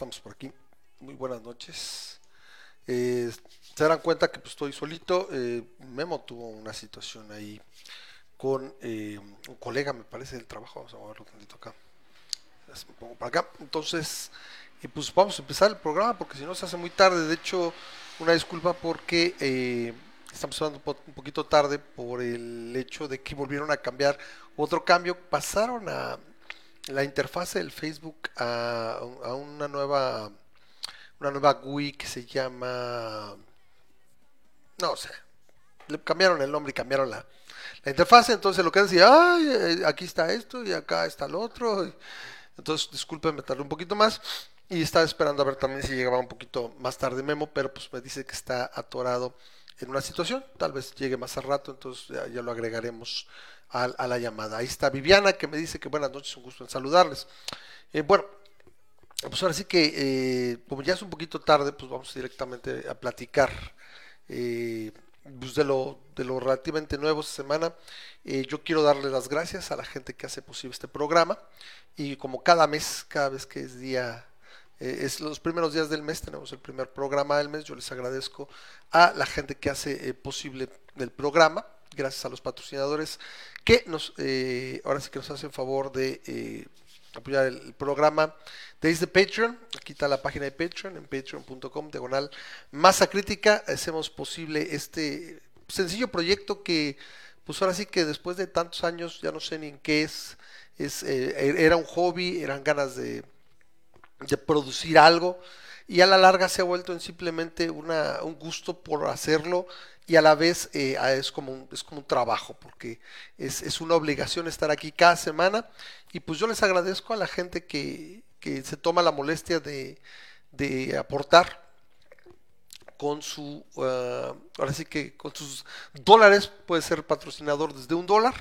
estamos por aquí. Muy buenas noches. Eh, se darán cuenta que pues, estoy solito. Eh, Memo tuvo una situación ahí con eh, un colega, me parece, del trabajo. Vamos a moverlo tantito acá. Me pongo para acá. Entonces, pues vamos a empezar el programa porque si no se hace muy tarde. De hecho, una disculpa porque estamos hablando un poquito tarde por el hecho de que volvieron a cambiar otro cambio. Pasaron a la interfase del Facebook a, una nueva una nueva GUI que se llama no sé le cambiaron el nombre y cambiaron la, la interfase entonces lo que decía ay eh, aquí está esto y acá está el otro entonces disculpen me tardé un poquito más y estaba esperando a ver también si llegaba un poquito más tarde Memo pero pues me dice que está atorado en una situación tal vez llegue más al rato entonces ya lo agregaremos a, la llamada. Ahí está Viviana que me dice que buenas noches, un gusto en saludarles. Eh, bueno, pues ahora sí que eh, como ya es un poquito tarde, pues vamos directamente a platicar eh, pues de, lo, de lo relativamente nuevo esta semana. yo quiero darle las gracias a la gente que hace posible este programa y como cada mes, cada vez que es día es los primeros días del mes, tenemos el primer programa del mes. Yo les agradezco a la gente que hace posible el programa gracias a los patrocinadores que nos, eh, ahora sí que nos hacen favor de eh, apoyar el, programa desde Patreon. Aquí está la página de Patreon, en patreon.com, diagonal masa crítica. Hacemos posible este sencillo proyecto que, pues ahora sí que después de tantos años, ya no sé ni en qué es, es eh, era un hobby, eran ganas de, de producir algo y a la larga se ha vuelto en simplemente una, un gusto por hacerlo y a la vez eh, es, como un, es como un trabajo, porque es, una obligación estar aquí cada semana. Y pues yo les agradezco a la gente que, se toma la molestia de, aportar con su, ah, ahora sí que con sus dólares, puede ser patrocinador desde un dólar.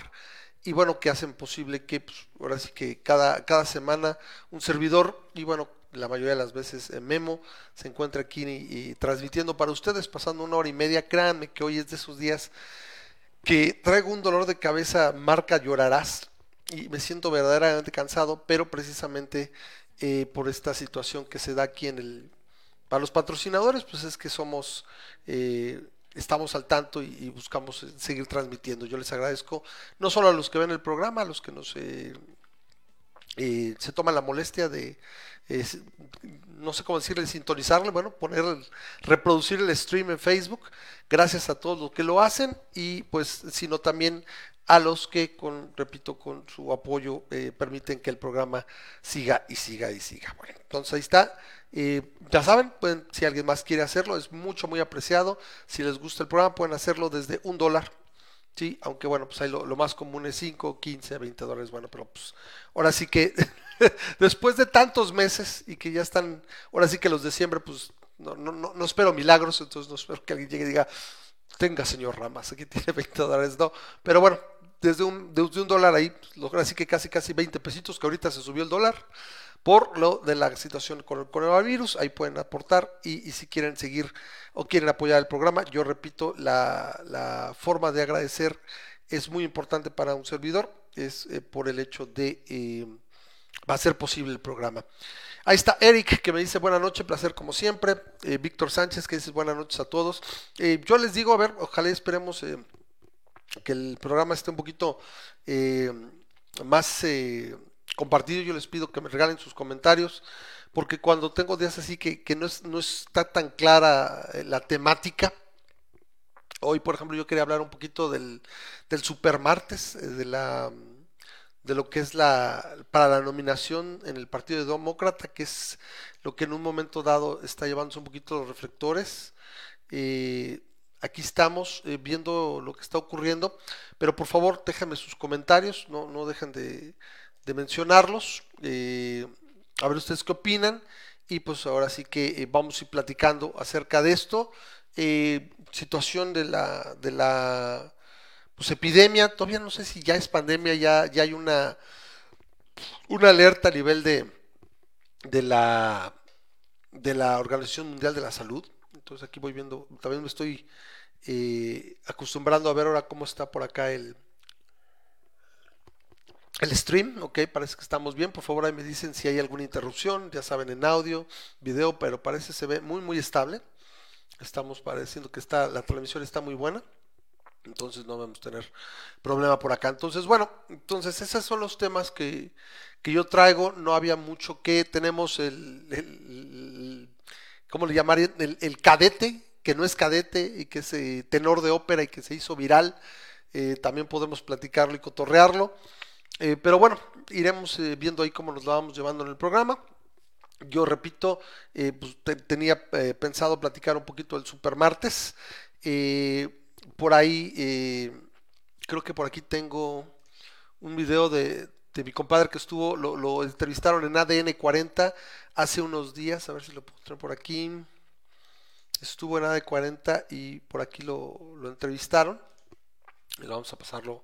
Y bueno, que hacen posible que, pues, ahora sí que cada, cada semana un servidor, y bueno, la mayoría de las veces eh, Memo se encuentra aquí y, transmitiendo para ustedes, pasando una hora y media. Créanme que hoy es de esos días que traigo un dolor de cabeza, marca llorarás, y me siento verdaderamente cansado, pero precisamente eh, por esta situación que se da aquí en el... Para los patrocinadores, pues es que somos... Eh, estamos al tanto y, buscamos seguir transmitiendo. Yo les agradezco no solo a los que ven el programa, a los que nos se toman la molestia de, no sé cómo decirle, sintonizarle, bueno, poner, reproducir el stream en Facebook. Gracias a todos los que lo hacen y pues, sino también a los que, con, repito, con su apoyo eh, permiten que el programa siga y siga y siga. Bueno, entonces ahí está. Eh, ya saben, pueden, si alguien más quiere hacerlo, es mucho, muy apreciado. Si les gusta el programa, pueden hacerlo desde un dólar Sí, aunque bueno, pues ahí lo, más común es 5, 15, 20 dólares. Bueno, pero pues ahora sí que después de tantos meses y que ya están, ahora sí que los de siempre, pues no, no, no, espero milagros, entonces no espero que alguien llegue y diga, tenga señor Ramas, aquí tiene 20 dólares, no. Pero bueno, desde un, desde un dólar ahí, pues, así que casi casi 20 pesitos, que ahorita se subió el dólar por lo de la situación con el coronavirus. Ahí pueden aportar y, si quieren seguir o quieren apoyar el programa, yo repito, la, forma de agradecer es muy importante para un servidor, es eh, por el hecho de eh, va a ser posible el programa. Ahí está Eric que me dice buenas noches, placer como siempre. Eh, Víctor Sánchez que dice buenas noches a todos. yo les digo, a ver, ojalá esperemos que el programa esté un poquito más compartido. Yo les pido que me regalen sus comentarios, porque cuando tengo días así que, no, es, no está tan clara eh, la temática, hoy por ejemplo yo quería hablar un poquito del, del supermartes, eh, de la de lo que es la para la nominación en el Partido Demócrata, que es lo que en un momento dado está llevándose un poquito los reflectores. Eh, aquí estamos viendo lo que está ocurriendo, pero por favor déjenme sus comentarios, no, no dejen de, de mencionarlos. Eh, a ver ustedes qué opinan. Y pues ahora sí que eh, vamos a ir platicando acerca de esto. Eh, situación de la, de la pues, epidemia. Todavía no sé si ya es pandemia, ya, ya hay una, una alerta a nivel de, de, la, de la Organización Mundial de la Salud. Entonces aquí voy viendo, también me estoy acostumbrando a ver ahora cómo está por acá el, el stream, ok, parece que estamos bien. Por favor, ahí me dicen si hay alguna interrupción, ya saben, en audio, video, pero parece se ve muy, muy estable. Estamos pareciendo que está, la transmisión está muy buena. Entonces no vamos a tener problema por acá. Entonces, bueno, entonces esos son los temas que, que yo traigo. No había mucho que tenemos el, el, ¿cómo le llamaría? El, cadete, que no es cadete y que es eh, tenor de ópera y que se hizo viral. Eh, también podemos platicarlo y cotorrearlo. Eh, pero bueno, iremos eh, viendo ahí cómo nos la vamos llevando en el programa. Yo repito, eh, pues, tenía pensado platicar un poquito del Super Martes. por ahí, creo que por aquí tengo un video de, mi compadre que estuvo, lo, entrevistaron en ADN 40 hace unos días, a ver si lo puedo traer por aquí. Estuvo en ADN 40 y por aquí lo, lo entrevistaron. Y vamos a pasarlo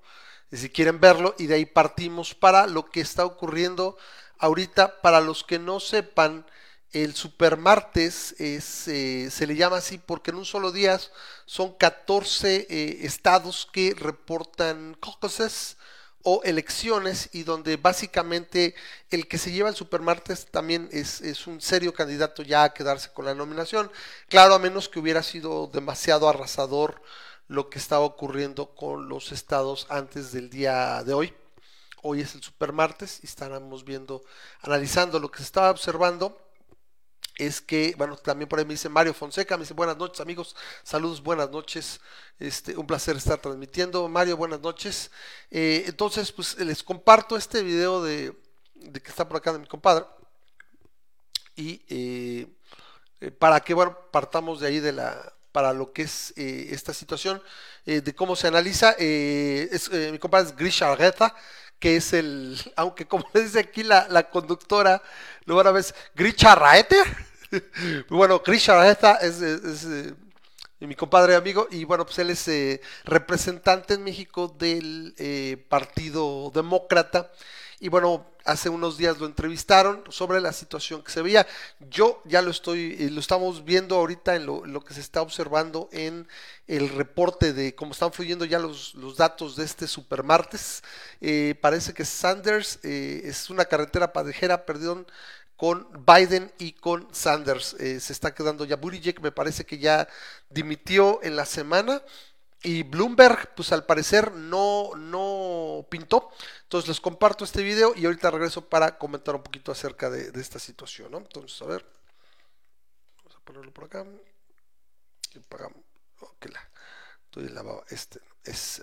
si quieren verlo, y de ahí partimos para lo que está ocurriendo ahorita. Para los que no sepan, el supermartes es, eh, se le llama así porque en un solo día son 14 eh, estados que reportan caucuses o elecciones y donde básicamente el que se lleva el supermartes también es, es, un serio candidato ya a quedarse con la nominación. Claro, a menos que hubiera sido demasiado arrasador lo que estaba ocurriendo con los estados antes del día de hoy. Hoy es el supermartes y estábamos viendo, analizando lo que se estaba observando. Es que, bueno, también por ahí me dice Mario Fonseca, me dice buenas noches amigos, saludos, buenas noches, este, un placer estar transmitiendo. Mario, buenas noches. Eh, entonces, pues les comparto este video de, que está por acá de mi compadre. Y eh, eh, para que, bueno, partamos de ahí de la, para lo que es eh, esta situación, eh, de cómo se analiza. Eh, mi compadre es Grisha Argueta, que es el, aunque como le dice aquí la, conductora, lo van a ver, Grisha Raete. bueno, Grisha Argueta es, mi compadre amigo, y bueno, pues él es representante en México del Partido Demócrata. Y bueno, hace unos días lo entrevistaron sobre la situación que se veía. Yo ya lo estoy, eh, lo estamos viendo ahorita en lo, que se está observando en el reporte de cómo están fluyendo ya los, datos de este supermartes. Eh, parece que Sanders eh, es una carretera padejera, perdón, con Biden y con Sanders. se está quedando ya Buttigieg, me parece que ya dimitió en la semana. Y Bloomberg, pues al parecer no, no pintó. Entonces les comparto este video y ahorita regreso para comentar un poquito acerca de, esta situación, ¿no? Entonces, a ver. Vamos a ponerlo por acá. Y pagamos. Ok, la. Estoy lavado. Este. Ese.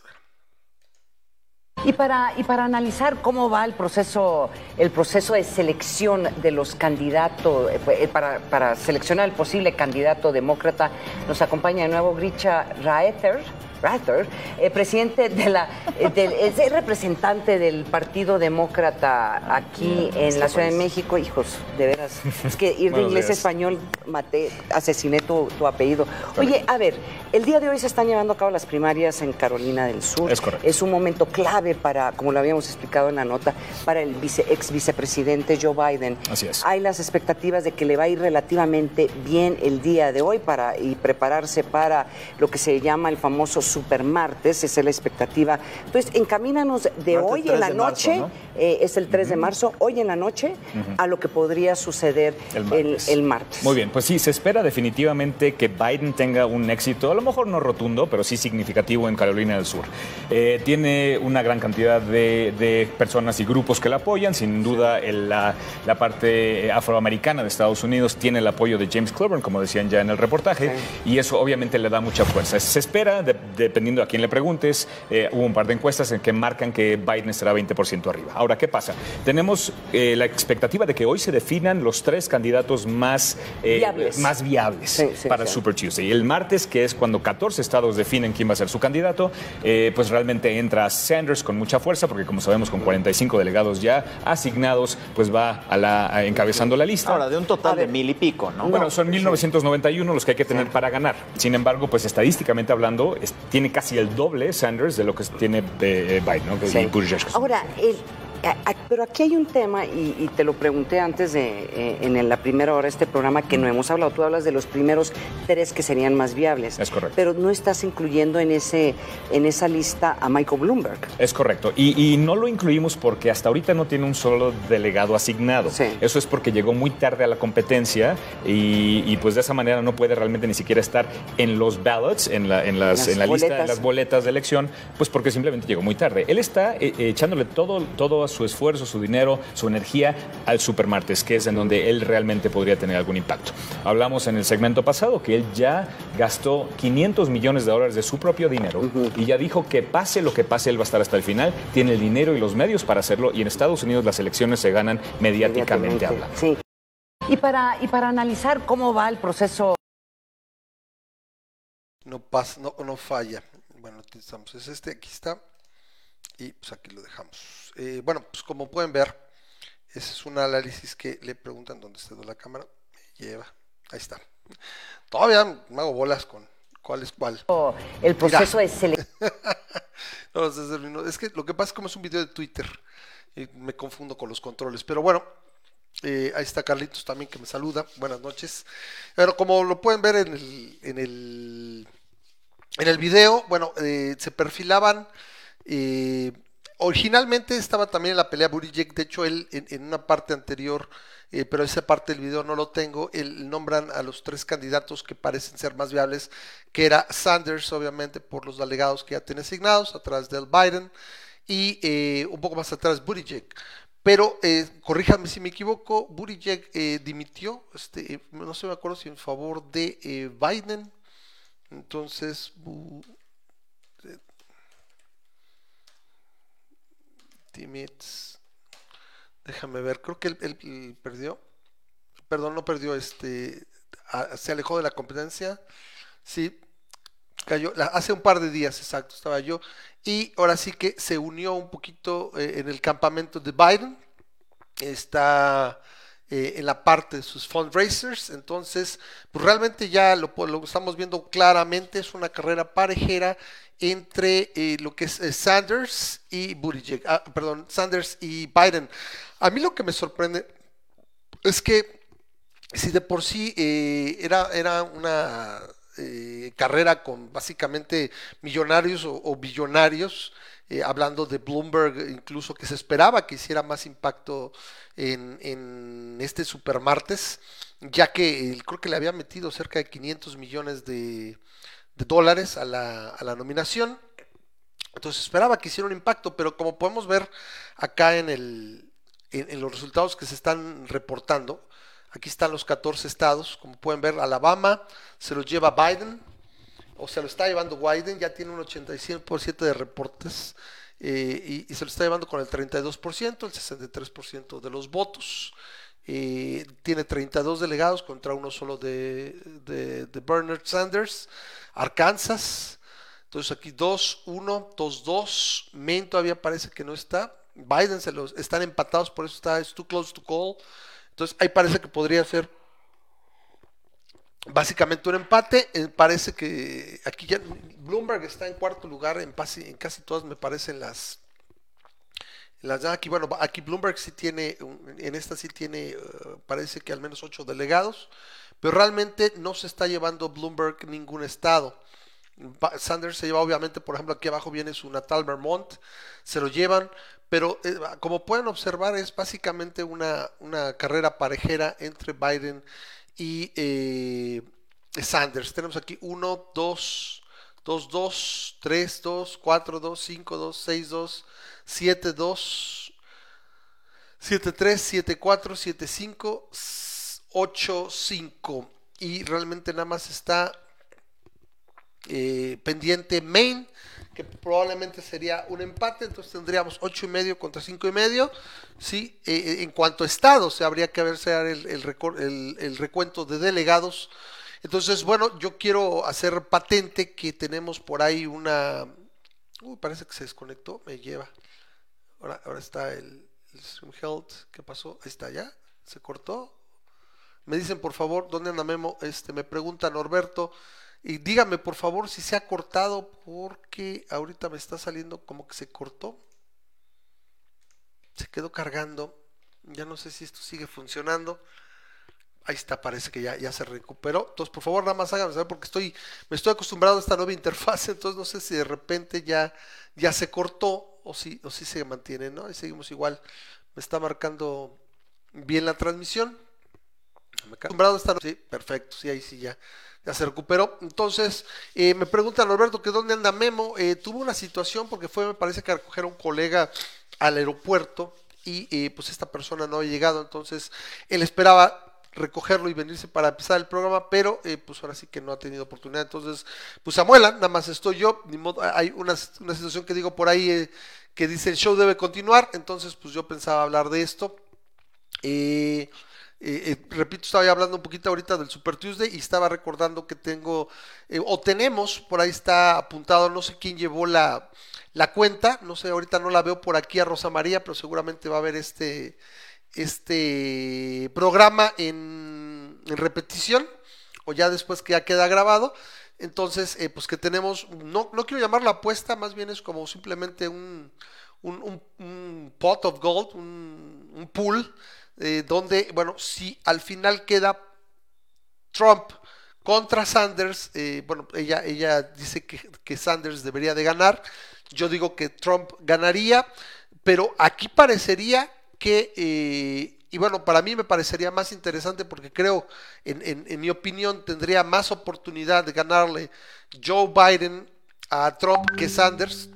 Y para, y para analizar cómo va el proceso, el proceso de selección de los candidatos, eh, para, para seleccionar el posible candidato demócrata, nos acompaña de nuevo Gricha Raether Rather, eh, presidente de la, eh, es el representante del Partido Demócrata aquí en la Ciudad de México. Hijos, de veras, es que ir de inglés a español, maté, asesiné tu, apellido. Oye, a ver, el día de hoy se están llevando a cabo las primarias en Carolina del Sur. Es correcto. Es un momento clave para, como lo habíamos explicado en la nota, para el vice, ex vicepresidente Joe Biden. Así es. Hay las expectativas de que le va a ir relativamente bien el día de hoy para y prepararse para lo que se llama el famoso supermartes, esa es la expectativa. Entonces, encamínanos de hoy en la noche, eh, es el 3 de marzo, hoy en la noche, a lo que podría suceder el martes. Muy bien, pues sí, se espera definitivamente que Biden tenga un éxito, a lo mejor no rotundo, pero sí significativo en Carolina del Sur. Eh, tiene una gran cantidad de, personas y grupos que la apoyan, sin duda la, parte afroamericana de Estados Unidos tiene el apoyo de James Cleburne, como decían ya en el reportaje, y eso obviamente le da mucha fuerza. Se espera, de, dependiendo a quién le preguntes, eh, hubo un par de encuestas en que marcan que Biden estará 20% arriba. Ahora, ¿qué pasa? Tenemos eh, la expectativa de que hoy se definan los tres candidatos más eh, viables, más viables para Super Tuesday. El martes, que es cuando 14 estados definen quién va a ser su candidato, pues realmente entra Sanders con mucha fuerza, porque como sabemos, con 45 delegados ya asignados, pues va a la, encabezando la lista. Ahora, de un total de mil y pico, ¿no? Bueno, son 1991 los que hay que tener para ganar. Sin embargo, pues estadísticamente hablando, tiene casi el doble Sanders de lo que tiene eh, Biden, ¿no? Ahora, pero aquí hay un tema, y, te lo pregunté antes de, eh, en la primera hora de este programa, que no hemos hablado. Tú hablas de los primeros tres que serían más viables. Es correcto. Pero no estás incluyendo en, ese, en esa lista a Michael Bloomberg. Es correcto. Y, no lo incluimos porque hasta ahorita no tiene un solo delegado asignado. Eso es porque llegó muy tarde a la competencia y, pues de esa manera no puede realmente ni siquiera estar en los ballots, en la, en las, en la lista de las boletas de elección, pues porque simplemente llegó muy tarde. Él está eh, echándole todo, todo su esfuerzo, su dinero, su energía al Supermartes, que es en donde él realmente podría tener algún impacto. Hablamos en el segmento pasado que él ya gastó 500 millones de dólares de su propio dinero y ya dijo que pase lo que pase, él va a estar hasta el final, tiene el dinero y los medios para hacerlo y en Estados Unidos las elecciones se ganan mediáticamente hablando. Sí. Y para, y para analizar cómo va el proceso. No pasa, no, no falla. Bueno, aquí estamos. Es este, aquí está. Y pues aquí lo dejamos. Eh, bueno, pues como pueden ver, ese es un análisis que le preguntan dónde está la cámara. Me lleva. Ahí está. Todavía me hago bolas con cuál es cuál. El proceso es selección. no, es que lo que pasa es como es un video de Twitter y me confundo con los controles. Pero bueno, eh, ahí está Carlitos también que me saluda. Buenas noches. Pero como lo pueden ver en el, en el, en el video, bueno, eh, se perfilaban. Eh, originalmente estaba también en la pelea Buttigieg. De hecho, él en, una parte anterior, pero esa parte del video no lo tengo, él nombran a los tres candidatos que parecen ser más viables, que era Sanders, obviamente, por los delegados que ya tiene asignados, atrás del Biden, y un poco más atrás Buttigieg. Pero, eh, corríjame si me equivoco, eh, dimitió, este, eh, no sé, me acuerdo si en favor de eh, Biden. Entonces, déjame ver, creo que él, perdió, perdón, no perdió, este, se alejó de la competencia, sí, cayó, hace un par de días, exacto, estaba yo, y ahora sí que se unió un poquito eh, en el campamento de Biden, está eh, en la parte de sus fundraisers, entonces pues realmente ya lo, lo estamos viendo claramente, es una carrera parejera entre eh, lo que es Sanders y Buttigieg, ah, perdón, Sanders y Biden. A mí lo que me sorprende es que si de por sí era, era una eh, carrera con básicamente millonarios o, billonarios, eh, hablando de Bloomberg, incluso que se esperaba que hiciera más impacto en, este supermartes, ya que creo que le había metido cerca de 500 millones de, dólares a la, a la nominación. Entonces esperaba que hiciera un impacto, pero como podemos ver acá en, el, en los resultados que se están reportando, Aquí están los 14 estados, como pueden ver, Alabama se los lleva Biden, o se lo está llevando Biden, ya tiene un 85% de reportes eh, y, se lo está llevando con el 32%, el 63% de los votos. Eh, tiene 32 delegados contra uno solo de, de, Bernard Sanders. Arkansas, entonces aquí 2, 1, 2, 2. Maine todavía parece que no está. Biden se los están empatados, por eso está, es too close to call. Entonces ahí parece que podría ser básicamente un empate. Eh, parece que aquí ya Bloomberg está en cuarto lugar en, en casi todas, me parecen las. Las aquí, bueno, aquí Bloomberg sí tiene, en esta sí tiene, eh, parece que al menos ocho delegados, pero realmente no se está llevando Bloomberg ningún estado. Sanders se lleva obviamente, por ejemplo, aquí abajo viene su natal Vermont, se lo llevan, pero eh, como pueden observar es básicamente una, carrera parejera entre Biden y eh, Sanders. Tenemos aquí 1, 2, 2, 2, 3, 2, 4, 2, 5, 2, 6, 2, 7, 2, 7, 3, 7, 4, 7, 5, 8, 5. Y realmente nada más está eh, pendiente Maine, que probablemente sería un empate, entonces tendríamos ocho y medio contra cinco y medio. ¿sí? Eh, eh, en cuanto a estados, habría que verse el, el, el, recuento de delegados. Entonces, bueno, yo quiero hacer patente que tenemos por ahí una... Uy, parece que se desconectó, me lleva. Ahora, ahora está el, Stream Health, ¿qué pasó? Ahí está, ya, se cortó. Me dicen, por favor, ¿dónde anda Memo? Este, me pregunta Norberto. Y dígame por favor si se ha cortado porque ahorita me está saliendo como que se cortó. se quedó cargando. Ya no sé si esto sigue funcionando. Ahí está, parece que ya, ya se recuperó. Entonces, por favor, nada más háganme saber porque estoy, me estoy acostumbrado a esta nueva interfaz, entonces no sé si de repente ya, ya se cortó o si, o si se mantiene, ¿no? Y seguimos igual. Me está marcando bien la transmisión. Me acostumbrado a esta Sí, perfecto, sí, ahí sí ya, ya se recuperó. Entonces, eh, me preguntan, Alberto, que dónde anda Memo. Eh, tuvo una situación porque fue, me parece que a recoger a un colega al aeropuerto y eh, pues esta persona no ha llegado, entonces él esperaba recogerlo y venirse para empezar el programa, pero eh, pues ahora sí que no ha tenido oportunidad. Entonces, pues Samuela, nada más estoy yo, ni modo, hay una, una situación que digo por ahí que dice el show debe continuar, entonces pues yo pensaba hablar de esto. Eh, repito, estaba hablando un poquito ahorita del Super Tuesday y estaba recordando que tengo, o tenemos, por ahí está apuntado, no sé quién llevó la, la cuenta, no sé, ahorita no la veo por aquí a Rosa María, pero seguramente va a ver este, este programa en, repetición o ya después que ya queda grabado. Entonces, eh, pues que tenemos, no, no quiero llamarla apuesta, más bien es como simplemente un, pot of gold, un, pool, eh, donde, bueno, si al final queda Trump contra Sanders, eh, bueno, ella, ella dice que, que Sanders debería de ganar, yo digo que Trump ganaría, pero aquí parecería que, eh, y bueno, para mí me parecería más interesante porque creo, en, en, mi opinión, tendría más oportunidad de ganarle Joe Biden a Trump que Sanders.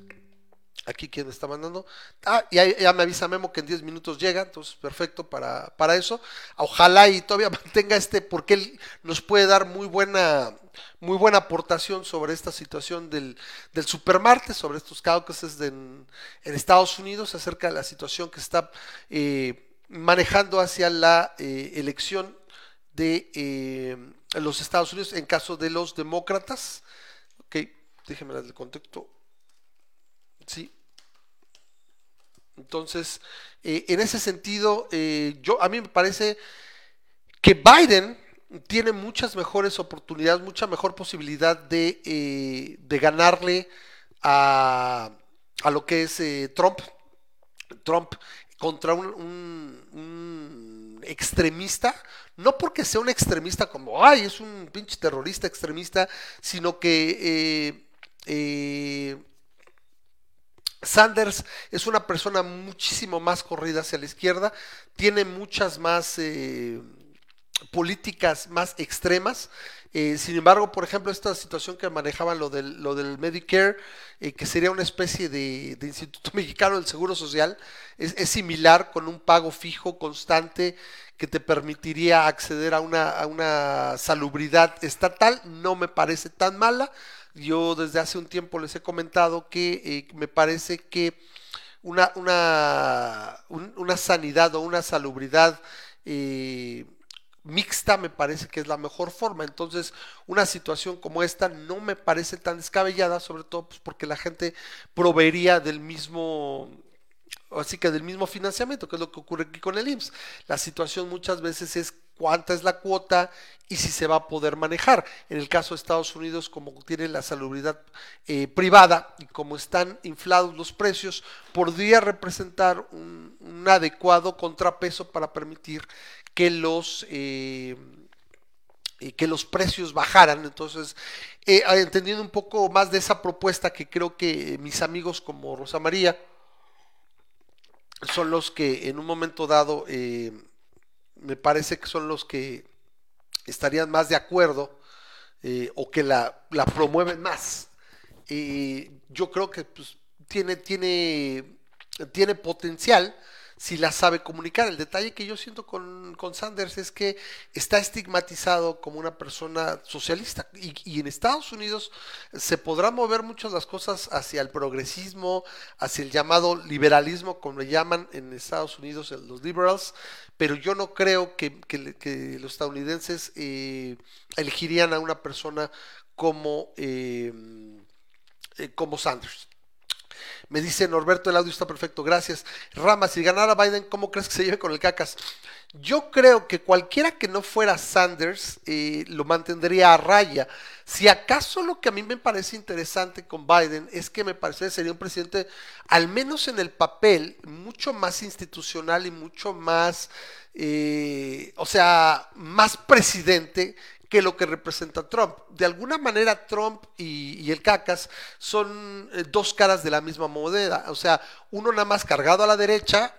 Aquí quien me está mandando. Ah, y ya, me avisa Memo que en 10 minutos llega, entonces perfecto para, para eso. Ojalá y todavía mantenga este, porque él nos puede dar muy buena, muy buena aportación sobre esta situación del, del supermartes, sobre estos caucuses en, Estados Unidos, acerca de la situación que está eh, manejando hacia la eh, elección de eh, los Estados Unidos en caso de los demócratas. Ok, déjenme el contexto. Sí. Entonces, en ese sentido, yo a mí me parece que Biden tiene muchas mejores oportunidades, mucha mejor posibilidad de, eh, de ganarle a, a, lo que es eh, Trump. Trump contra un, un, extremista, no porque sea un extremista como, ay, es un pinche terrorista extremista, sino que eh, Sanders es una persona muchísimo más corrida hacia la izquierda, tiene muchas más políticas más extremas. Eh, sin embargo, por ejemplo, esta situación que manejaban lo del, lo del Medicare, eh, que sería una especie de, Instituto Mexicano del Seguro Social, es, similar con un pago fijo constante que te permitiría acceder a una, a una salubridad estatal. No me parece tan mala. Yo desde hace un tiempo les he comentado que eh, me parece que una, una, una sanidad o una salubridad eh, mixta me parece que es la mejor forma. Entonces, una situación como esta no me parece tan descabellada, sobre todo pues, porque la gente proveería del mismo, así que del mismo financiamiento, que es lo que ocurre aquí con el IMSS. La situación muchas veces es cuánta es la cuota y si se va a poder manejar. En el caso de Estados Unidos, como tiene la salubridad eh, privada y como están inflados los precios, podría representar un, adecuado contrapeso para permitir que los, eh, que los precios bajaran. Entonces, eh, entendiendo un poco más de esa propuesta que creo que mis amigos como Rosa María son los que en un momento dado eh, me parece que son los que estarían más de acuerdo o que la, la promueven más. yo creo que pues, tiene, tiene, tiene potencial si la sabe comunicar. El detalle que yo siento con, con Sanders es que está estigmatizado como una persona socialista y, en Estados Unidos se podrán mover muchas las cosas hacia el progresismo, hacia el llamado liberalismo, como le llaman en Estados Unidos los liberals, pero yo no creo que, los estadounidenses eh, elegirían a una persona como, eh, eh, como Sanders. Me dice Norberto, el audio está perfecto, gracias. Rama, si ganara Biden, ¿cómo crees que se lleve con el cacas? Yo creo que cualquiera que no fuera Sanders eh, lo mantendría a raya. Si acaso lo que a mí me parece interesante con Biden es que me parece que sería un presidente, al menos en el papel, mucho más institucional y mucho más, eh, o sea, más presidente que lo que representa Trump. De alguna manera Trump y, el cacas son eh, dos caras de la misma moneda. O sea, uno nada más cargado a la derecha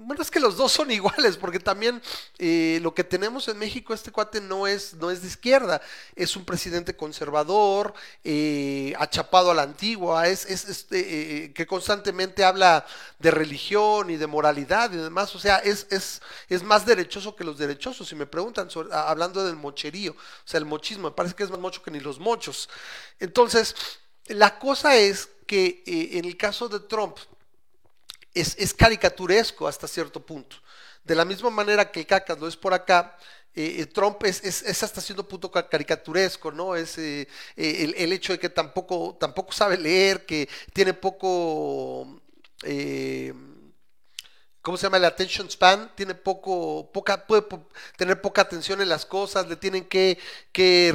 bueno, es que los dos son iguales, porque también eh, lo que tenemos en México, este cuate no es, no es de izquierda, es un presidente conservador, eh, achapado a la antigua, es, es, eh, que constantemente habla de religión y de moralidad y demás, o sea, es, es, es más derechoso que los derechosos, si me preguntan, hablando del mocherío, o sea, el mochismo, me parece que es más mocho que ni los mochos. Entonces, la cosa es que en el caso de Trump, es, caricaturesco hasta cierto punto. De la misma manera que el cacas lo es por acá, eh, eh, Trump es, es, hasta cierto punto caricaturesco, ¿no? Es eh, el, hecho de que tampoco, tampoco sabe leer, que tiene poco ¿cómo se llama? El attention span, tiene poco, poca, puede tener poca atención en las cosas, le tienen que,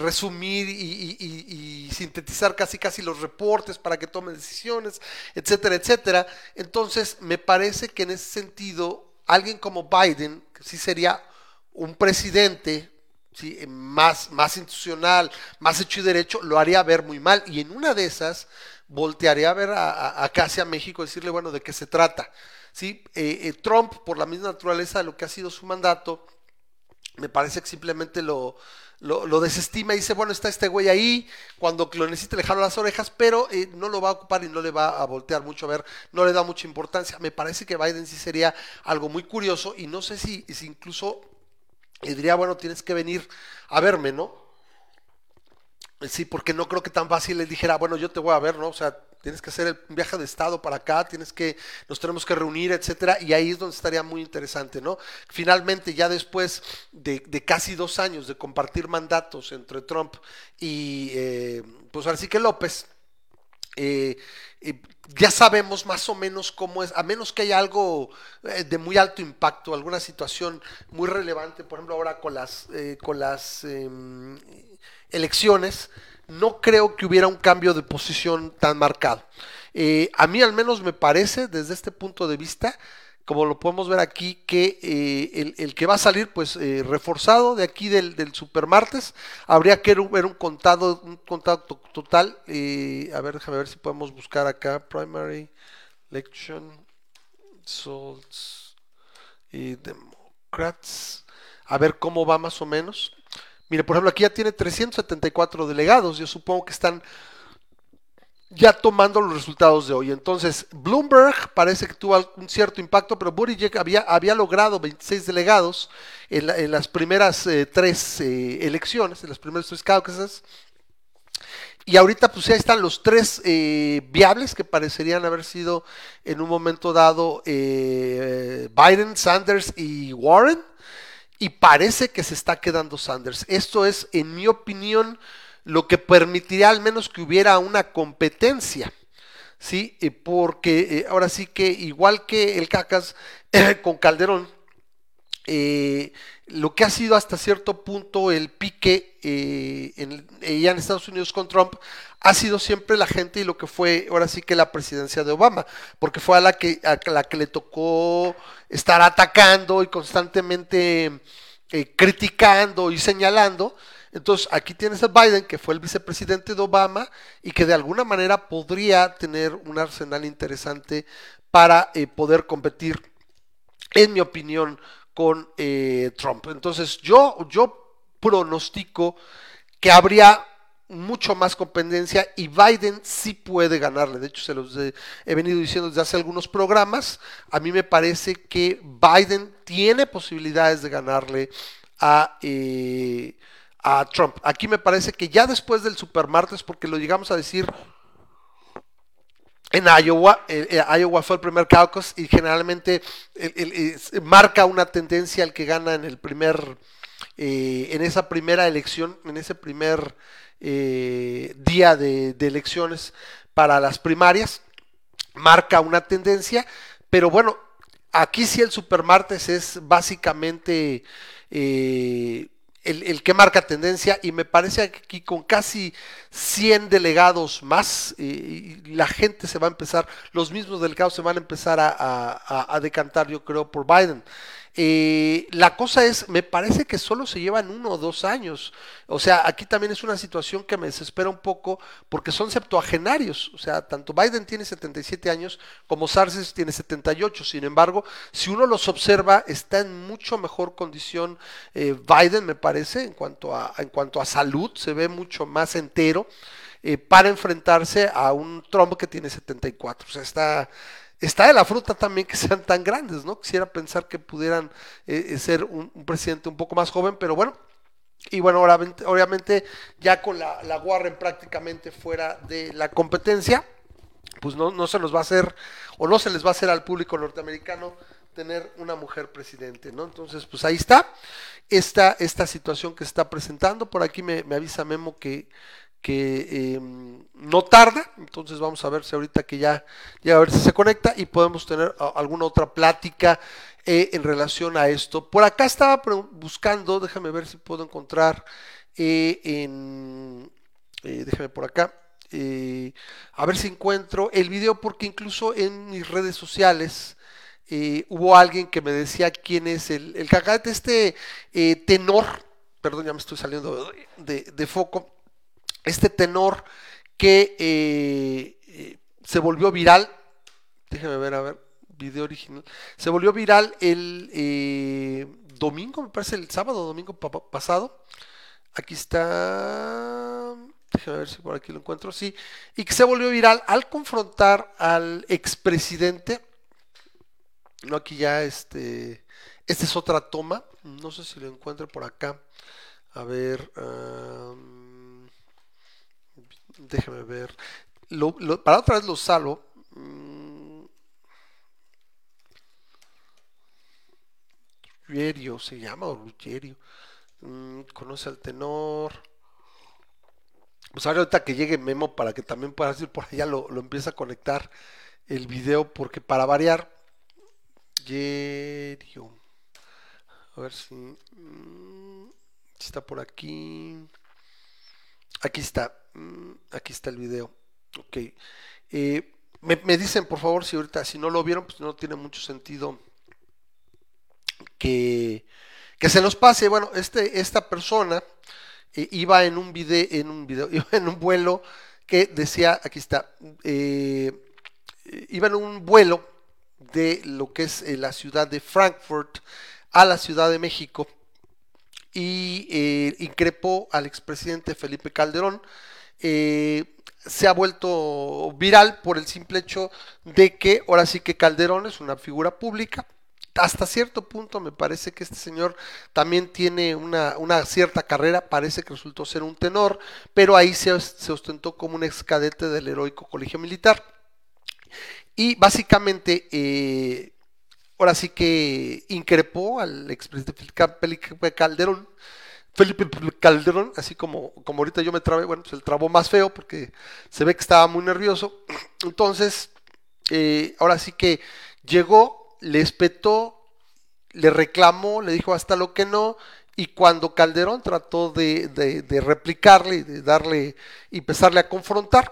resumir y, sintetizar casi casi los reportes para que tome decisiones, etcétera, etcétera. Entonces, me parece que en ese sentido, alguien como Biden, que sí sería un presidente ¿sí? más, más institucional, más hecho y derecho, lo haría ver muy mal. Y en una de esas, voltearía a ver a, acá hacia México y decirle, bueno, ¿de qué se trata? ¿Sí? Eh, eh, Trump, por la misma naturaleza de lo que ha sido su mandato, me parece que simplemente lo, lo, desestima y dice, bueno, está este güey ahí, cuando lo necesite le jalo las orejas, pero eh, no lo va a ocupar y no le va a voltear mucho a ver, no le da mucha importancia. Me parece que Biden sí sería algo muy curioso y no sé si, si incluso diría, bueno, tienes que venir a verme, ¿no? Sí, porque no creo que tan fácil le dijera, bueno, yo te voy a ver, ¿no? O sea, tienes que hacer el viaje de estado para acá, tienes que, nos tenemos que reunir, etcétera, y ahí es donde estaría muy interesante, ¿no? Finalmente, ya después de, casi dos años de compartir mandatos entre Trump y, eh, pues ahora sí que López, eh, eh, ya sabemos más o menos cómo es, a menos que haya algo de muy alto impacto, alguna situación muy relevante, por ejemplo, ahora con las, con las em, elecciones, no creo que hubiera un cambio de posición tan marcado. Eh, a mí al menos me parece, desde este punto de vista, como lo podemos ver aquí, que eh, el, que va a salir pues eh, reforzado de aquí del, del supermartes, habría que ver un contado, un contacto total. a ver, déjame ver si podemos buscar acá, primary election results y democrats, a ver cómo va más o menos. Mire, por ejemplo, aquí ya tiene 374 delegados. Yo supongo que están ya tomando los resultados de hoy. Entonces, Bloomberg parece que tuvo un cierto impacto, pero Buttigieg había, había logrado 26 delegados en, las primeras eh, tres eh, elecciones, en las primeras tres caucusas. Y ahorita pues ya están los tres eh, viables que parecerían haber sido en un momento dado Biden, Sanders y Warren y parece que se está quedando Sanders. Esto es, en mi opinión, lo que permitiría al menos que hubiera una competencia. ¿sí? Eh, porque eh, ahora sí que igual que el Cacas con Calderón, eh, lo que ha sido hasta cierto punto el pique en, ya en Estados Unidos con Trump ha sido siempre la gente y lo que fue ahora sí que la presidencia de Obama, porque fue a la que, a la que le tocó estar atacando y constantemente eh, criticando y señalando. Entonces aquí tienes a Biden, que fue el vicepresidente de Obama y que de alguna manera podría tener un arsenal interesante para eh, poder competir, en mi opinión, con eh, Trump. Entonces yo, yo pronostico que habría mucho más competencia y Biden sí puede ganarle. De hecho, se los he, venido diciendo desde hace algunos programas. A mí me parece que Biden tiene posibilidades de ganarle a, eh, a Trump. Aquí me parece que ya después del supermartes, porque lo llegamos a decir en Iowa, eh, eh, Iowa fue el primer caucus y generalmente marca una tendencia al que gana en el primer, en esa primera elección, en ese primer eh, día de, elecciones para las primarias. marca una tendencia, pero bueno, aquí sí el supermartes es básicamente eh, el, que marca tendencia y me parece que aquí con casi 100 delegados más, eh, la gente se va a empezar, los mismos delegados se van a empezar a decantar, yo creo, por Biden. Eh, la cosa es, me parece que solo se llevan uno o dos años. O sea, aquí también es una situación que me desespera un poco porque son septuagenarios. O sea, tanto Biden tiene 77 años como Sarces tiene 78. Sin embargo, si uno los observa, está en mucho mejor condición eh, Biden, me parece, en cuanto, a, en cuanto a salud, se ve mucho más entero. Eh, para enfrentarse a un Trump que tiene 74. O sea, está, está de la fruta también que sean tan grandes, ¿no? Quisiera pensar que pudieran eh, eh, ser un, presidente un poco más joven, pero bueno. Y bueno, obviamente, ya con la, la, Warren prácticamente fuera de la competencia, pues no, no se nos va a hacer, o no se les va a hacer al público norteamericano tener una mujer presidente, ¿no? Entonces, pues ahí está esta, esta situación que se está presentando. Por aquí me, me avisa Memo que que em, no tarda, entonces vamos a ver si ahorita que ya, ya a ver si se conecta y podemos tener alguna otra plática eh, en relación a esto. Por acá estaba buscando, déjame ver si puedo encontrar eh, en, eh, déjame por acá, a ver si encuentro el video porque incluso en mis redes sociales hubo alguien que me decía quién es el, el cagate, este tenor, perdón, ya me estoy saliendo de, de foco este tenor que eh, eh, se volvió viral, déjeme ver, a ver, video original, se volvió viral el eh, domingo, me parece el sábado, domingo pasado. Aquí está, déjeme ver si por aquí lo encuentro, sí, y que se volvió viral al confrontar al expresidente. No, aquí ya este, esta es otra toma, no sé si lo encuentro por acá. A ver, Déjeme ver. para otra vez lo salvo. Mm, Ruggerio se llama o Ruggerio. Mm, conoce al tenor. Pues ahorita que llegue Memo para que también puedas ir por allá lo, lo empieza a conectar el video porque para variar Ruggerio. A ver mm, si está por aquí. Aquí está. Mm, aquí está el video. Ok. Eh, me, dicen, por favor, si ahorita, si no lo vieron, pues no tiene mucho sentido que, que se nos pase. Bueno, este, esta persona eh, iba en un video, en un video, iba en un vuelo que decía, aquí está, eh, iba en un vuelo de lo que es la ciudad de Frankfurt a la Ciudad de México y increpó al expresidente Felipe Calderón. Eh, se ha vuelto viral por el simple hecho de que ahora sí que Calderón es una figura pública. Hasta cierto punto me parece que este señor también tiene una, cierta carrera, parece que resultó ser un tenor, pero ahí se, se ostentó como un ex cadete del heroico colegio militar. Y básicamente eh, ahora sí que increpó al expresidente Calderón. Felipe Calderón, así como, como ahorita yo me trabé, bueno, pues el trabó más feo porque se ve que estaba muy nervioso. Entonces, eh, ahora sí que llegó, le espetó, le reclamó, le dijo hasta lo que no, y cuando Calderón trató de, de, de replicarle, de darle y empezarle a confrontar,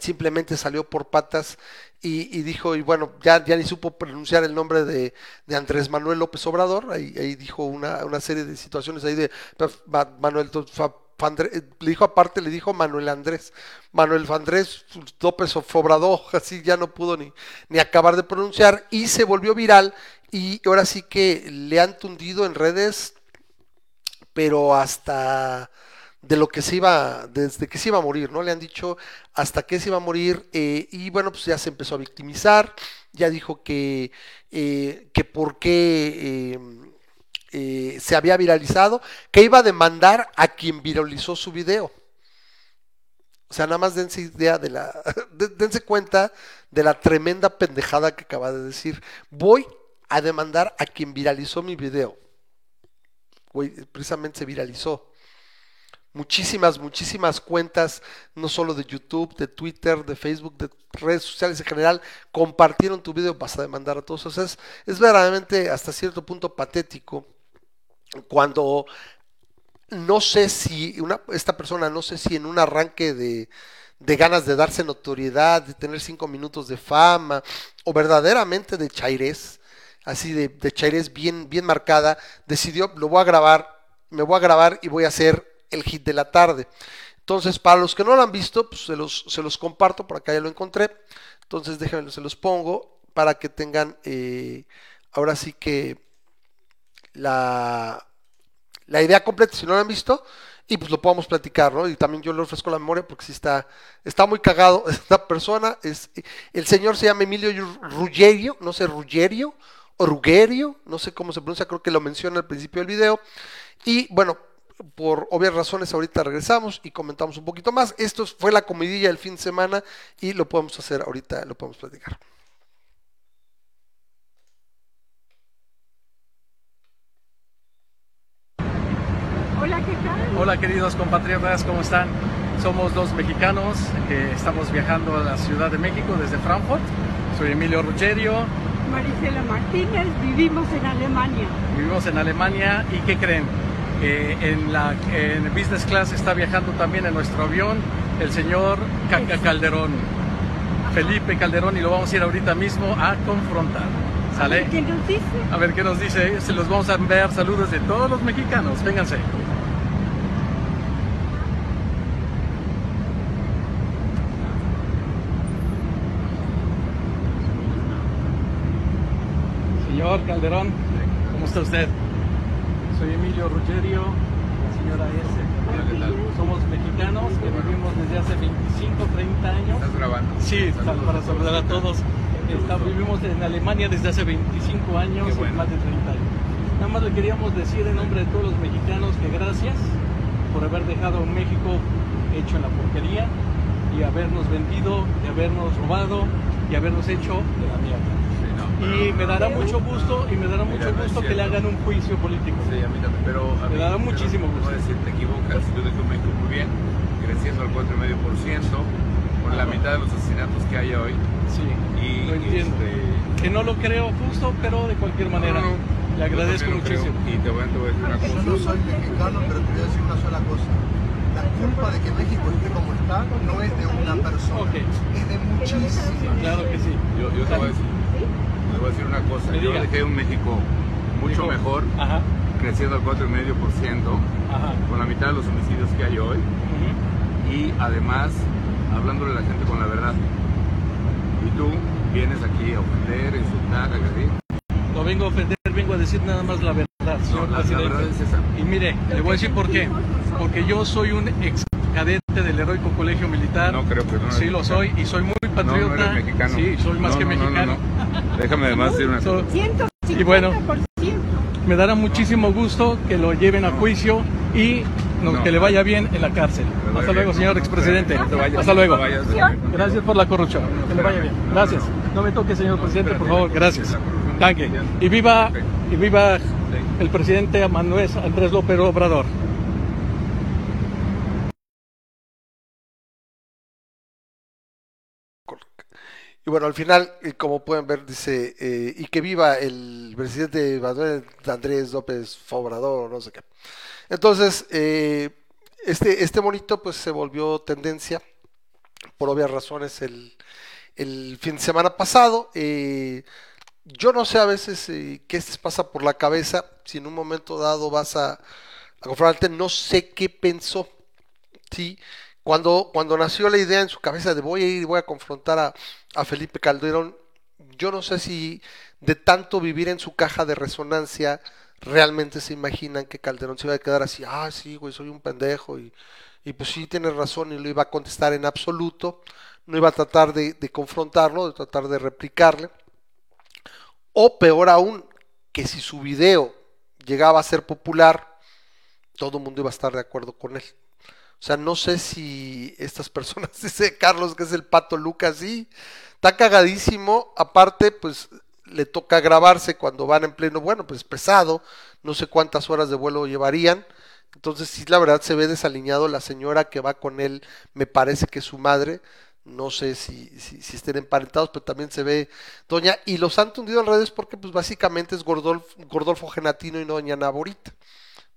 simplemente salió por patas y, dijo, y bueno, ya, ya ni supo pronunciar el nombre de, Andrés Manuel López Obrador, ahí, ahí dijo una, una, serie de situaciones ahí de Manuel le dijo aparte, le dijo Manuel Andrés, Manuel Andrés López Obrador, así ya no pudo ni, ni acabar de pronunciar y se volvió viral y ahora sí que le han tundido en redes, pero hasta de lo que se iba, desde que se iba a morir, ¿no? Le han dicho hasta que se iba a morir eh, y bueno, pues ya se empezó a victimizar, ya dijo que, eh, que por qué em, eh, se había viralizado, que iba a demandar a quien viralizó su video. O sea, nada más dense idea de la, dense cuenta de la tremenda pendejada que acaba de decir. Voy a demandar a quien viralizó mi video. precisamente se viralizó muchísimas, muchísimas cuentas, no solo de YouTube, de Twitter, de Facebook, de redes sociales en general, compartieron tu video, vas a demandar a todos. O sea, es, verdaderamente hasta cierto punto patético cuando no sé si una, esta persona, no sé si en un arranque de, de ganas de darse notoriedad, de tener cinco minutos de fama, o verdaderamente de chairés, así de, de chairés bien, bien marcada, decidió, lo voy a grabar, me voy a grabar y voy a hacer el hit de la tarde. Entonces, para los que no lo han visto, pues se los, se los comparto, por acá ya lo encontré. Entonces, déjenme, se los pongo para que tengan, eh, ahora sí que la, la idea completa, si no lo han visto, y pues lo podamos platicar, ¿no? Y también yo le ofrezco la memoria porque sí está, está muy cagado esta persona. Es, el señor se llama Emilio Ruggerio, no sé, Ruggerio o Ruggerio, no sé cómo se pronuncia, creo que lo menciona al principio del video. Y bueno, por obvias razones ahorita regresamos y comentamos un poquito más. Esto fue la comidilla del fin de semana y lo podemos hacer ahorita, lo podemos platicar. Hola, ¿qué tal? Hola queridos compatriotas, ¿cómo están? Somos dos mexicanos que estamos viajando a la Ciudad de México desde Frankfurt. Soy Emilio Ruggerio. Marisela Martínez, vivimos en Alemania. Vivimos en Alemania y ¿qué creen? Eh, en la en business class está viajando también en nuestro avión el señor Caca Calderón, Felipe Calderón, y lo vamos a ir ahorita mismo a confrontar. ¿Sale? ¿Qué nos dice? A ver qué nos dice. Se los vamos a enviar saludos de todos los mexicanos. Vénganse. Señor Calderón, ¿cómo está usted? Soy Emilio Ruggerio, la señora S. Somos mexicanos que vivimos desde hace 25, 30 años. ¿Estás grabando? Sí, para saludar a todos. Está- vivimos en Alemania desde hace 25 años, más de 30 años. Nada más le queríamos decir en nombre de todos los mexicanos que gracias por haber dejado México hecho en la porquería y habernos vendido, y habernos robado y habernos hecho de la mierda. No, Y me dará no, mucho gusto y me dará mucho no gusto que le hagan un juicio político. Sí, a mí también, pero a Me mí- dará pero muchísimo gusto. voy a decir, te equivocas. Tú dejó México muy bien, creciendo al 4,5%, con la mitad de los asesinatos que hay hoy. Sí, Y, lo entiendo. este, Que no lo creo justo, pero de cualquier manera no, no, le agradezco yo creo. muchísimo. Y te voy, a- te voy a decir una Yo cosa. no soy mexicano, pero te voy a decir una sola cosa. La culpa de que México esté como está no es de una persona, es de muchísimas. Claro que sí. Yo, yo te, voy a decir, te voy a decir una cosa. Me Yo diga. dejé un México mucho mejor, Ajá, creciendo al 4,5%, ajá. con la mitad de los homicidios que hay hoy. y además hablándole a la gente con la verdad. Y tú vienes aquí a ofender, a insultar, a agredir. No vengo a ofender, vengo a decir nada más la verdad, No, señor la, la presidente. verdad es esa. Y mire, le voy a decir por qué. Porque yo soy un ex cadete del heroico colegio militar. No creo que no Sí, lo mexicano. soy y soy muy No, patriota. no eres mexicano. Sí, soy más No, que no, no, no, mexicano. no. Déjame además decir una cosa. 150%. Y bueno, Me dará muchísimo gusto que lo lleven a juicio y no- No. que le vaya bien en la cárcel. Hasta luego, señor No, expresidente. no Hasta no luego. Gracias por la corrupción. Que le vaya bien. Gracias. No me toque, señor presidente, por favor. Gracias. Tanque. Y viva, y viva el presidente Manuel Andrés López Obrador. Y bueno, al final, eh, como pueden ver, dice, eh, y que viva el presidente Manuel Andrés López Obrador, no sé qué. Entonces, eh, este, este monito pues se volvió tendencia, por obvias razones, el, fin de semana pasado. Yo no sé a veces qué se pasa por la cabeza, si en un momento dado vas a, a confrontarte, no sé qué pensó. Sí, cuando, cuando nació la idea en su cabeza de voy a ir y voy a confrontar a, a Felipe Calderón, yo no sé si de tanto vivir en su caja de resonancia realmente se imaginan que Calderón se iba a quedar así, ah, sí, güey, soy un pendejo y, y pues sí, tienes razón y lo iba a contestar en absoluto, no iba a tratar de, de confrontarlo, de tratar de replicarle, o peor aún, que si su video llegaba a ser popular, todo el mundo iba a estar de acuerdo con él. O sea, no sé si estas personas, dice Carlos que es el pato Lucas, sí, está cagadísimo. Aparte, pues le toca grabarse cuando van en pleno, bueno, pues pesado, no sé cuántas horas de vuelo llevarían. Entonces, sí, la verdad se ve desaliñado la señora que va con él, me parece que es su madre, no sé si, si, si estén emparentados, pero también se ve doña, y los han tundido en redes porque pues básicamente es Gordolfo, Gordolfo Genatino y no doña Naborita.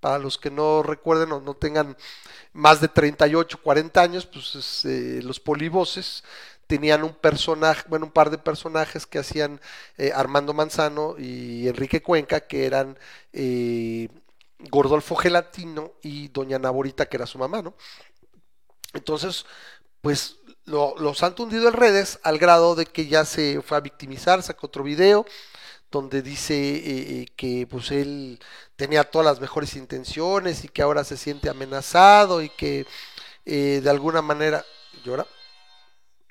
Para los que no recuerden o no tengan más de 38, 40 años, pues es, eh, los polivoces tenían un personaje, bueno, un par de personajes que hacían eh, Armando Manzano y Enrique Cuenca, que eran eh, Gordolfo Gelatino y Doña Naborita, que era su mamá, ¿no? Entonces, pues lo, los han tundido en redes al grado de que ya se fue a victimizar, sacó otro video donde dice eh, eh, que pues él tenía todas las mejores intenciones y que ahora se siente amenazado y que eh, de alguna manera llora.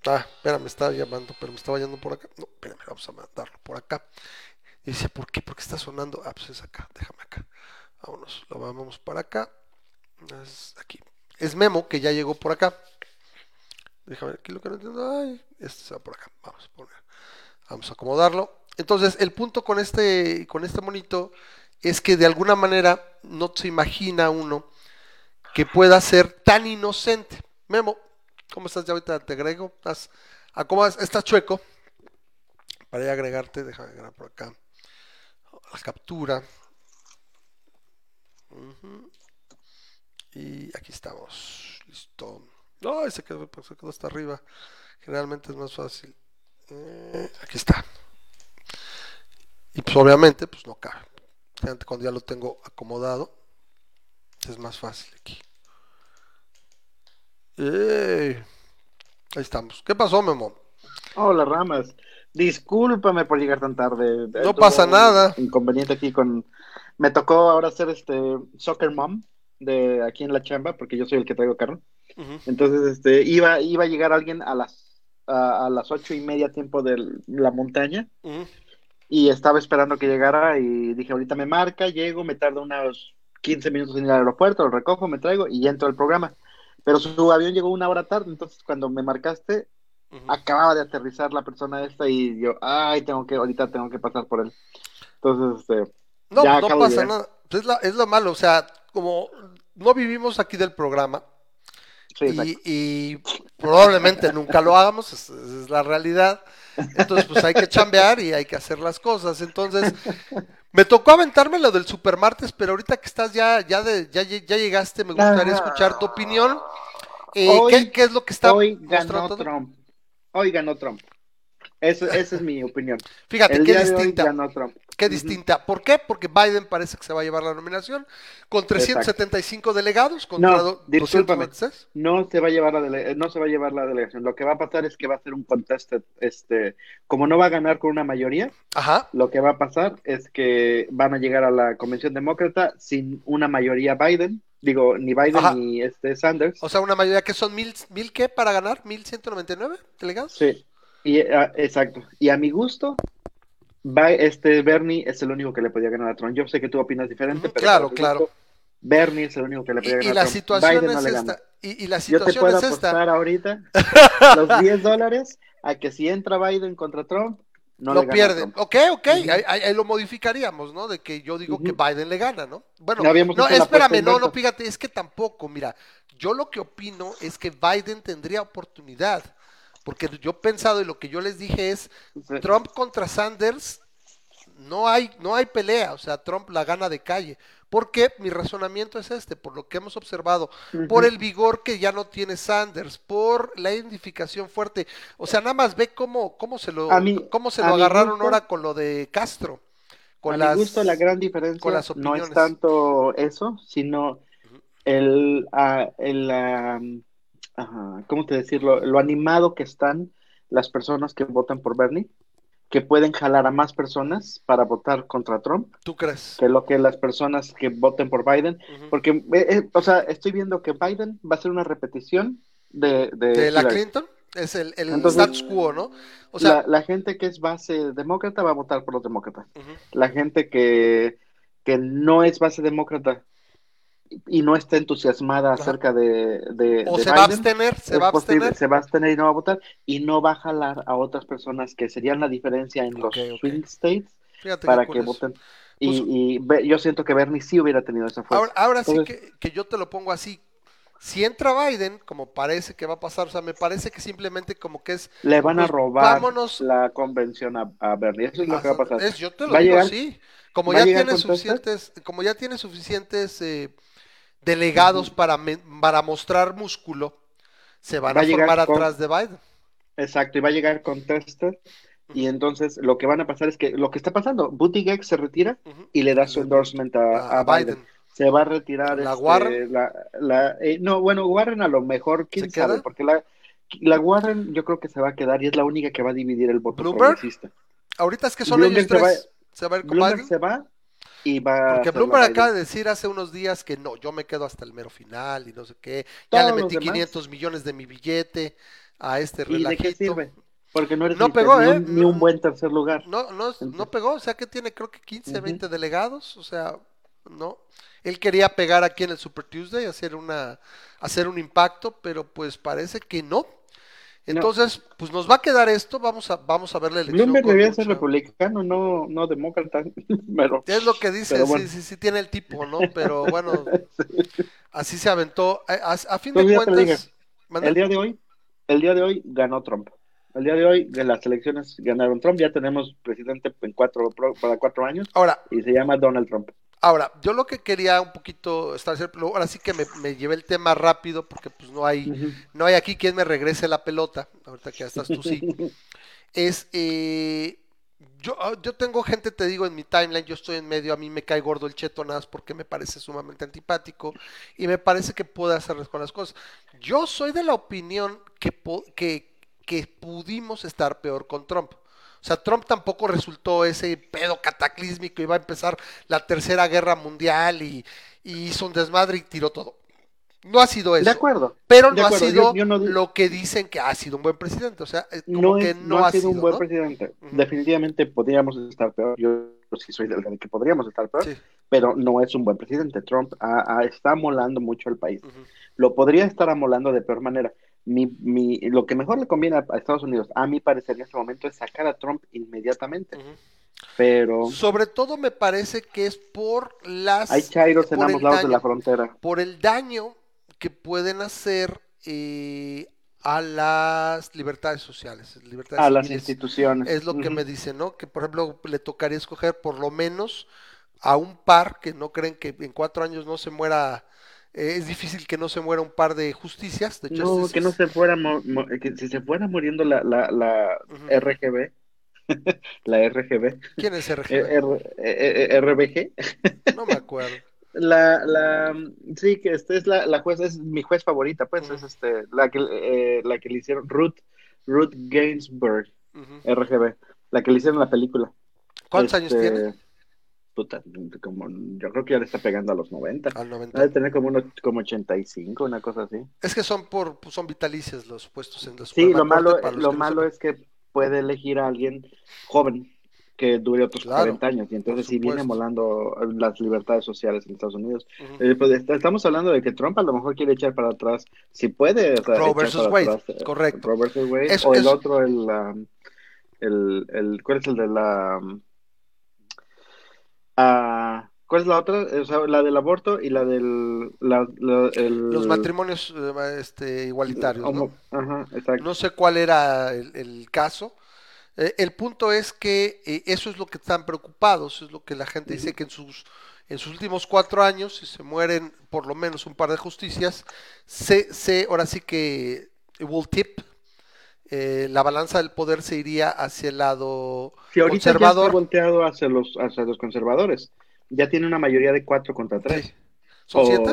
Ah, espera, me estaba llamando, pero me estaba yendo por acá. No, espérame, vamos a mandarlo por acá. Dice, ¿por qué? Porque está sonando. Ah, pues es acá, déjame acá. Vámonos, lo vamos para acá. Es aquí. Es Memo, que ya llegó por acá. Déjame ver aquí lo que no entiendo. Ay, este se va por acá. Vamos a poner. Vamos a acomodarlo. Entonces, el punto con este, con este monito es que de alguna manera no se imagina uno que pueda ser tan inocente. Memo, ¿cómo estás? Ya ahorita te agrego. ¿Estás? ¿Estás chueco? Para ya agregarte, déjame agregar por acá la captura. Y aquí estamos. Listo. No, se quedó, se hasta arriba. Generalmente es más fácil. Eh, aquí está. Y pues obviamente, pues no cabe. Cuando ya lo tengo acomodado, es más fácil aquí. ¡Ey! Ahí estamos. ¿Qué pasó, Memo? Hola, Ramas. Discúlpame por llegar tan tarde. No pasa nada. Inconveniente aquí con. Me tocó ahora ser este soccer mom de aquí en la chamba, porque yo soy el que traigo carro. Entonces, este, iba, iba a llegar alguien a las a, a las ocho y media tiempo de la montaña Ujú. Y estaba esperando que llegara y dije, ahorita me marca, llego, me tardo unos 15 minutos en ir al aeropuerto, lo recojo, me traigo y entro al programa. Pero su avión llegó una hora tarde, entonces cuando me marcaste, acababa de aterrizar la persona esta y yo, ay, tengo que, ahorita tengo que pasar por él. Entonces, este, No, Ya no pasa nada. Es, la- es lo malo, o sea, como no vivimos aquí del programa sí, y, y probablemente nunca lo hagamos, es, es la realidad. Entonces, pues hay que chambear y hay que hacer las cosas. Entonces, me tocó aventarme lo del supermartes, pero ahorita que estás ya, ya, de, ya, lle- ya llegaste, me gustaría escuchar tu opinión. Eh, Hoy- ¿qué, qué es lo que está Hoy ganó? Trump. Hoy ganó Trump. Eso, esa es mi opinión. Fíjate, El qué día de hoy distinta. ganó Trump. Qué distinta. ¿Por qué? Porque Biden parece que se va a llevar la nominación con 375 delegados contra No, discúlpame. 226. No se va a llevar la dele- no se va a llevar la delegación. Lo que va a pasar es que va a ser un contested, este, como no va a ganar con una mayoría, Ajá. lo que va a pasar es que van a llegar a la convención demócrata sin una mayoría Biden, digo, ni Biden Ajá. ni este Sanders. O sea, una mayoría que son mil, mil qué para ganar, 1199 delegados. Sí, y, ah, exacto. Y a mi gusto, este Bernie es el único que le podía ganar a Trump. Yo sé que tú opinas diferente, pero claro, claro. Bernie es el único que le Y, podía y ganar la a Trump. situación Biden no es le esta. gana. Y, y la Yo te situación puedo es esta. apostar ahorita los 10 dólares a que si entra Biden contra Trump, no lo. Trump. Ok, ok, ahí, ahí- ahí lo modificaríamos, ¿no? De que yo digo que Ujú. Biden le gana, ¿no? Bueno, No no, la espérame, no, no, fíjate, es que tampoco, mira, yo lo que opino es que Biden tendría oportunidad, porque yo he pensado y lo que yo les dije es. Trump contra Sanders, no hay, no hay pelea, o sea, Trump la gana de calle. Porque mi razonamiento es este, por lo que hemos observado, por el vigor que ya no tiene Sanders, por la identificación fuerte. O sea, nada más ve cómo, cómo se lo, cómo se lo agarraron gusto- ahora con lo de Castro. Con a las, mi gusto, la gran diferencia con las no es tanto eso, sino el, ah, el ajá, ¿cómo te decirlo? Lo animado que están las personas que votan por Bernie, que pueden jalar a más personas para votar contra Trump ¿Tú crees? que lo que las personas que voten por Biden, porque, eh, eh, o sea, estoy viendo que Biden va a ser una repetición de, de, de la. Clinton es el, el Entonces, status quo, ¿no? O sea, la, la gente que es base demócrata va a votar por los demócratas. La gente que, que no es base demócrata y no está entusiasmada acerca de, de, o de se va a abstener, se va a posible, abstener. se va a abstener y no va a votar y no va a jalar a otras personas que serían la diferencia en los Ok, ok. swing states Fíjate para que voten. Y, y yo siento que Bernie sí hubiera tenido esa fuerza. Ahora, ahora sí que, que yo te lo pongo así. Si entra Biden, como parece que va a pasar, o sea, me parece que simplemente como que es... le van a pues, robar vámonos la convención a, a Bernie. Eso es lo que va a pasar. Es- yo te lo Va digo llegar- así. Como ya tiene suficientes, como ya tiene suficientes eh, delegados para, me- para mostrar músculo, se van Va a formar con- atrás de Biden. Exacto, y va a llegar con Tester. Y entonces lo que van a pasar es que lo que está pasando, Buttigieg se retira y le da su endorsement a, Biden. Biden. Se va a retirar. ¿La este, Warren? la- la- eh, no, bueno, Warren a lo mejor, quién ¿Se sabe, queda? porque la, la Warren yo creo que se va a quedar y es la única que va a dividir el voto ¿Bloomberg? progresista. Ahorita es que son Bloomberg ellos se va- tres. Se va a ir con Bloomberg Biden. se va y va a Porque Bloomberg acaba de decir hace unos días que no, yo me quedo hasta el mero final y no sé qué. Ya Todos le metí demás. 500 millones de mi billete a este ¿Y de qué relajito. sirve? Porque no eres No ni, pegó, ni ¿eh? un, ni No- un buen tercer lugar. No, no, no pegó, o sea que tiene creo que 15, Ujú. 20 delegados, o sea, no. Él quería pegar aquí en el Super Tuesday, hacer una, hacer un impacto, pero pues parece que no. Entonces, pues nos va a quedar esto, vamos a, vamos a ver la elección. Bloomberg debía ser republicano, no, no demócrata. Pero, Es lo que dice, bueno. sí, sí, sí tiene el tipo, ¿no? Pero bueno, así se aventó. A, a- a fin de cuentas, el día de hoy, el día de hoy ganó Trump. El día de hoy de las elecciones ganaron Trump. Ya tenemos presidente en cuatro, para cuatro años ahora, y se llama Donald Trump. Ahora, yo lo que quería un poquito establecer, ahora sí que me, me llevé el tema rápido porque pues no hay, no hay aquí quien me regrese la pelota, ahorita que ya estás tú sí, es, eh, yo, ah, yo tengo gente, te digo, en mi timeline, yo estoy en medio, a mí me cae gordo el cheto nada más porque me parece sumamente antipático y me parece que puede hacerles con las cosas. Yo soy de la opinión que, que, que pudimos estar peor con Trump. O sea, Trump tampoco resultó ese pedo cataclísmico, iba a empezar la tercera guerra mundial y, y hizo un desmadre y tiró todo. No ha sido eso. De acuerdo. Pero no ha sido yo- yo no di- lo que dicen que ha sido un buen presidente. O sea, eh, como No, que no, no ha sido un buen presidente. Definitivamente podríamos estar peor. Yo sí soy del que podríamos estar peor, Sí. pero no es un buen presidente. Trump está amolando mucho al país. Lo podría estar amolando de peor manera. Mi, mi, lo que mejor le conviene a, Estados Unidos, a mi parecer en este momento, es sacar a Trump inmediatamente. Pero Sobre todo me parece que es por las hay chairos en por ambos el lados de daño. la frontera. por el daño que pueden hacer eh, a las libertades sociales, libertades A las instituciones. Es lo que me dicen, ¿no? Que por ejemplo le tocaría escoger por lo menos a un par que no creen que en cuatro años no se muera. Eh, es difícil que no se muera un par de justicias, de No, que no se fuera, que si se fuera muriendo la, la, la. RGB, la RGB, ¿Quién es eh, RGB? R- eh, eh, RBG, No me acuerdo. la, la, sí, que esta es la, la jueza, es mi juez favorita, pues, es este, la que, eh, la que le hicieron, Ruth, Ruth Gainsbourg. RGB, la que le hicieron la película. ¿Cuántos años Este, tiene? Puta, como, yo creo que ya le está pegando a los 90. Al 90. Debe tener como unos, como 85, una cosa así. Es que son por son vitalicios los puestos en la Sí, lo malo, los lo malo es que puede elegir a alguien joven que dure otros Claro, 40 años y entonces si viene molando las libertades sociales en Estados Unidos. Eh, pues, est- estamos hablando de que Trump a lo mejor quiere echar para atrás, si puede. Roe versus Wade, atrás, eh, correcto. Roe versus Wade, Eso- o el eso- otro, el, um, el, el, ¿cuál es el de la... um, ¿Cuál es la otra? O sea, la del aborto y la del... La, la- el, Los matrimonios eh, este, igualitarios, ¿no? homo- Ajá, exacto. No sé cuál era el, el caso. Eh, el punto es que eh, eso es lo que están preocupados, es lo que la gente dice que en sus en sus últimos cuatro años, si se mueren por lo menos un par de justicias, se, se ahora sí que will tip, eh, la balanza del poder se iría hacia el lado Si ahorita ya está conservador. volteado hacia los, hacia los conservadores, ya tiene una mayoría de 4 contra 3. Sí. ¿Son siete?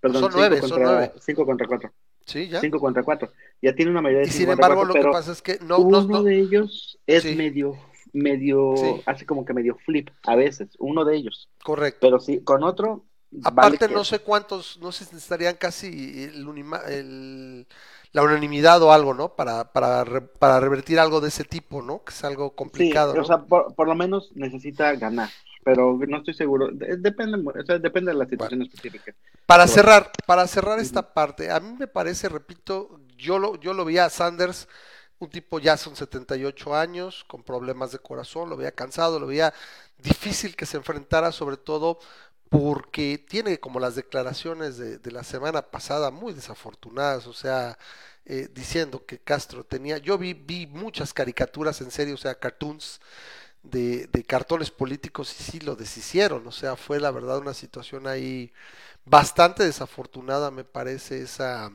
Perdón, Son 5 nueve, son contra, nueve. cinco contra 4. Sí, ya. 5 contra 4. Ya tiene una mayoría de Y 5 sin contra embargo, 4, lo que pasa es que no, uno no, no- de ellos es Sí. medio, medio, Sí. hace como que medio flip a veces, uno de ellos. correcto. Pero sí, con otro, Aparte, vale no que- sé cuántos, no sé si necesitarían casi el unima- el- la unanimidad o algo, ¿no? Para, para, re- para revertir algo de ese tipo, ¿no? Que es algo Sí, complicado, o ¿no? sea, por, por lo menos necesita ganar, pero no estoy seguro. De- depende, o sea, depende de la situación específica. Para cerrar, para cerrar esta parte, a mí me parece, repito, yo lo, yo lo vi a Sanders un tipo ya son 78 años, con problemas de corazón, lo veía cansado, lo veía difícil que se enfrentara, sobre todo porque tiene como las declaraciones de, de la semana pasada muy desafortunadas, o sea, eh, diciendo que Castro tenía, yo vi, vi muchas caricaturas en serio, o sea, cartoons de, de cartones políticos y sí lo deshicieron, o sea, fue la verdad una situación ahí bastante desafortunada, me parece, esa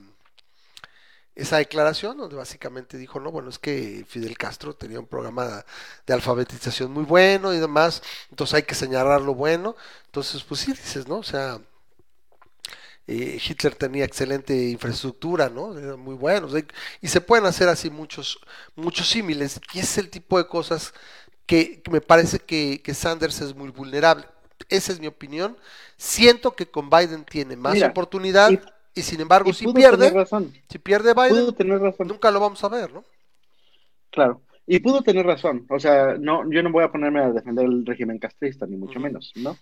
esa declaración donde básicamente dijo, no, bueno, es que Fidel Castro tenía un programa de alfabetización muy bueno y demás, entonces hay que señalar lo bueno, entonces pues sí dices, ¿no? O sea, eh, Hitler tenía excelente infraestructura, ¿no? Era muy bueno, y se pueden hacer así muchos, muchos símiles, y es el tipo de cosas que, que me parece que, que, Sanders es muy vulnerable. Esa es mi opinión. Siento que con Biden tiene más Mira, oportunidad. y- Y sin embargo, y si pierde, razón. si pierde Biden, tener razón. nunca lo vamos a ver, ¿no? Claro. Y pudo tener razón. O sea, no, yo no voy a ponerme a defender el régimen castrista, ni mucho menos, ¿no?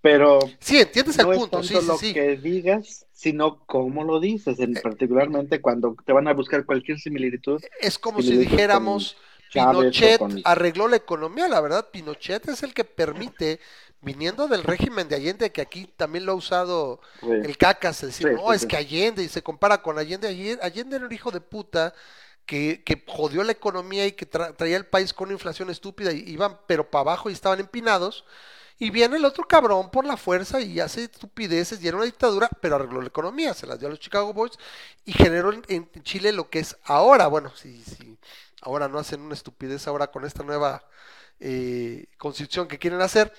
Pero Sí, entiendes el no es punto, tanto sí, sí, lo sí. que digas, sino cómo lo dices, en- Eh, particularmente cuando te van a buscar cualquier similitud. Es como si dijéramos, Pinochet con- arregló la economía, la verdad, Pinochet es el que permite, viniendo del régimen de Allende, que aquí también lo ha usado Sí. el cacas, decir, Sí, no, sí, es que Allende, y se compara con Allende, Allende, Allende era un hijo de puta que, que jodió la economía y que tra- traía el país con una inflación estúpida y iban pero para abajo y estaban empinados. Y viene el otro cabrón por la fuerza y hace estupideces y era una dictadura, pero arregló la economía, se las dio a los Chicago Boys y generó en, en Chile lo que es ahora. Bueno, si, si ahora no hacen una estupidez ahora con esta nueva eh, constitución que quieren hacer.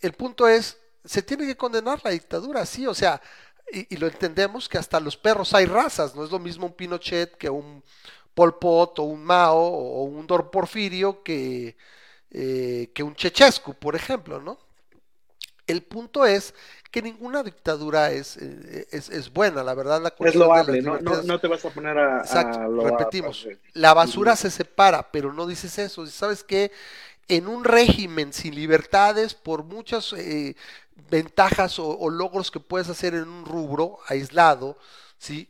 El punto es, se tiene que condenar la dictadura, sí, o sea, y, y lo entendemos que hasta los perros hay razas, no es lo mismo un Pinochet que un Pol Pot o un Mao o un Dor Porfirio que, eh, que un Chechescu, por ejemplo, ¿no? El punto es que ninguna dictadura es, eh, es, es buena, la verdad. La Es loable, ¿no? No, te vas a poner a, a Exacto, loar, repetimos. pues, La basura se separa, pero no dices eso. ¿Sabes qué? En un régimen sin libertades, por muchas eh, ventajas o, o logros que puedes hacer en un rubro aislado, ¿sí?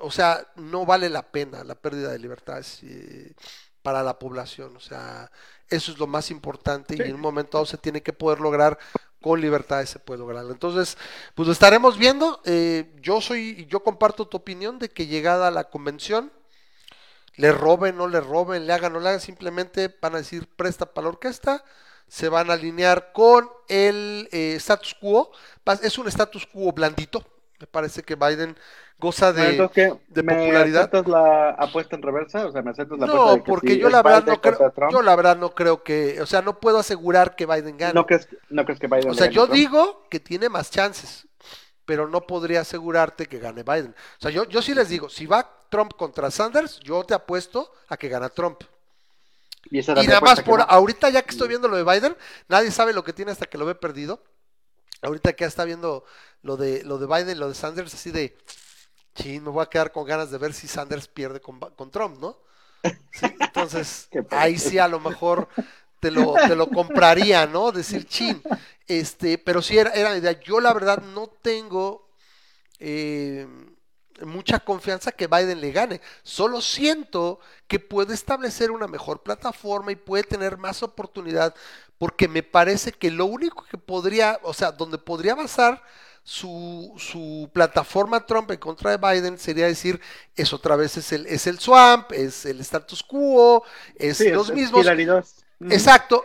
O sea, no vale la pena la pérdida de libertades eh, para la población. O sea, eso es lo más importante y en un momento dado se tiene que poder lograr con libertades se puede lograr. Entonces, pues lo estaremos viendo. Eh, yo soy, yo comparto tu opinión de que llegada a la convención, le roben, no le roben, le hagan, no le hagan, simplemente van a decir presta para la orquesta, se van a alinear con el eh, status quo. Es un status quo blandito. Me parece que Biden goza de, de ¿Me popularidad. aceptas la apuesta en reversa? O sea, ¿me aceptas la apuesta No, de que porque yo la verdad no creo, yo la verdad no creo que, o sea, no puedo asegurar que Biden gane. ¿No crees, no crees que Biden O sea, gane yo Trump? digo que tiene más chances, pero no podría asegurarte que gane Biden. O sea, yo, yo sí les digo, si va Trump contra Sanders, yo te apuesto a que gana Trump. Y, esa Y nada más por no. ahorita ya que estoy viendo lo de Biden, nadie sabe lo que tiene hasta que lo ve perdido. Ahorita que ya está viendo lo de lo de Biden, lo de Sanders, así de, chin, me voy a quedar con ganas de ver si Sanders pierde con, con Trump, ¿no? Sí, entonces, ahí sí a lo mejor te lo, te lo compraría, ¿no? Decir, chin, este, pero sí era, era la idea. Yo la verdad no tengo eh, mucha confianza que Biden le gane. Solo siento que puede establecer una mejor plataforma y puede tener más oportunidad, porque me parece que lo único que podría, o sea, donde podría basar su, su plataforma Trump en contra de Biden sería decir, es otra vez es el, es el swamp, es el status quo, es Sí, los es- mismos. Exacto.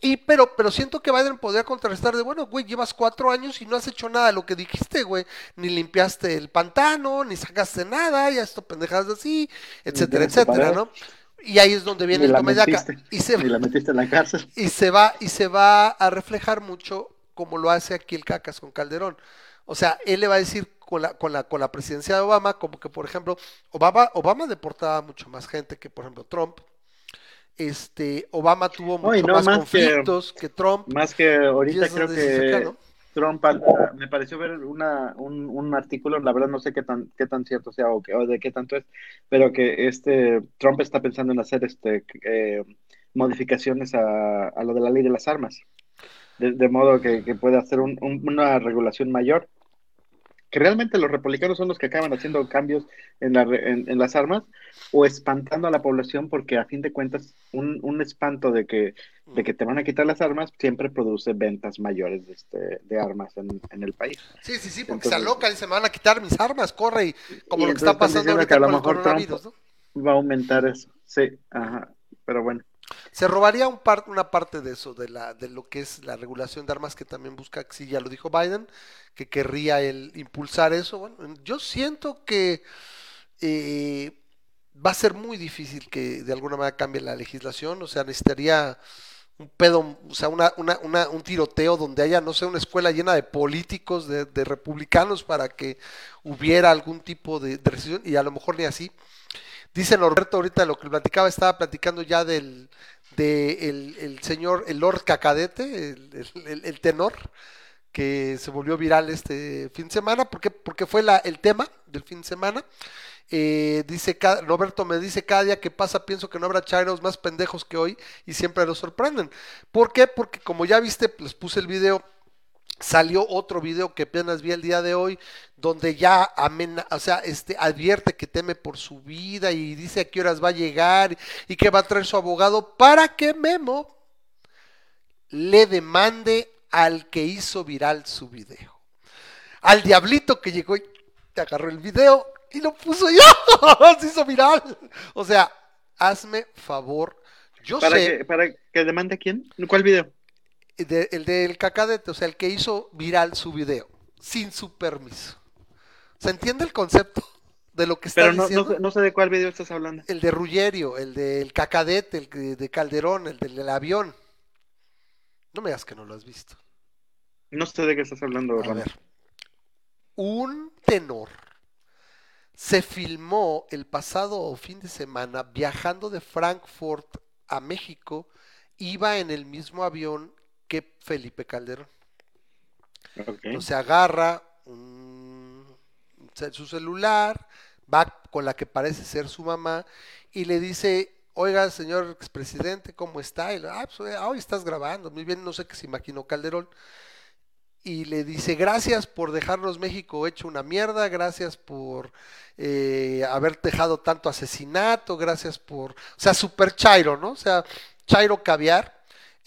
Y pero, pero siento que Biden podría contrarrestar de, bueno, güey, llevas cuatro años y no has hecho nada de lo que dijiste, güey. Ni limpiaste el pantano, ni sacaste nada, ya esto pendejadas así, etcétera, etcétera. ¿no? Y ahí es donde viene el toma y se, la metiste en la cárcel. y se va, y se va a reflejar mucho como lo hace aquí el Cacas con Calderón. O sea, él le va a decir con la, con la, con la presidencia de Obama, como que, por ejemplo, Obama, Obama deportaba mucho más gente que, por ejemplo, Trump. Este, Obama tuvo mucho no más, más que- conflictos que, Trump. Más que ahorita creo que. Trump me pareció ver una, un, un artículo, la verdad no sé qué tan, qué tan cierto sea o, qué- o de qué tanto es, pero que este Trump está pensando en hacer este eh, modificaciones a, a lo de la ley de las armas, de, de modo que, que pueda hacer un- un- una regulación mayor que realmente los republicanos son los que acaban haciendo cambios en, la en- en las armas o espantando a la población porque a fin de cuentas un, un espanto de que, de que te van a quitar las armas siempre produce ventas mayores de, este, de armas en, en el país. Sí, sí, sí, porque Entonces- se alocan y se me van a quitar mis armas, corre, y como Y lo que está pasando ahorita que a lo con el mejor coronavirus, Trump ¿no? va a aumentar eso. Sí, ajá, pero bueno. Se robaría una parte de eso, de, la, de lo que es la regulación de armas que también busca, sí, ya lo dijo Biden, que querría él impulsar eso. Bueno, yo siento que eh, va a ser muy difícil que de alguna manera cambie la legislación, o sea, necesitaría un pedo, o sea, un tiroteo donde haya, no sé, una escuela llena de políticos, de, republicanos, para que hubiera algún tipo de, de restricción, y a lo mejor ni así. Dice Norberto ahorita lo que platicaba, estaba platicando ya del de el, señor, el Lord Cacadete, el, el- el- tenor, que se volvió viral este fin de semana, porque, porque fue la, el tema del fin de semana. Eh, dice Roberto me dice cada día que pasa pienso que no habrá chairos más pendejos que hoy y siempre los sorprenden. ¿Por qué? Porque como ya viste, les puse el video, salió otro video que apenas vi el día de hoy, donde ya amena, o sea, este advierte que teme por su vida y dice a qué horas va a llegar y que va a traer su abogado para que Memo le demande al que hizo viral su video. Al diablito que llegó y te agarró el video y lo puso yo, se hizo viral. O sea, hazme favor. Yo ¿Para sé que, ¿Para que demande a quién? ¿Cuál video? De- el del cacadete, o sea, el que hizo viral su video, sin su permiso. ¿Se entiende el concepto de lo que está Pero no, no, diciendo? sé- no sé de cuál video estás hablando. El de Ruggerio, el del cacadete, el de Calderón, el del, del avión. No me digas que no lo has visto. No sé de qué estás hablando, A Ramón. ver. Un tenor se filmó el pasado fin de semana viajando de Frankfurt a México. Iba en el mismo avión que Felipe Calderón. Ok. Entonces agarra su celular, va con la que parece ser su mamá y le dice, oiga, señor expresidente, ¿cómo está? Y le, ah, pues, ah, hoy estás grabando, muy bien, no sé qué se imaginó Calderón. Y le dice, gracias por dejarnos México hecho una mierda, gracias por eh, haber dejado tanto asesinato, gracias por... O sea, super Chairo, ¿no? O sea, Chairo caviar.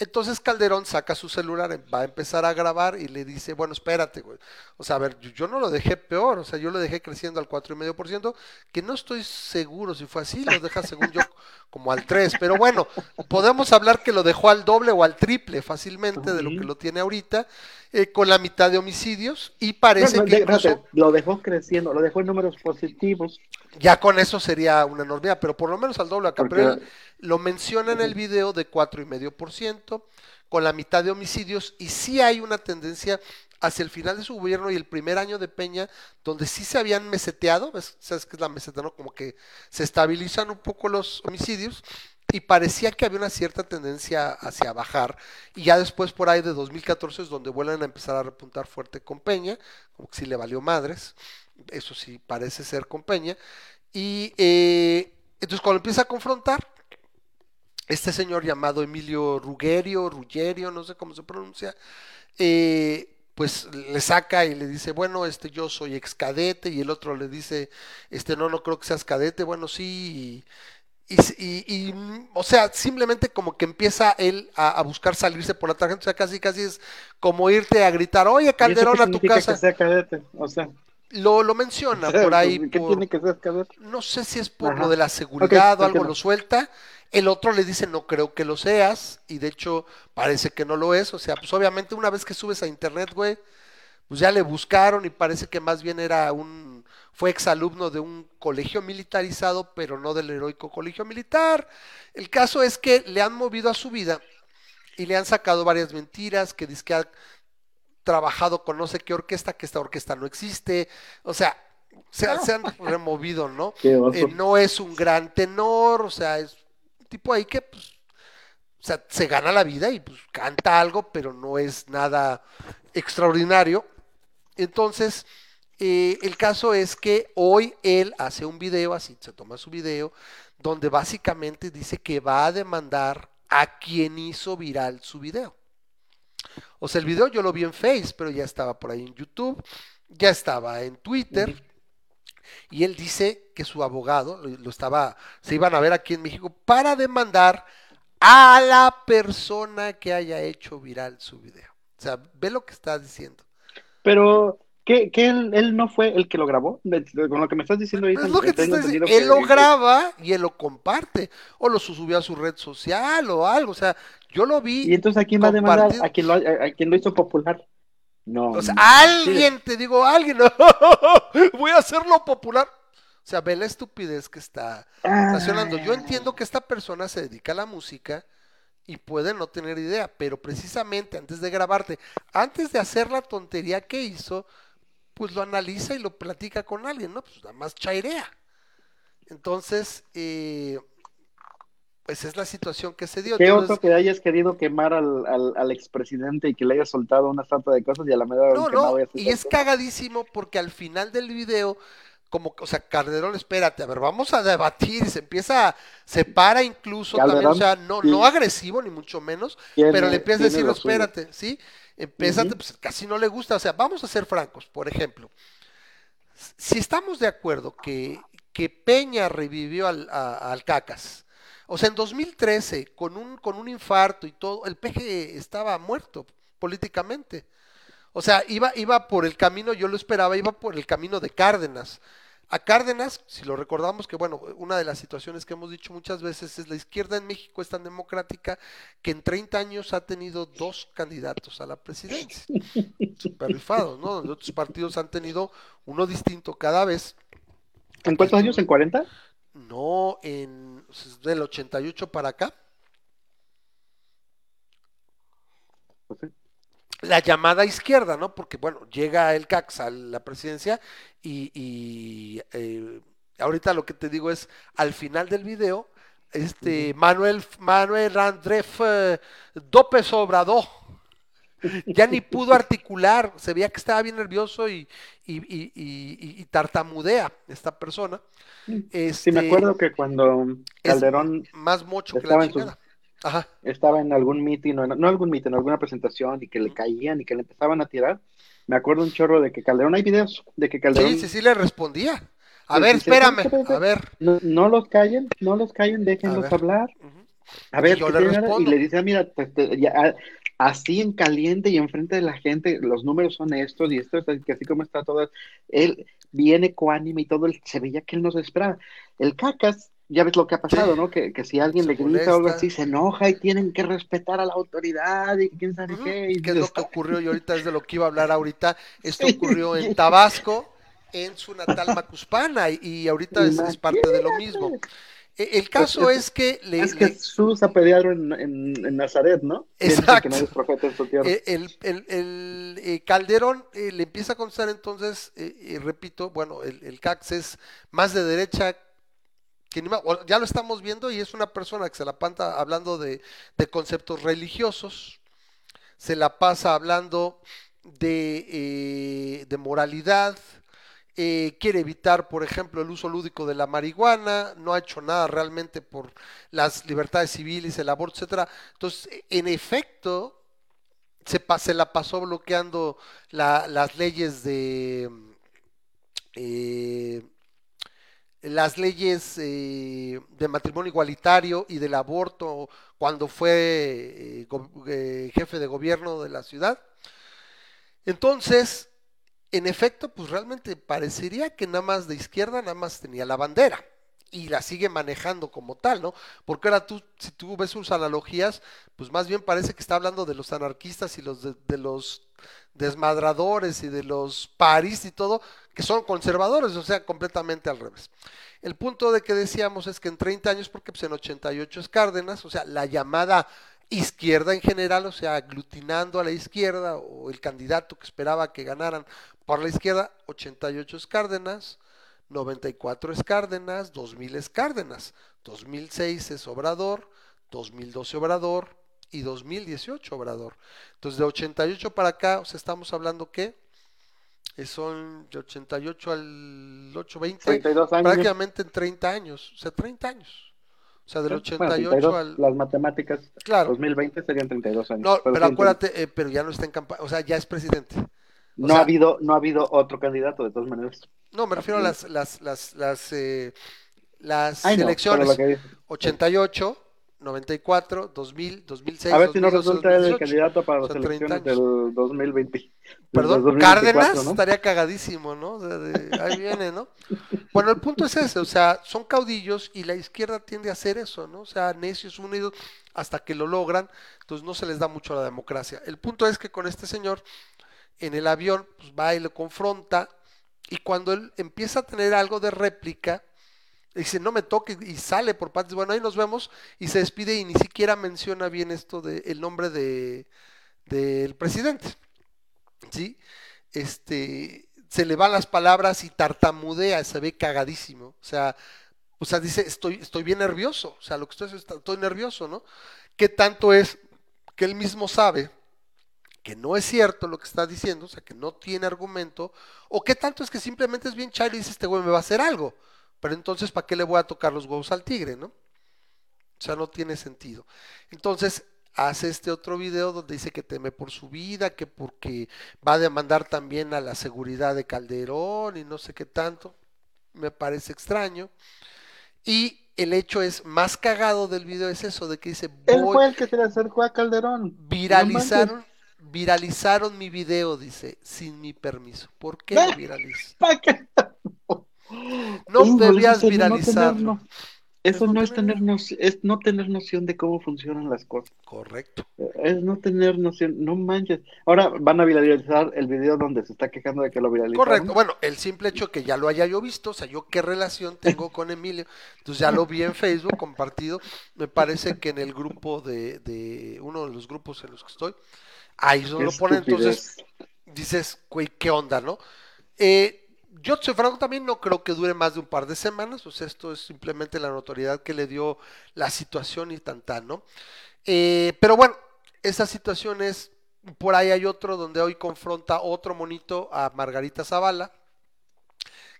Entonces Calderón saca su celular, va a empezar a grabar y le dice, bueno, espérate, güey. O sea, a ver, yo, no lo dejé peor, o sea, yo lo dejé creciendo al 4,5%, que no estoy seguro si fue así, lo deja según yo como al 3, pero bueno, podemos hablar que lo dejó al doble o al triple fácilmente de lo que lo tiene ahorita, eh, con la mitad de homicidios y parece No, no, que incluso lo dejó creciendo, lo dejó en números positivos. ya con eso sería una enormidad, pero por lo menos al doble acá. Porque- Pero él lo menciona en el video de 4,5%, con la mitad de homicidios, y sí hay una tendencia hacia el final de su gobierno y el primer año de Peña, donde sí se habían meseteado. ¿sabes qué es la meseta? No? Como que se estabilizan un poco los homicidios, y parecía que había una cierta tendencia hacia bajar, y ya después por ahí de 2014 es donde vuelven a empezar a repuntar fuerte con Peña, como que sí le valió madres, eso sí parece ser con Peña, y eh, entonces cuando empieza a confrontar, este señor llamado Emilio Rugerio, Ruggerio, no sé cómo se pronuncia, eh, pues le saca y le dice, bueno, este yo soy ex cadete, y el otro le dice, este no, no creo que seas cadete, bueno, sí, y, y- y- mm, o sea, simplemente como que empieza él a, a buscar salirse por la tangente, o sea, casi casi es como irte a gritar, oye ¿Y eso Calderón a tu casa, que sea cadete? O sea, lo, lo menciona por ahí, ¿qué por- tiene que ser cadete? no sé si es por Ajá. lo de la seguridad o algo lo suelta. El otro le dice, no creo que lo seas. Y de hecho, parece que no lo es. O sea, pues obviamente una vez que subes a internet, güey, pues ya le buscaron y parece que más bien era un, fue exalumno de un colegio militarizado, pero no del heroico colegio militar. El caso es que le han movido a su vida y le han sacado varias mentiras, que dice que ha trabajado con no sé qué orquesta, que esta orquesta no existe. O sea, se, se han removido, ¿no? Eh, no es un gran tenor, o sea, es tipo ahí que pues, o sea, se gana la vida y pues canta algo, pero no es nada extraordinario. Entonces, eh, el caso es que hoy él hace un video, así se toma su video, donde básicamente dice que va a demandar a quien hizo viral su video. O sea, el video yo lo vi en Face, pero ya estaba por ahí en YouTube. ya estaba en Twitter y él dice que su abogado lo, estaba, se iban a ver aquí en México para demandar a la persona que haya hecho viral su video. O sea, ve lo que está diciendo. Pero, ¿qué, qué él, él no fue el que lo grabó? Con lo que me estás diciendo ahorita, Es lo que te estoy diciendo. Él que- lo graba y él lo comparte. O lo subió a su red social o algo. O sea, yo lo vi. ¿Y entonces a quién va a demandar? ¿A quién lo, a, a quién lo hizo popular? No. O sea, alguien, te digo, alguien. Voy a hacerlo popular. O sea, ve la estupidez que está Ah. estacionando. Yo entiendo que esta persona se dedica a la música y puede no tener idea, pero precisamente antes de grabarte, antes de hacer la tontería que hizo, pues lo analiza y lo platica con alguien, ¿no? Pues nada más chairea. Entonces, eh, pues es la situación que se dio. ¿Qué Entonces, otro que hayas querido quemar al, al, al expresidente y que le hayas soltado una sarta de cosas y a la medida No, no, y es cagadísimo porque al final del video, como, o sea, Calderón, espérate, a ver, vamos a debatir, y se empieza, se para incluso también, o sea, no, sí. no agresivo ni mucho menos, Tiene- pero le empieza a decir, espérate, ¿sí? Empieza, pues casi no le gusta, o sea, vamos a ser francos, por ejemplo, si estamos de acuerdo que, que Peña revivió al, a- al Cacas, o sea, en 2013, con un, con un infarto y todo, el PG estaba muerto políticamente. O sea, iba, iba por el camino, yo lo esperaba, iba por el camino de Cárdenas. A Cárdenas, si lo recordamos, que bueno, una de las situaciones que hemos dicho muchas veces es la izquierda en México es tan democrática que en 30 años ha tenido dos candidatos a la presidencia. Super rifados, ¿no? Donde otros partidos han tenido uno distinto cada vez. ¿En cuántos años? ¿En 40? No, en del 88 para acá. Pues sí. la llamada izquierda, ¿no? Porque, bueno, llega el CAX a la presidencia y, y, eh, ahorita lo que te digo es, al final del video, este Manuel, Manuel Andrés eh, Obrador ya ni pudo articular, se veía que estaba bien nervioso y, y, y- tartamudea esta persona. Sí, Este, me acuerdo que cuando Calderón más mocho que la en su-. Ajá. estaba en algún meeting, o en- no algún meeting, en alguna presentación y que le caían y que le empezaban a tirar, me acuerdo un chorro de que Calderón, hay videos de que Calderón, Sí, sí, sí le respondía. A Sí, ver, sí, sí, espérame, sí, a ver. no, no los callen, no los callen, déjenlos hablar. A ver, yo ¿qué le tiene? respondo. y le dice, "Ah, mira, pues, te- ya, ah, así en caliente y enfrente de la gente, los números son estos y esto es así- como está todo, él viene coánime y todo, él- se veía que él no se esperaba. El cacas, ya ves lo que ha pasado. ¿no? Que, que si alguien Se le grita o algo así, se enoja y tienen que respetar a la autoridad y quién sabe qué. y ¿Qué es lo que ocurrió? Y ahorita es de lo que iba a hablar ahorita. Esto ocurrió en Tabasco, en su natal Macuspana, y, y ahorita es, es parte de lo mismo. E- El caso es que le, Es le- Jesús apedrearon en, en, en Nazaret, ¿no? Exacto. Que es profeta en su tierra. eh, el, el- el, eh, Calderón eh, le empieza a contestar entonces, eh, y repito, bueno, el, el CAX es más de derecha que ni más- o- ya lo estamos viendo y es una persona que se la panta hablando de, de conceptos religiosos, se la pasa hablando de, eh, de moralidad, eh, quiere evitar, por ejemplo, el uso lúdico de la marihuana, no ha hecho nada realmente por las libertades civiles, el aborto, etcétera. Entonces, en efecto, se, la pasó bloqueando la- las leyes de eh, las leyes eh, de matrimonio igualitario y del aborto cuando fue eh, jefe de gobierno de la ciudad. Entonces, en efecto, pues realmente parecería que nada más de izquierda nada más tenía la bandera y la sigue manejando como tal, ¿no? Porque ahora tú, si tú ves sus analogías, pues más bien parece que está hablando de los anarquistas y de, los desmadradores y de los paris y todo, que son conservadores, o sea, completamente al revés. El punto de que decíamos es que en 30 años, porque pues en 88 es Cárdenas, o sea, la llamada izquierda en general, o sea, aglutinando a la izquierda o el candidato que esperaba que ganaran por la izquierda, 88 es Cárdenas, 94 es Cárdenas, 2000 es Cárdenas, 2006 es Obrador, 2012 Obrador y 2018 Obrador. Entonces de 88 para acá, o sea, estamos hablando que son de 88 al 820, 32 años. prácticamente en 30 años, o sea, 30 años. O sea, del Bueno, 88 32, al... Las matemáticas, Claro. 2020 serían 32 años. No, pero entiendo. acuérdate, eh, pero ya no está en campaña, o sea, ya es presidente. O No sea, ha habido, no ha habido otro candidato, de todas maneras. No, me refiero a las, las, las, las, eh, las Ay, no, elecciones. pero lo que dices. 88, 94, 2000, 2006, A ver si nos 2012, resulta el 2018. candidato para las Son 30 elecciones del 2020. del Perdón, 2024, Cárdenas ¿no? estaría cagadísimo, ¿no? O sea, de- ahí viene, ¿no? Bueno, el punto es ese, o sea, son caudillos y la izquierda tiende a hacer eso, ¿no? O sea, necios unidos hasta que lo logran, entonces no se les da mucho a la democracia. El punto es que con este señor en el avión, pues va y lo confronta y cuando él empieza a tener algo de réplica, dice, no me toque y sale por partes, bueno, ahí nos vemos y se despide y ni siquiera menciona bien esto de el nombre de del presidente. ¿Sí? Este se le van las palabras y tartamudea, se ve cagadísimo. O sea, o sea, dice, estoy, estoy bien nervioso. O sea, lo que estoy es, estoy nervioso, ¿no? ¿Qué tanto es que él mismo sabe que no es cierto lo que está diciendo, o sea, que no tiene argumento, o qué tanto es que simplemente es bien chairo y dice, este güey me va a hacer algo, pero entonces, ¿para qué le voy a tocar los huevos al tigre, no? O sea, no tiene sentido. Entonces, hace este otro video donde dice que teme por su vida, que porque va a demandar también a la seguridad de Calderón y no sé qué tanto, me parece extraño. Y el hecho es más cagado del video es eso, de que dice, Él fue el que se le acercó a Calderón. viralizaron, viralizaron mi video, dice, sin mi permiso. ¿Por qué lo viralizo? No debías eso es no viralizarlo. tener, no- Eso no no es tener- noción, es no tener noción de cómo funcionan las cosas. Correcto. Es no tener noción, no manches. Ahora van a viralizar el video donde se está quejando de que lo viralizaron. Correcto. Bueno, el simple hecho que ya lo haya yo visto, o sea, yo qué relación tengo con Emilio, entonces ya lo vi en Facebook compartido, me parece que en el grupo de, de uno de los grupos en los que estoy, ahí Qué lo ponen, entonces dices, güey, ¿qué onda, no? Eh, yo, franco, también no creo que dure más de un par de semanas, sea, esto es simplemente la notoriedad que le dio la situación y tan tan, ¿no? Eh, pero bueno, esa situación es, por ahí hay otro donde hoy confronta otro monito a Margarita Zavala,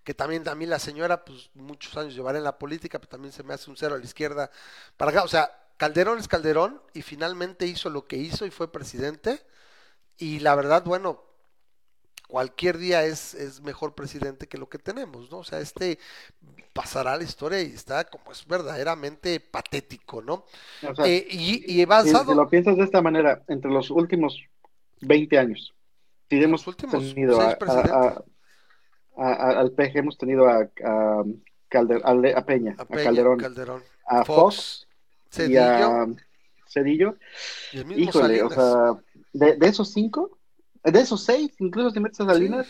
que también, también la señora, pues muchos años llevará en la política, pero también se me hace un cero a la izquierda para acá, o sea, Calderón es Calderón y finalmente hizo lo que hizo y fue presidente, y la verdad, bueno, cualquier día es, es mejor presidente que lo que tenemos, ¿no? O sea, este pasará a la historia y está como es verdaderamente patético, ¿no? O sea, Eh, y, y avanzado, si lo piensas de esta manera, entre los últimos 20 años, si hemos Los últimos tenido seis a, al PG, hemos tenido a, Calder- a Le- a Peña, a Peña, Calderón, Calderón, a Fox, Fox, y a Cedillo. y Híjole, o sea, de, de esos cinco, de esos seis, incluso si metes a Salinas,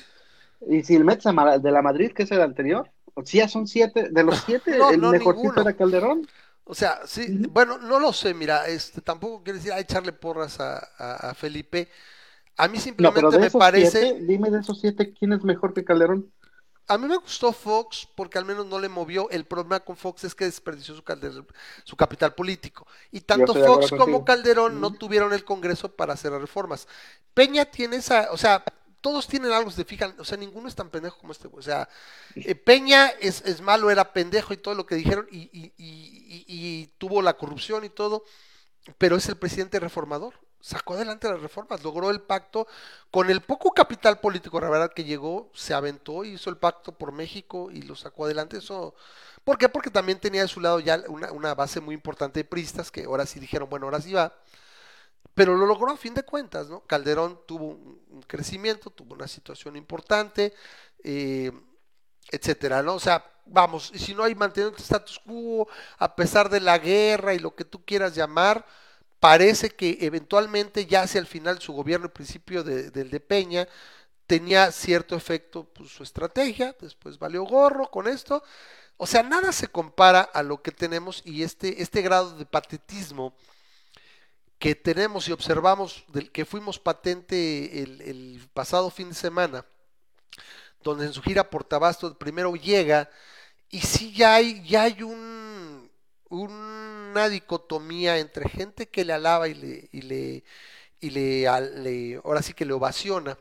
y si metes a de la Madrid, que es el anterior, o sea, ya son siete, de los siete, No, el no, mejorcito era Calderón. O sea, sí, bueno, no lo sé, mira, este, tampoco quiere decir, a echarle porras a, a- a Felipe. A mí No, simplemente pero de me esos parece, siete, dime de esos siete, ¿quién es mejor que Calderón? A mí me gustó Fox porque al menos no le movió. El problema con Fox es que desperdició su, calder- su capital político. Y tanto Fox como contigo. Calderón no tuvieron el Congreso para hacer reformas. Peña tiene esa, o sea, todos tienen algo, se fijan, o sea, ninguno es tan pendejo como este. O sea, eh, Peña es, es malo, era pendejo y todo lo que dijeron y, y- y- y- y tuvo la corrupción y todo, pero es el presidente reformador. Sacó adelante las reformas, logró el pacto con el poco capital político, la verdad que llegó, se aventó, hizo el pacto por México y lo sacó adelante. Eso, ¿por qué? Porque también tenía de su lado ya una, base muy importante de pristas que ahora sí dijeron, bueno, ahora sí va. Pero lo logró a fin de cuentas, ¿no? Calderón tuvo un, crecimiento, tuvo una situación importante, eh, etcétera, ¿no? O sea, vamos, y si no hay mantenido el status quo, a pesar de la guerra y lo que tú quieras llamar, parece que eventualmente ya hacia el final su gobierno, el principio de- del de Peña, tenía cierto efecto pues, su estrategia, después valió gorro con esto. O sea, nada se compara a lo que tenemos y este, este grado de patetismo que tenemos y observamos del que fuimos patente el, pasado fin de semana, donde en su gira por Tabasco primero llega y sí ya hay, ya hay un, una dicotomía entre gente que le alaba y le, y le, y le, ahora sí que le ovaciona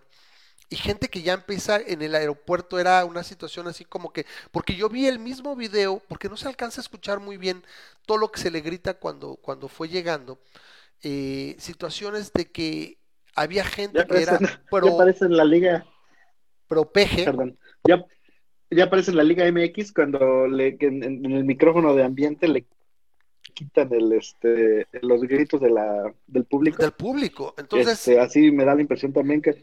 y gente que ya empieza en el aeropuerto era una situación así como que, porque yo vi el mismo video, porque no se alcanza a escuchar muy bien todo lo que se le grita cuando, cuando fue llegando, eh, situaciones de que había gente Ya que era pro, ya parece en la liga, propeje. Perdón. Ya, ya aparece en la Liga MX cuando le, en, en el micrófono de ambiente le quitan el este los gritos de la, del público. Del público. Entonces, Este, así me da la impresión también que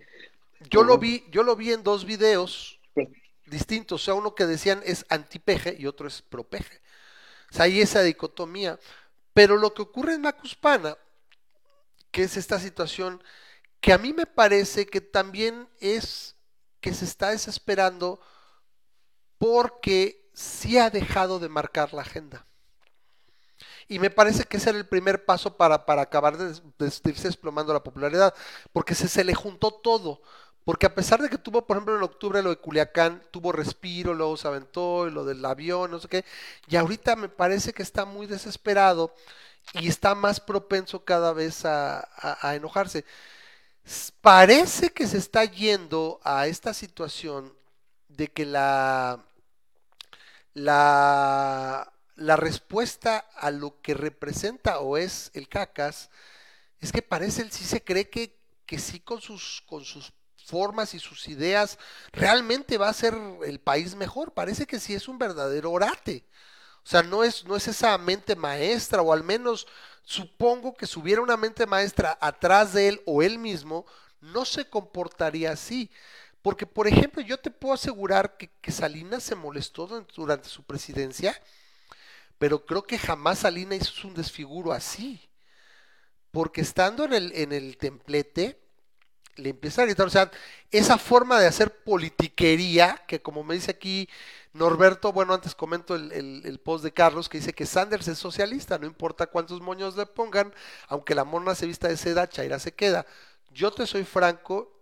yo lo vi, yo lo vi en dos videos Pues- distintos. O sea, uno que decían es antipeje y otro es propeje. O sea, hay esa dicotomía. Pero lo que ocurre en Macuspana, que es esta situación que a mí me parece que también es que se está desesperando porque sí ha dejado de marcar la agenda. Y me parece que ese era el primer paso para, para acabar de, de irse desplomando la popularidad, porque se, se le juntó todo. Porque a pesar de que tuvo, por ejemplo, en octubre lo de Culiacán, tuvo respiro, luego se aventó, y lo del avión, no sé qué, y ahorita me parece que está muy desesperado y está más propenso cada vez a, a- a enojarse. Parece que se está yendo a esta situación de que la, la, la respuesta a lo que representa o es el cacas es que parece él sí se cree que, que sí con sus, con sus formas y sus ideas realmente va a ser el país mejor. Parece que sí es un verdadero orate. O sea, no es, no es esa mente maestra, o al menos supongo que si hubiera una mente maestra atrás de él o él mismo, no se comportaría así. Porque, por ejemplo, yo te puedo asegurar que, que Salinas se molestó durante, durante su presidencia, pero creo que jamás Salinas hizo un desfiguro así. Porque estando en el, en el templete, le empieza a gritar, o sea, esa forma de hacer politiquería, que como me dice aquí Norberto, bueno, antes comento el, el- post de Carlos, que dice que Sanders es socialista, no importa cuántos moños le pongan, aunque la mona se vista de seda, Chaira se queda. Yo te soy franco,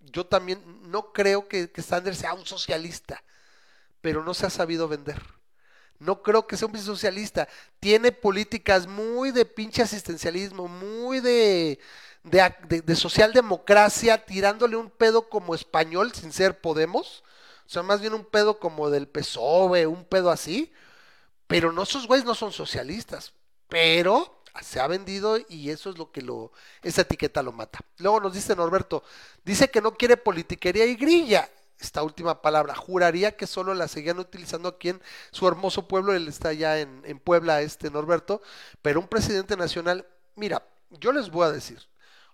yo también no creo que, que Sanders sea un socialista, pero no se ha sabido vender. No creo que sea un socialista. Tiene políticas muy de pinche asistencialismo, muy de, de, ac- de- de socialdemocracia, tirándole un pedo como español sin ser Podemos. O sea, más bien un pedo como del PSOE, un pedo así. Pero no, esos güeyes no son socialistas. Pero se ha vendido y eso es lo que lo, esa etiqueta lo mata. Luego nos dice Norberto, dice que no quiere politiquería y grilla. Esta última palabra, juraría que solo la seguían utilizando aquí en su hermoso pueblo, él está ya en, en Puebla, este Norberto, pero un presidente nacional, mira, yo les voy a decir,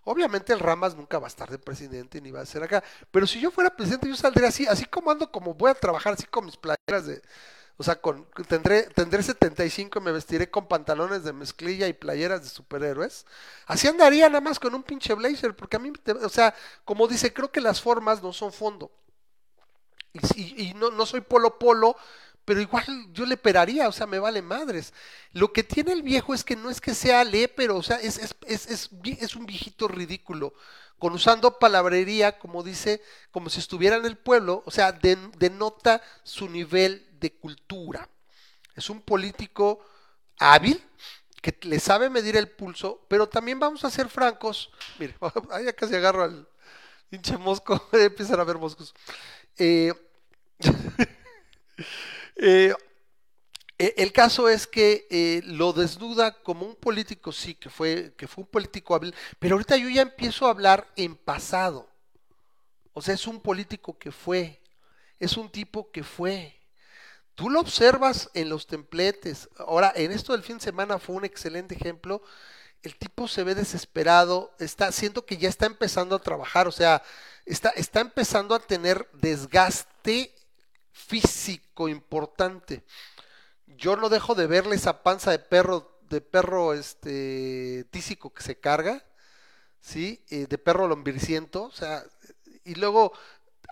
obviamente el Ramas nunca va a estar de presidente ni va a ser acá, pero si yo fuera presidente yo saldría así, así como ando, como voy a trabajar así con mis playeras de, o sea, con, tendré, tendré 75 y me vestiré con pantalones de mezclilla y playeras de superhéroes. Así andaría nada más con un pinche blazer, porque a mí, o sea, como dice, creo que las formas no son fondo. Y, no, no soy polo polo, pero igual yo le peraría, o sea, me vale madres. Lo que tiene el viejo es que no es que sea lépero, o sea, es, es, es, es, un viejito ridículo, con usando palabrería, como dice, como si estuviera en el pueblo, o sea, den- denota su nivel de cultura. Es un político hábil, que le sabe medir el pulso, pero también vamos a ser francos. Mire, ya casi agarro al pinche mosco, empiezan a ver moscos. Eh, eh, eh, el caso es que eh, lo desnuda como un político, sí, que fue, que fue un político hábil, pero ahorita yo ya empiezo a hablar en pasado. O sea, es un político que fue, es un tipo que fue. Tú lo observas en los templetes. Ahora, en esto del fin de semana fue un excelente ejemplo. El tipo se ve desesperado, está, siento que ya está empezando a trabajar, o sea, está, está empezando a tener desgaste físico importante. Yo no dejo de verle esa panza de perro, de perro este tísico que se carga, ¿sí? Eh, de perro lombriciento, o sea, y luego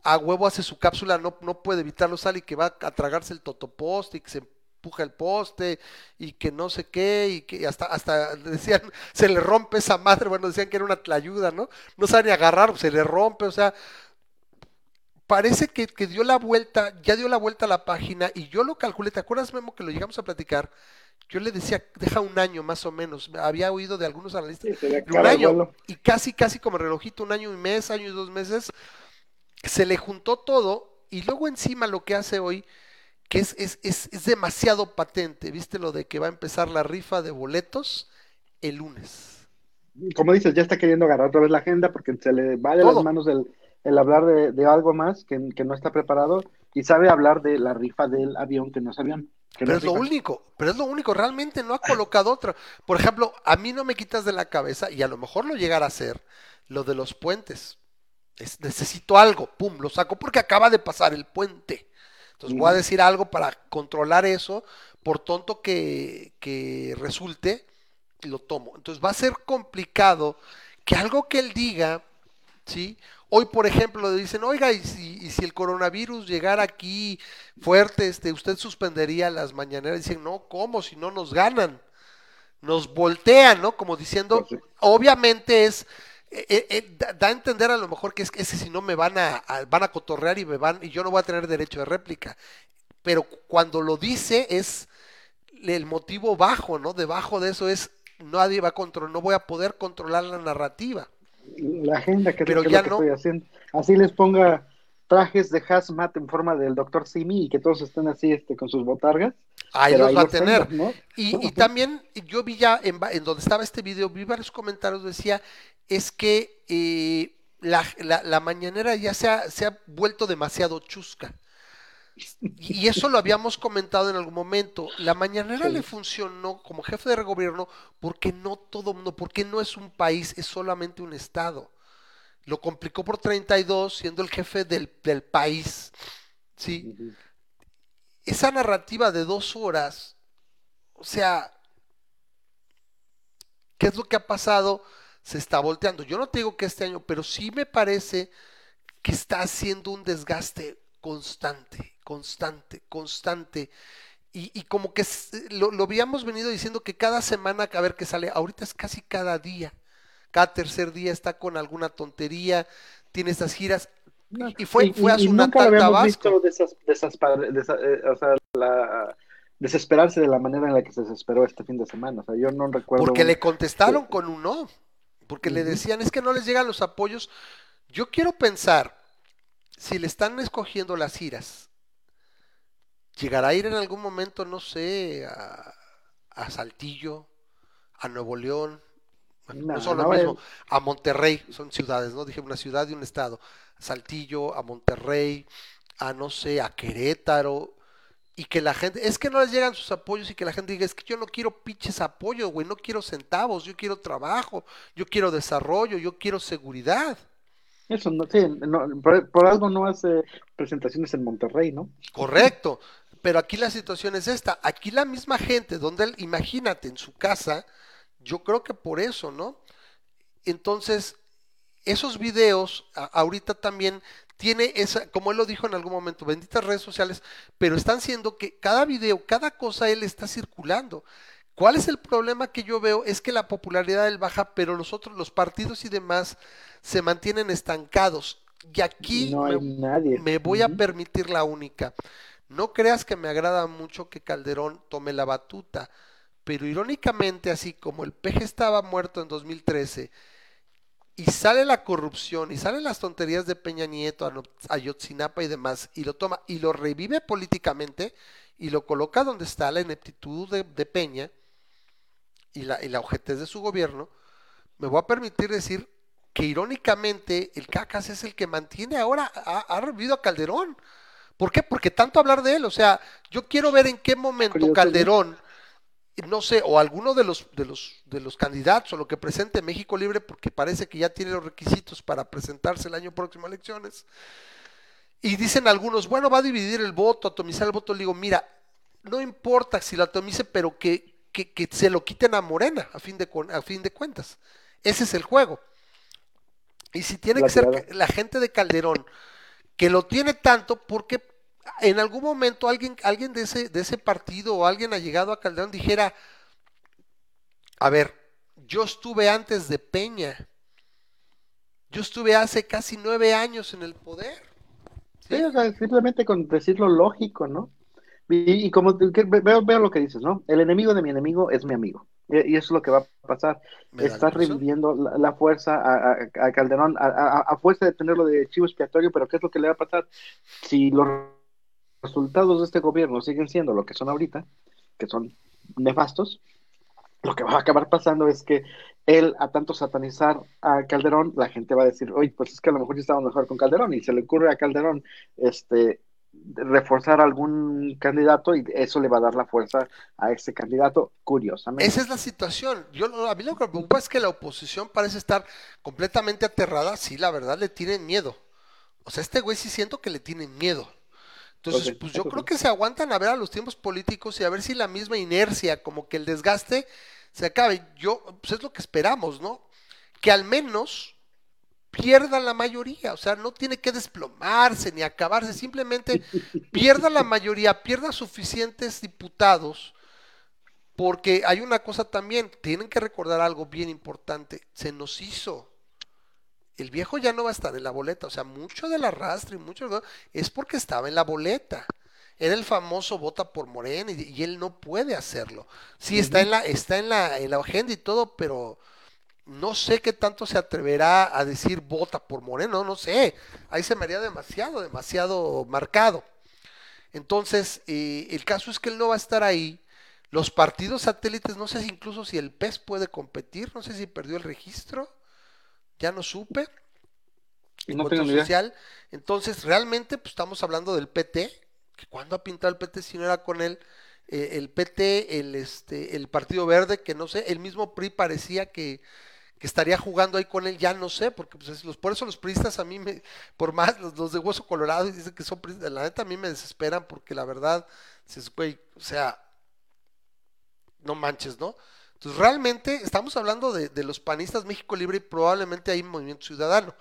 a huevo hace su cápsula, no, no puede evitarlo, sale y que va a tragarse el totoposte y que se empuja el poste y que no sé qué, y que hasta, hasta decían, se le rompe esa madre, bueno, decían que era una tlayuda, ¿no? No sabe ni agarrar, se le rompe, o sea, parece que, que dio la vuelta, ya dio la vuelta a la página y yo lo calculé, ¿te acuerdas, Memo, que lo llegamos a platicar? Yo le decía, deja un año más o menos, había oído de algunos analistas, Sí, un año, y casi, casi como relojito, un año y mes, año y dos meses, se le juntó todo y luego encima lo que hace hoy, que es, es, es, es demasiado patente, ¿viste lo de que va a empezar la rifa de boletos el lunes? Como dices, ya está queriendo agarrar otra vez la agenda porque se le va de las manos el, el hablar de, algo más que, no está preparado y sabe hablar de la rifa del avión que no es avión. pero es, lo único, pero es lo único, realmente no ha colocado otra. Por ejemplo, a mí no me quitas de la cabeza, y a lo mejor lo llegará a hacer, lo de los puentes. necesito algo, pum, lo saco porque acaba de pasar el puente. Entonces voy a decir algo para controlar eso, por tonto que, que resulte, lo tomo. Entonces va a ser complicado que algo que él diga, ¿sí? Hoy, por ejemplo, le dicen, oiga, y si, si, el coronavirus llegara aquí fuerte, este, usted suspendería las mañaneras. Dicen, no, ¿cómo? Si no nos ganan. Nos voltean, ¿no? Como diciendo, obviamente es, eh, eh, eh, da, a entender a lo mejor que es que ese si no me van a, van a cotorrear y me van, y yo no voy a tener derecho de réplica. Pero cuando lo dice es el motivo bajo, ¿no? Debajo de eso es, nadie va a controlar, no voy a poder controlar la narrativa la agenda que, Pero ya estoy haciendo. Así les ponga trajes de hazmat en forma del doctor Simi y que todos estén así este, con sus botargas. Ahí los va a tener. y, también yo vi ya en, donde estaba este video, vi varios comentarios, decía, es que eh, la, la, mañanera ya se ha, se ha vuelto demasiado chusca. Y eso lo habíamos comentado en algún momento. La mañanera le funcionó como jefe de gobierno porque no todo mundo, porque no es un país, es solamente un estado. Lo complicó por 32 siendo el jefe del, del país. ¿sí? Esa narrativa de dos horas, o sea, ¿qué es lo que ha pasado? Se está volteando. Yo no te digo que este año, pero sí me parece que está haciendo un desgaste constante constante, constante. Y, como que lo, habíamos venido diciendo que cada semana a ver qué sale, ahorita es casi cada día, cada tercer día está con alguna tontería, tiene esas giras. Y fue, fue a su natal Tabasco. eh, o sea, la, desesperarse de la manera en la que se desesperó este fin de semana. O sea, yo no recuerdo. Porque le contestaron con un no. Porque le decían, es que no les llegan los apoyos. Yo quiero pensar, si le están escogiendo las giras llegará a ir en algún momento, no sé, a, Saltillo, a Nuevo León, no, son lo mismo, a Monterrey, son ciudades, ¿no? Dije una ciudad y un estado. Saltillo, a Monterrey, a no sé, a Querétaro, y que la gente, es que no les llegan sus apoyos y que la gente diga, es que yo no quiero pinches apoyos, güey, no quiero centavos, yo quiero trabajo, yo quiero desarrollo, yo quiero seguridad. Eso no, sí, por, por, algo no hace presentaciones en Monterrey, ¿no? Correcto. Pero aquí la situación es esta. Aquí la misma gente, donde él, imagínate, en su casa, yo creo que por eso, ¿no? Entonces, esos videos, ahorita también tiene esa, como él lo dijo en algún momento, benditas redes sociales, pero están siendo que cada video, cada cosa él está circulando. ¿Cuál es el problema que yo veo? Es que la popularidad de él baja, pero los otros, los partidos y demás, se mantienen estancados. Y aquí me, voy a permitir la única. No creas que me agrada mucho que Calderón tome la batuta, pero irónicamente, así como el peje estaba muerto en 2013 y sale la corrupción y salen las tonterías de Peña Nieto, Ayotzinapa y demás, y lo toma y lo revive políticamente y lo coloca donde está la ineptitud de, Peña y la, y la de su gobierno, me voy a permitir decir que irónicamente el Cacas es el que mantiene ahora, ha, ha revivido a Calderón. ¿Por qué? Porque tanto hablar de él, o sea, yo quiero ver en qué momento Calderón, no sé, o alguno de los, de los, de los candidatos o lo que presente México Libre, porque parece que ya tiene los requisitos para presentarse el año próximo a elecciones. Y dicen algunos, bueno, va a dividir el voto, atomizar el voto. Le digo, mira, no importa si lo atomice, pero que, que, se lo quiten a Morena, a fin, de, a fin de cuentas. Ese es el juego. Y si tiene que ser la gente de Calderón, que lo tiene tanto porque en algún momento alguien, alguien de, ese, de ese partido o alguien ha llegado a Calderón dijera, a ver, yo estuve antes de Peña, yo estuve hace casi nueve años en el poder. Sí, o sea, simplemente con decirlo lógico, ¿no? Y, como veo, veo lo que dices, ¿no? El enemigo de mi enemigo es mi amigo. Y, eso es lo que va a pasar. Está reviviendo la, fuerza a, Calderón, a, fuerza de tenerlo de chivo expiatorio, pero ¿qué es lo que le va a pasar? Si los resultados de este gobierno siguen siendo lo que son ahorita, que son nefastos, lo que va a acabar pasando es que él, a tanto satanizar a Calderón, la gente va a decir, oye, pues es que a lo mejor sí estaba mejor con Calderón, y se le ocurre a Calderón, este, reforzar algún candidato y eso le va a dar la fuerza a ese candidato, curiosamente. Esa es la situación. Yo, a mí lo que me preocupa es que la oposición parece estar completamente aterrada. Sí, la verdad, le tienen miedo. O sea, este güey sí siento que le tienen miedo. Entonces, pues yo creo que se aguantan a ver a los tiempos políticos y a ver si la misma inercia, como que el desgaste se acabe. Yo, pues es lo que esperamos, ¿no? Que al menos pierda la mayoría, o sea, no tiene que desplomarse ni acabarse, simplemente pierda la mayoría, pierda suficientes diputados, porque hay una cosa también, tienen que recordar algo bien importante, se nos hizo. El viejo ya no va a estar en la boleta, o sea, mucho del arrastre y mucho es porque estaba en la boleta. Era el famoso vota por Morena y, él no puede hacerlo. Sí, está en la, está en la, en la agenda y todo, pero no sé qué tanto se atreverá a decir vota por Moreno, no sé. Ahí se me haría demasiado, demasiado marcado. Entonces, eh, el caso es que él no va a estar ahí. Los partidos satélites, no sé si incluso si el PES puede competir, no sé si perdió el registro, ya no supe. No tengo social. Entonces, realmente, pues estamos hablando del PT, que cuando ha pintado el PT si no era con él, eh, el PT, el, este, el Partido Verde, que no sé, el mismo PRI parecía que que estaría jugando ahí con él, ya no sé, porque pues, los, por eso los priistas a mí, me, por más los, de hueso colorado, y dicen que son priistas, la neta a mí me desesperan porque la verdad, güey, o sea, no manches, ¿no? Entonces realmente estamos hablando de, de los panistas México Libre y probablemente hay un movimiento ciudadano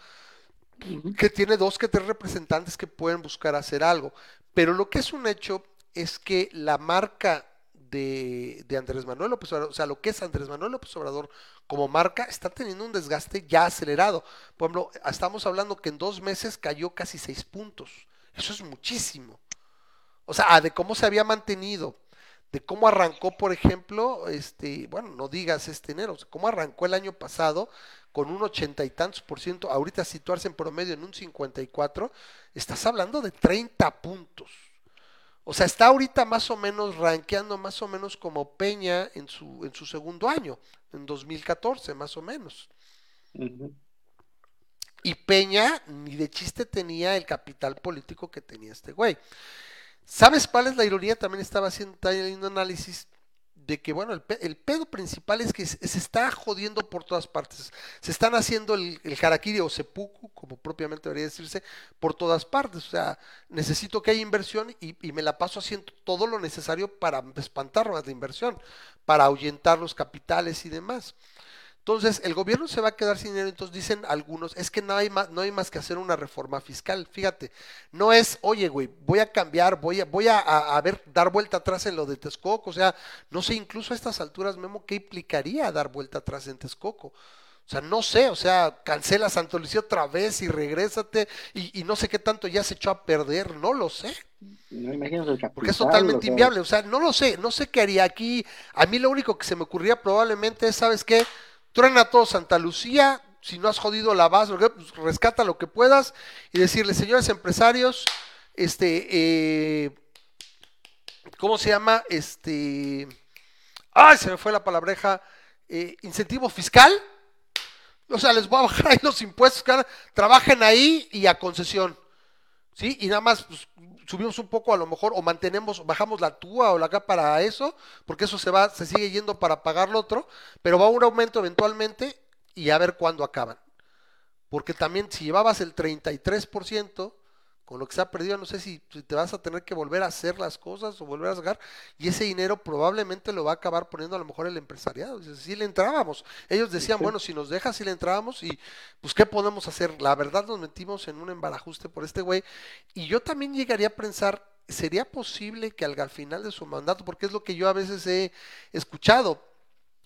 que tiene dos que tres representantes que pueden buscar hacer algo, pero lo que es un hecho es que la marca de, de, Andrés Manuel López Obrador, o sea, lo que es Andrés Manuel López Obrador como marca, está teniendo un desgaste ya acelerado. Por ejemplo, estamos hablando que en dos meses cayó casi seis puntos. Eso es muchísimo. O sea, de cómo se había mantenido, de cómo arrancó, por ejemplo, este, bueno, no digas este enero, o sea, cómo arrancó el año pasado con un ochenta y tantos por ciento, ahorita situarse en promedio en un 54, estás hablando de 30 puntos. O sea, está ahorita más o menos rankeando más o menos como Peña en su, en su segundo año, en 2014 más o menos. Y Peña ni de chiste tenía el capital político que tenía este güey. ¿Sabes cuál es la ironía? También estaba haciendo, un análisis de que, bueno, el, pedo principal es que se, está jodiendo por todas partes. Se están haciendo el, el o sepuku, como propiamente debería decirse, por todas partes. O sea, necesito que haya inversión y, me la paso haciendo todo lo necesario para espantar más la inversión, para ahuyentar los capitales y demás. Entonces, el gobierno se va a quedar sin dinero, entonces dicen algunos, es que no hay más, no hay más que hacer una reforma fiscal. Fíjate, no es, oye, güey, voy a cambiar, voy a, voy a, ver, dar vuelta atrás en lo de Texcoco. O sea, no sé, incluso a estas alturas, Memo, ¿qué implicaría dar vuelta atrás en Texcoco? O sea, no sé, o sea, cancela Santo Lucía otra vez y regrésate y, no sé qué tanto ya se echó a perder, no lo sé. No capital, Porque es totalmente inviable, o sea, no lo sé, no sé qué haría aquí. A mí lo único que se me ocurría probablemente es, ¿sabes qué? Truena todo Santa Lucía, si no has jodido la base, pues, rescata lo que puedas y decirle, señores empresarios, este, eh, ¿cómo se llama? Este, ay, se me fue la palabreja, eh, incentivo fiscal. O sea, les voy a bajar ahí los impuestos, trabajen ahí y a concesión. ¿Sí? Y nada más pues, subimos un poco a lo mejor, o mantenemos, bajamos la túa o la acá para eso, porque eso se va, se sigue yendo para pagar lo otro, pero va a un aumento eventualmente y a ver cuándo acaban. Porque también si llevabas el 33%, con lo que se ha perdido, no sé si, te vas a tener que volver a hacer las cosas o volver a sacar, y ese dinero probablemente lo va a acabar poniendo a lo mejor el empresariado. Si le entrábamos, ellos decían, bueno, si nos dejas, si le entrábamos, y pues, ¿qué podemos hacer? La verdad nos metimos en un embarajuste por este güey, y yo también llegaría a pensar, ¿sería posible que al final de su mandato, porque es lo que yo a veces he escuchado,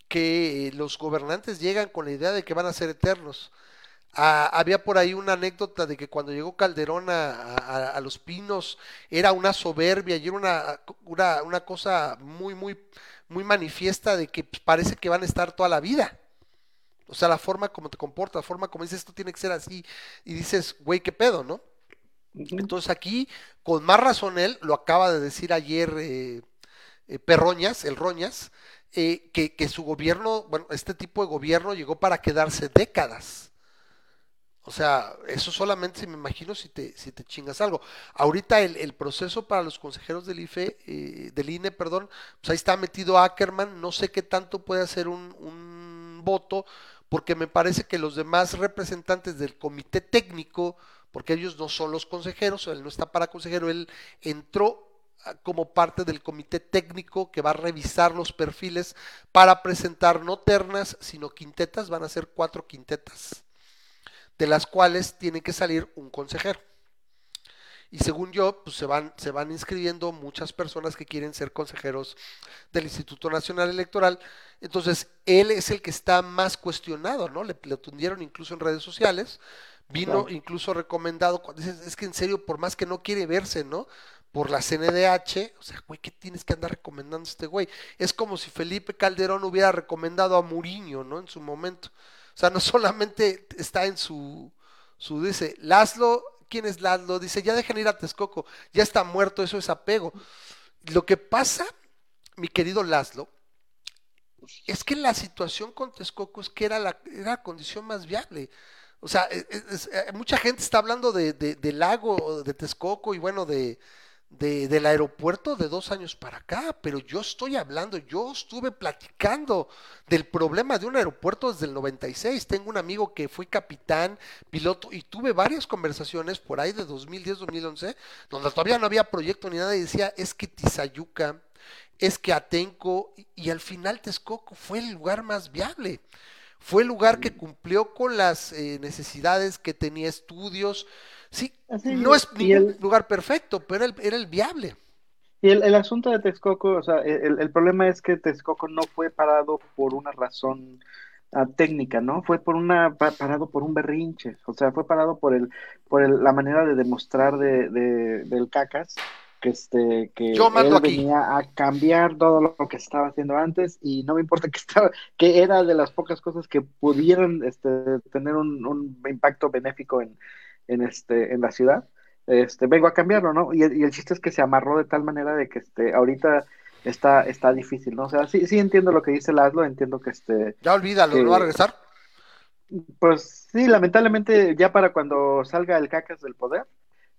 que los gobernantes llegan con la idea de que van a ser eternos? Ah, había por ahí una anécdota de que cuando llegó Calderón a, Los Pinos era una soberbia y era una, una, una, cosa muy, muy, muy manifiesta de que parece que van a estar toda la vida. O sea, la forma como te comportas, la forma como dices, esto tiene que ser así. Y dices, güey, qué pedo, ¿no? Entonces aquí, con más razón él, lo acaba de decir ayer eh, eh, Perroñas, el Roñas, eh, que, que su gobierno, bueno, este tipo de gobierno llegó para quedarse décadas. O sea, eso solamente si me imagino si te, si te chingas algo. Ahorita el, el proceso para los consejeros del IFE, eh, del INE, perdón, pues ahí está metido Ackerman, no sé qué tanto puede hacer un, un voto, porque me parece que los demás representantes del comité técnico, porque ellos no son los consejeros, él no está para consejero, él entró ah, como parte del comité técnico que va a revisar los perfiles para presentar no ternas, sino quintetas, van a ser cuatro quintetas de las cuales tiene que salir un consejero. Y según yo, pues se van, se van inscribiendo muchas personas que quieren ser consejeros del Instituto Nacional Electoral. Entonces, él es el que está más cuestionado, ¿no? Le, le tundieron incluso en redes sociales. Vino Claro. incluso recomendado, es que en serio, por más que no quiere verse, ¿no? Por la CNDH, o sea, güey, ¿qué tienes que andar recomendando a este güey? Es como si Felipe Calderón hubiera recomendado a Muriño, ¿no? En su momento. O sea, no solamente está en su, su dice, Laszlo, ¿quién es Laszlo? Dice, ya dejen ir a Texcoco, ya está muerto, eso es apego. Lo que pasa, mi querido Laszlo, es que la situación con Texcoco es que era la, era condición más viable. O sea, es- es- es- mucha gente está hablando de, de- del lago de Texcoco y bueno, de, de- del aeropuerto de dos años para acá, pero yo estoy hablando, yo estuve platicando del problema de un aeropuerto desde el 96. Tengo un amigo que fue capitán, piloto, y tuve varias conversaciones por ahí de 2010, 2011, donde todavía no había proyecto ni nada, y decía, es que Tizayuca, es que Atenco, y, y al final Texcoco fue el lugar más viable. Fue el lugar que cumplió con las eh, necesidades, que tenía estudios. Sí, Así no es es, y ningún el- lugar perfecto, pero era el, era el viable. Y el, el asunto de Texcoco, o sea, el, el problema es que Texcoco no fue parado por una razón ah, técnica, ¿no? Fue por una pa- parado por un berrinche, o sea, fue parado por el por el- la manera de demostrar de, de- del Cacas que este que Yo mando él aquí. venía a cambiar todo lo que estaba haciendo antes y no me importa que estaba que era de las pocas cosas que pudieran este tener un, un impacto benéfico en en este en la ciudad este, vengo a cambiarlo, ¿no? Y el, y el chiste es que se amarró de tal manera de que este, ahorita está, está difícil, ¿no? O sea, sí, sí entiendo lo que dice Laszlo, entiendo que este, Ya olvídalo, que- ¿no va a regresar? pues sí, lamentablemente ya para cuando salga el cacas del poder,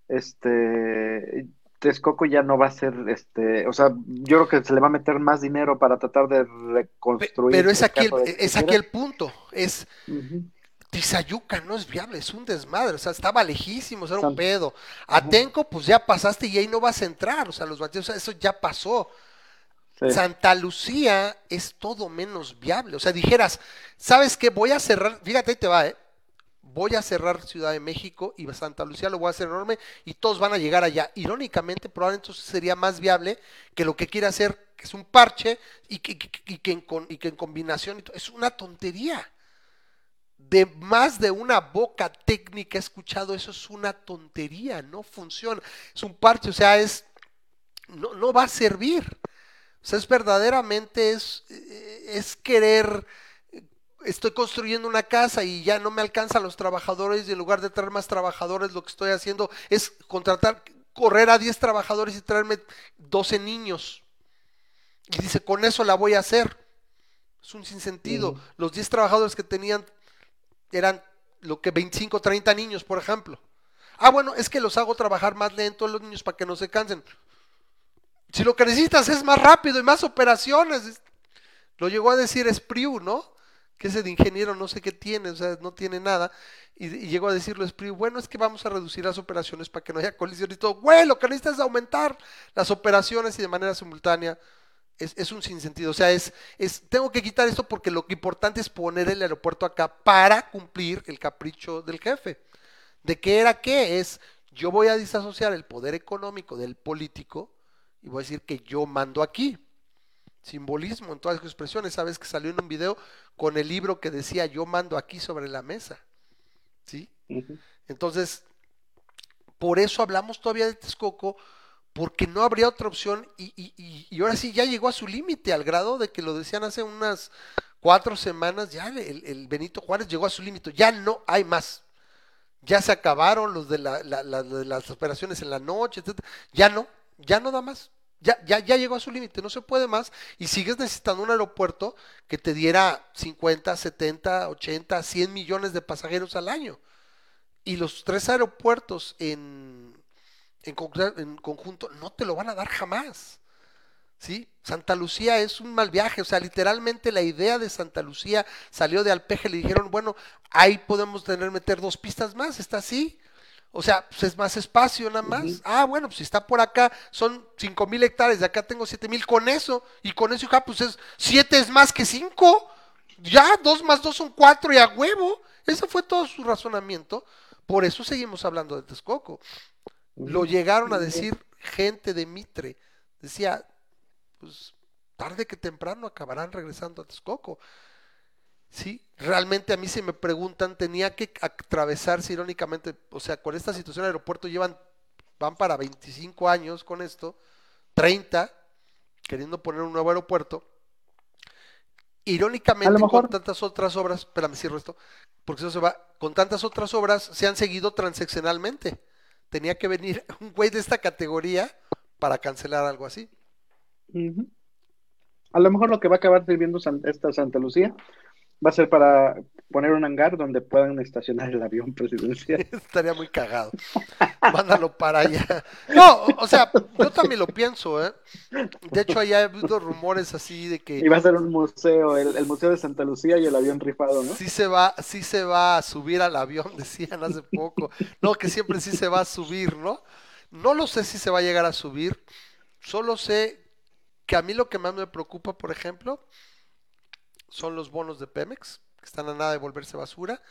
este, Texcoco ya no va a ser, este, o sea, yo creo que se le va a meter más dinero para tratar de reconstruir. Pero es aquí, el, es aquí el punto. Es. Tizayuca no es viable, es un desmadre. O sea, estaba lejísimo, era un pedo. Atenco, pues ya pasaste y ahí no vas a entrar. O sea, los batidos, o sea, eso ya pasó. Sí. Santa Lucía es todo menos viable. O sea, dijeras, ¿sabes qué? Voy a cerrar, fíjate, ahí te va, ¿eh? Voy a cerrar Ciudad de México y Santa Lucía lo voy a hacer enorme y todos van a llegar allá. Irónicamente, probablemente entonces sería más viable que lo que quiere hacer, que es un parche y que, y que en, y que en combinación, es una tontería. De más de una boca técnica he escuchado eso, es una tontería, no funciona. Es un parche, o sea, es, no, no va a servir. O sea, es verdaderamente, es, eh, es querer, eh, estoy construyendo una casa y ya no me alcanzan los trabajadores y en lugar de traer más trabajadores, lo que estoy haciendo es contratar, correr a 10 trabajadores y traerme 12 niños. Y dice, con eso la voy a hacer. Es un sinsentido. Los 10 trabajadores que tenían eran lo que 25, 30 niños, por ejemplo. Ah, bueno, es que los hago trabajar más lento los niños para que no se cansen. Si lo que necesitas es más rápido y más operaciones. es- Lo llegó a decir Spriu, ¿no? Que ese de ingeniero no sé qué tiene, o sea, no tiene nada. Y, llegó a decirlo Spriu, bueno, es que vamos a reducir las operaciones para que no haya colisión y todo. Güey, lo que necesitas es aumentar las operaciones y de manera simultánea. Es, es un sinsentido. O sea, es, es, tengo que quitar esto porque lo que importante es poner el aeropuerto acá para cumplir el capricho del jefe. ¿De qué era qué? Es, yo voy a disasociar el poder económico del político y voy a decir que yo mando aquí. Simbolismo en todas sus expresiones. Sabes que salió en un video con el libro que decía yo mando aquí sobre la mesa. ¿Sí? Entonces, por eso hablamos todavía de Texcoco, porque no habría otra opción y, y- y- ahora sí ya llegó a su límite, al grado de que lo decían hace unas cuatro semanas, ya el, el Benito Juárez llegó a su límite, ya no hay más. Ya se acabaron los de, la- las operaciones en la noche, etcétera. Ya no, ya no da más. Ya, ya, ya llegó a su límite, no se puede más y sigues necesitando un aeropuerto que te diera 50, 70, 80, 100 millones de pasajeros al año. Y los tres aeropuertos en, en, conjunto, en conjunto no te lo van a dar jamás. ¿Sí? Santa Lucía es un mal viaje, o sea, literalmente la idea de Santa Lucía salió de Alpeje, le dijeron, bueno, ahí podemos tener, meter dos pistas más, está así, o sea, pues es más espacio nada más. Ah, bueno, pues si está por acá, son cinco mil hectáreas, de acá tengo siete mil con eso, y con eso, ja, pues es siete es más que cinco, ya, dos más dos son cuatro y a huevo. Ese fue todo su razonamiento, por eso seguimos hablando de Texcoco. Lo llegaron a decir gente de Mitre, decía, pues tarde que temprano acabarán regresando a Texcoco. Sí, realmente a mí se me preguntan, tenía que atravesarse irónicamente, o sea, con esta situación del aeropuerto llevan, van para 25 años con esto, 30, queriendo poner un nuevo aeropuerto. Irónicamente, con tantas otras obras, espérame, cierro esto, porque eso se va, con tantas otras obras se han seguido transeccionalmente. Tenía que venir un güey de esta categoría para cancelar algo así. A lo mejor lo que va a acabar sirviendo esta Santa Lucía va a ser para poner un hangar donde puedan estacionar el avión presidencial. Estaría muy cagado. Mándalo para allá. No, o sea, yo también lo pienso, ¿eh? De hecho, allá he habido rumores así de que... Va a ser un museo, el, Museo de Santa Lucía y el avión rifado, ¿no? Sí se va, sí se va a subir al avión, decían hace poco. No, que siempre sí se va a subir, ¿no? No lo sé si se va a llegar a subir. Solo sé que a mí lo que más me preocupa, por ejemplo, son los bonos de Pemex, que están a nada de volverse basura.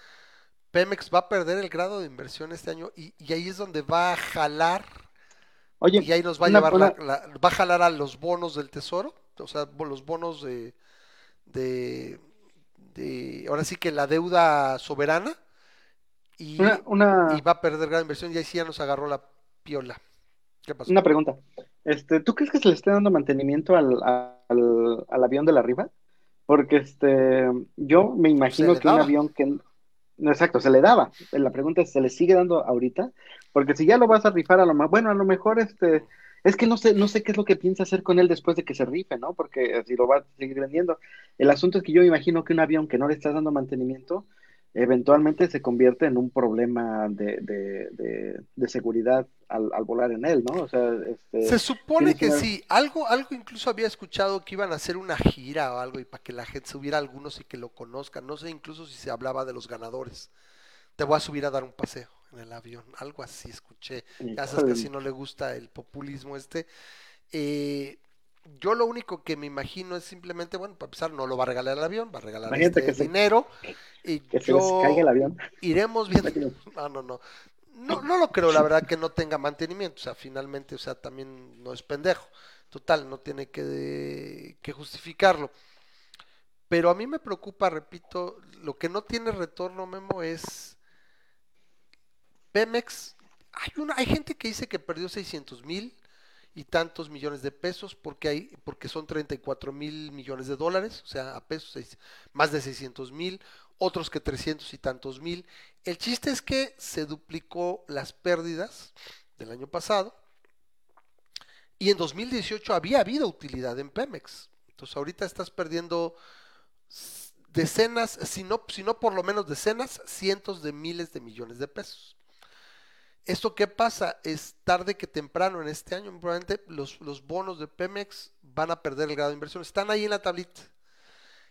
Pemex va a perder el grado de inversión este año y, ahí es donde va a jalar. Oye, y ahí nos va a llevar va a jalar a los bonos del tesoro, o sea, los bonos de, de, ahora sí que la deuda soberana y, y va a perder de inversión y ahí sí ya nos agarró la piola. ¿Qué pasó? Una pregunta. Este, ¿Tú crees que se le esté dando mantenimiento al, al, al avión de la Riva? Porque este, yo me imagino que un avión que... No, exacto, se le daba. La pregunta es, ¿se le sigue dando ahorita? Porque si ya lo vas a rifar a lo más, bueno, a lo mejor este, es que no sé, no sé qué es lo que piensa hacer con él después de que se rife, ¿no? Porque si lo va a seguir vendiendo. El asunto es que yo me imagino que un avión que no le estás dando mantenimiento, eventualmente se convierte en un problema de, de, de, seguridad al, al, volar en él, ¿no? O sea, este, se supone que, sí, algo, algo incluso había escuchado que iban a hacer una gira o algo y para que la gente subiera algunos y que lo conozcan, no sé incluso si se hablaba de los ganadores. Te voy a subir a dar un paseo en el avión, algo así escuché. Ya sabes que si no le gusta el populismo este. Eh, yo lo único que me imagino es simplemente, bueno, para empezar, no lo va a regalar el avión, va a regalar este dinero. y que se les caiga el avión. Iremos viendo. No, no, no. No, no lo creo, la verdad, que no tenga mantenimiento. O sea, finalmente, o sea, también no es pendejo. Total, no tiene que, que justificarlo. Pero a mí me preocupa, repito, lo que no tiene retorno, Memo, es Pemex. Hay, una, hay gente que dice que perdió 600 mil y tantos millones de pesos porque hay porque son 34 mil millones de dólares, o sea, a pesos más de 600 mil, otros que 300 y tantos mil. El chiste es que se duplicó las pérdidas del año pasado y en 2018 había habido utilidad en Pemex. Entonces ahorita estás perdiendo decenas, si no, si no por lo menos decenas, cientos de miles de millones de pesos. ¿Esto qué pasa? Es tarde que temprano en este año, probablemente los, los bonos de Pemex van a perder el grado de inversión. Están ahí en la tablita.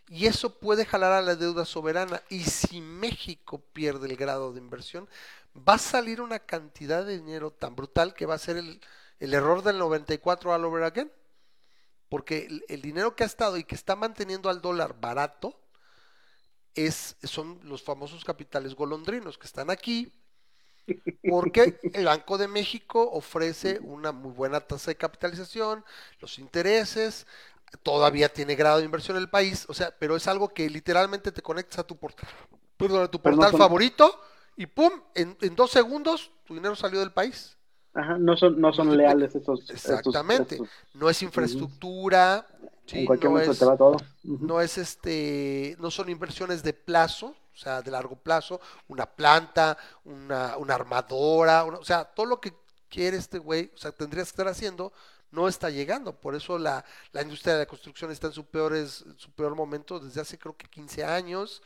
Y eso puede jalar a la deuda soberana. Y si México pierde el grado de inversión, va a salir una cantidad de dinero tan brutal que va a ser el, error del 94 all over again. Porque el, el, dinero que ha estado y que está manteniendo al dólar barato es, son los famosos capitales golondrinos que están aquí, porque el Banco de México ofrece una muy buena tasa de capitalización, los intereses, todavía tiene grado de inversión en el país, o sea, pero es algo que literalmente te conectas a tu portal, perdón, a tu portal favorito y pum, en, dos segundos tu dinero salió del país. Ajá, no son, no son leales esos. Exactamente, no es infraestructura, en cualquier momento te va todo. No es este, no son inversiones de plazo, sea, de largo plazo, una planta, una, una armadora, o sea, todo lo que quiere este güey, o sea, tendrías que estar haciendo, no está llegando. Por eso la, la industria de la construcción está en su peor, su peor momento desde hace creo que 15 años.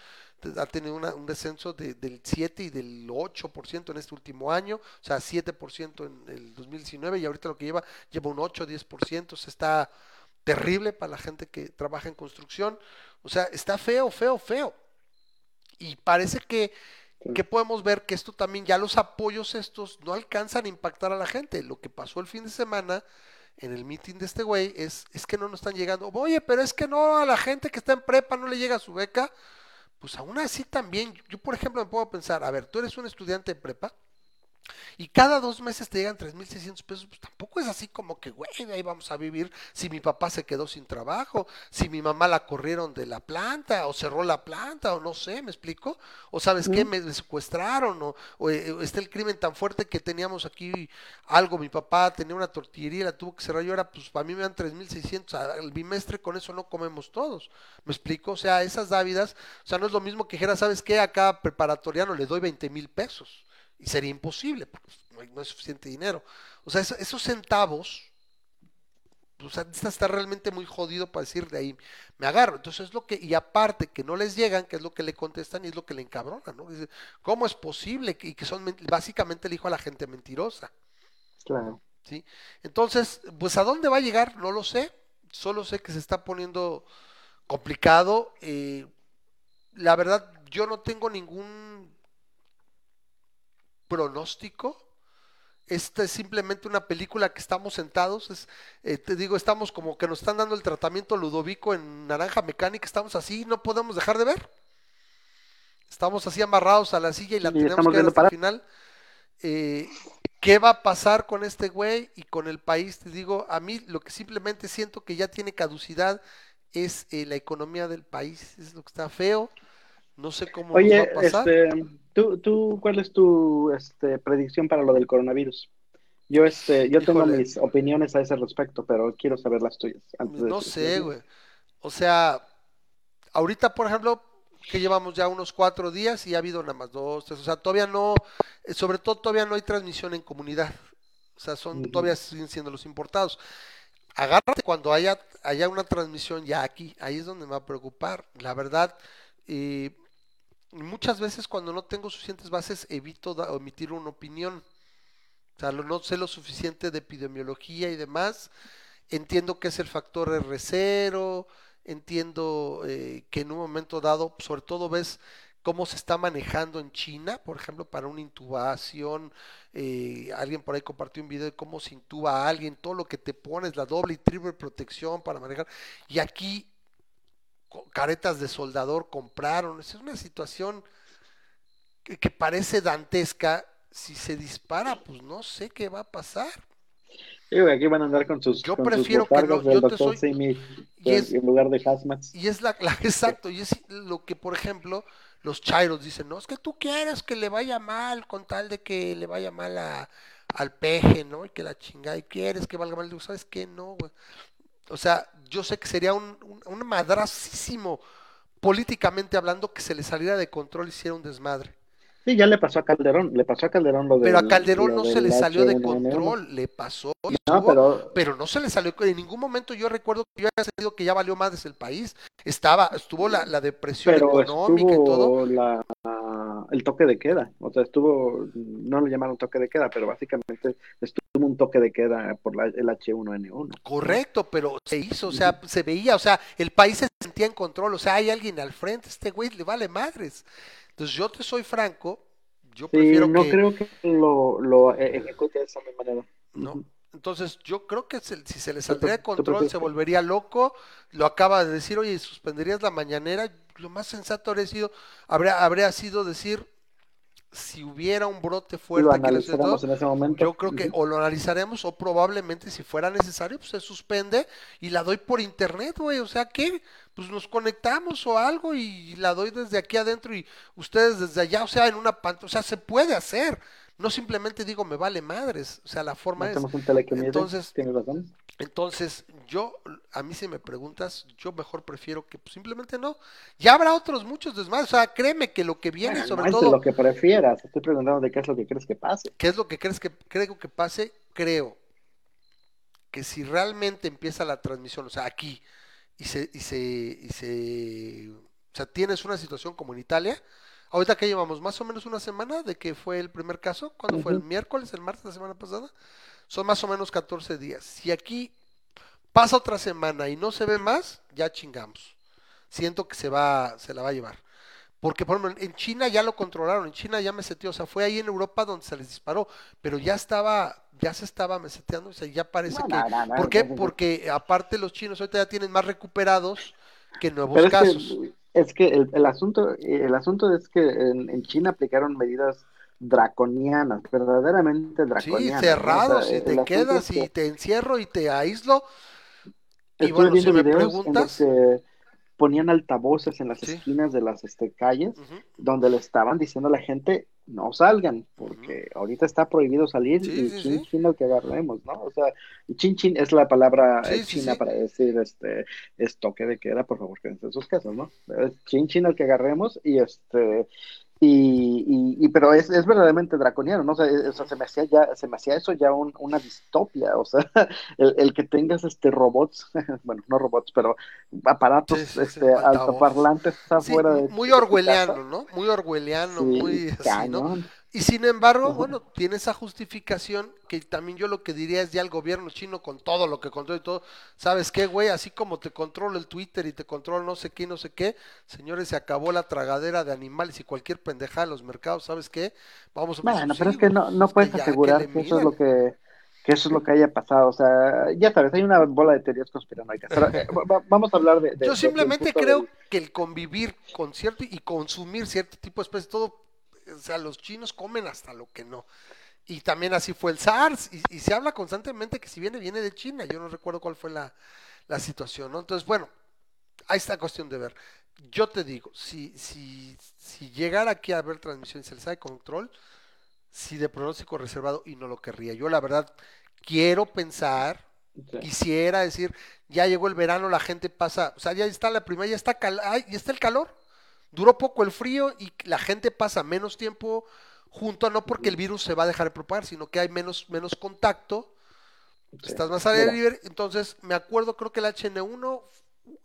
Ha tenido un descenso del 7 y del 8% en este último año, o sea, 7% en el 2019 y ahorita lo que lleva, lleva un 8, 10%, se está terrible para la gente que trabaja en construcción. O sea, está feo, feo, feo. Y parece que, que podemos ver que esto también, ya los apoyos estos no alcanzan a impactar a la gente. Lo que pasó el fin de semana en el meeting de este güey es, es que no nos están llegando. Oye, pero es que no a la gente que está en prepa no le llega su beca. Pues aún así también, yo por ejemplo me puedo pensar, a ver, tú eres un estudiante de prepa y cada dos meses te llegan 3.600 pesos, pues tampoco es así como que, güey, ahí vamos a vivir si mi papá se quedó sin trabajo, si mi mamá la corrieron de la planta o cerró la planta o no sé, ¿me explico? O sabes qué, me secuestraron o, o, eh, está el crimen tan fuerte que teníamos aquí algo, mi papá tenía una tortillería, la tuvo que cerrar y ahora pues para mí me dan 3.600 al bimestre, con eso no comemos todos, ¿me explico? O sea, esas dávidas, o sea, no es lo mismo que dijera, ¿sabes qué? Acá preparatoriano le doy 20 mil pesos y sería imposible, porque no hay, no hay suficiente dinero. O sea, esos, centavos, pues está realmente muy jodido para decir de ahí me agarro. Entonces es lo que, y aparte que no les llegan, que es lo que le contestan y es lo que le encabrona, ¿no? Dice, ¿cómo es posible? Y que son básicamente le dijo a la gente mentirosa. Claro. ¿Sí? Entonces, pues a dónde va a llegar, no lo sé. Solo sé que se está poniendo complicado. Eh, la verdad, yo no tengo ningún pronóstico. Esta es simplemente una película que estamos sentados, es, eh, te digo, estamos como que nos están dando el tratamiento Ludovico en naranja mecánica, estamos así, no podemos dejar de ver. Estamos así amarrados a la silla y la tenemos que ver hasta el final. Eh, ¿Qué va a pasar con este güey y con el país? Te digo, a mí lo que simplemente siento que ya tiene caducidad es eh, la economía del país, es lo que está feo. No sé cómo va a pasar. Este, ¿tú, ¿tú, cuál es tu este, predicción para lo del coronavirus? Yo, este, yo tengo mis opiniones a ese respecto, pero quiero saber las tuyas. no sé, güey. O sea, ahorita, por ejemplo, que llevamos ya unos cuatro días y ha habido nada más dos, tres. O sea, todavía no, eh, sobre todo todavía no hay transmisión en comunidad. O sea, son, todavía siguen siendo los importados. Agárrate cuando haya, haya una transmisión ya aquí. Ahí es donde me va a preocupar. La verdad, eh, muchas veces cuando no tengo suficientes bases evito omitir una opinión. O sea, no sé lo suficiente de epidemiología y demás. Entiendo que es el factor R0, entiendo eh, que en un momento dado, sobre todo ves cómo se está manejando en China, por ejemplo, para una intubación. Eh, alguien por ahí compartió un video de cómo se intuba a alguien, todo lo que te pones, la doble y triple protección para manejar. Y aquí caretas de soldador compraron. Es una situación que, parece dantesca. Si se dispara, pues no sé qué va a pasar. aquí van a andar con sus. Yo prefiero que no. Yo te soy. y es, en lugar de. Y es la, exacto. Y es lo que, por ejemplo, los chairos dicen: No, es que tú quieres que le vaya mal con tal de que le vaya mal a, al peje, ¿no? Y que la chingada. Y quieres que valga mal. ¿Sabes qué? No, güey. O sea, yo sé que sería un, un, madrasísimo políticamente hablando que se le saliera de control y hiciera un desmadre. Sí, ya le pasó a Calderón, le pasó a Calderón lo de. Pero a Calderón no se le salió de control, le pasó. pero... no se le salió. En ningún momento yo recuerdo que yo haya sentido que ya valió más desde el país. Estaba, estuvo la, la depresión económica y todo. La, el toque de queda. O sea, estuvo, no lo llamaron toque de queda, pero básicamente estuvo un toque de queda por la, el H1N1. Correcto, pero se hizo, o sea, se veía, o sea, el país se sentía en control, o sea, hay alguien al frente, este güey le vale madres. Entonces yo te soy franco, yo prefiero no creo que lo, lo ejecute de esa manera. No. Entonces, yo creo que si se le saldría de control, se volvería loco. Lo acaba de decir, oye, suspenderías la mañanera. Lo más sensato habría sido, habría, habría sido decir, si hubiera un brote fuerte en ese momento. yo creo que o lo analizaremos o probablemente si fuera necesario pues se suspende y la doy por internet, güey, o sea, ¿qué? Pues nos conectamos o algo y la doy desde aquí adentro y ustedes desde allá, o sea, en una pantalla, o sea, se puede hacer. No simplemente digo me vale madres, o sea, la forma es. entonces, Entonces, yo, a mí si me preguntas, yo mejor prefiero que pues, simplemente no. Ya habrá otros muchos desmadres, o sea, créeme que lo que viene sobre todo. lo que prefieras, estoy preguntando de qué es lo que crees que pase. ¿Qué es lo que crees que creo que pase? Creo que si realmente empieza la transmisión, o sea, aquí, y se, y se, y se, o sea, tienes una situación como en Italia, ahorita que llevamos más o menos una semana de que fue el primer caso, cuando fue el miércoles, el martes de la semana pasada, son más o menos 14 días. Si aquí pasa otra semana y no se ve más, ya chingamos. Siento que se va, se la va a llevar. Porque, por ejemplo, en China ya lo controlaron, en China ya meseteó, o sea, fue ahí en Europa donde se les disparó, pero ya estaba, ya se estaba meseteando, o sea, ya parece No, que... no, no, no, ¿Por qué? Porque aparte los chinos ahorita ya tienen más recuperados que nuevos Pero es casos. que, es que el, el asunto, el asunto es que en, en China aplicaron medidas draconianas, verdaderamente Sí, draconianas. O cerrados, sea, y te quedas es que y te encierro y te aíslo. Y bueno, si me preguntas, en ponían altavoces en las Sí. esquinas de las este, calles donde le estaban diciendo a la gente no salgan, porque ahorita está prohibido salir Sí, y sí, chin chin al que agarremos, ¿no? O sea, chin chin es la palabra eh, china para decir este es toque de queda, por favor, quédense en sus casas, ¿no? Es chin chin al que agarremos y este y, y, y- pero es, es verdaderamente draconiano, ¿no? O sea, es- o sea, se me hacía ya, se me hacía eso ya un- una distopia, o sea, el, el que tengas este robots, bueno, no robots, pero aparatos, Sí, sí, sí, este, altoparlantes Sí, afuera de muy casa. ¿no? Muy orwelliano, Sí, muy así, ¿no? Y sin embargo, bueno, tiene esa justificación que también yo lo que diría es ya el gobierno chino con todo lo que controla y todo, ¿sabes qué, güey? Así como te controla el Twitter y te controla no sé qué, no sé qué, señores, se acabó la tragadera de animales y cualquier pendejada en los mercados, ¿sabes qué? Vamos a Bueno, sí, pero es que no, no es puedes ya, asegurar que eso es lo que, que eso es lo que haya pasado. O sea, ya sabes, hay una bola de teorías conspiranoicas. Eh, va- va- vamos a hablar de. de- Yo simplemente creo que el convivir con cierto y consumir cierto tipo de especies, todo, o sea, los chinos comen hasta lo que no. Y también así fue el SARS, y, y se habla constantemente que si viene, viene de China. Yo no recuerdo cuál fue la, la situación, ¿no? Entonces, bueno, ahí está cuestión de ver. Yo te digo, si, si, si llegara aquí a haber les da de control, si de pronóstico reservado, y no lo querría. Yo, la verdad, quiero pensar quisiera decir, ya llegó el verano, la gente pasa, o sea, ya está la primavera, ya está, cal ay, ya está el calor, duró poco el frío y la gente pasa menos tiempo junto, no porque el virus se va a dejar de propagar, sino que hay menos, menos contacto, Sí. estás más al libre, entonces me acuerdo, creo que el HN1,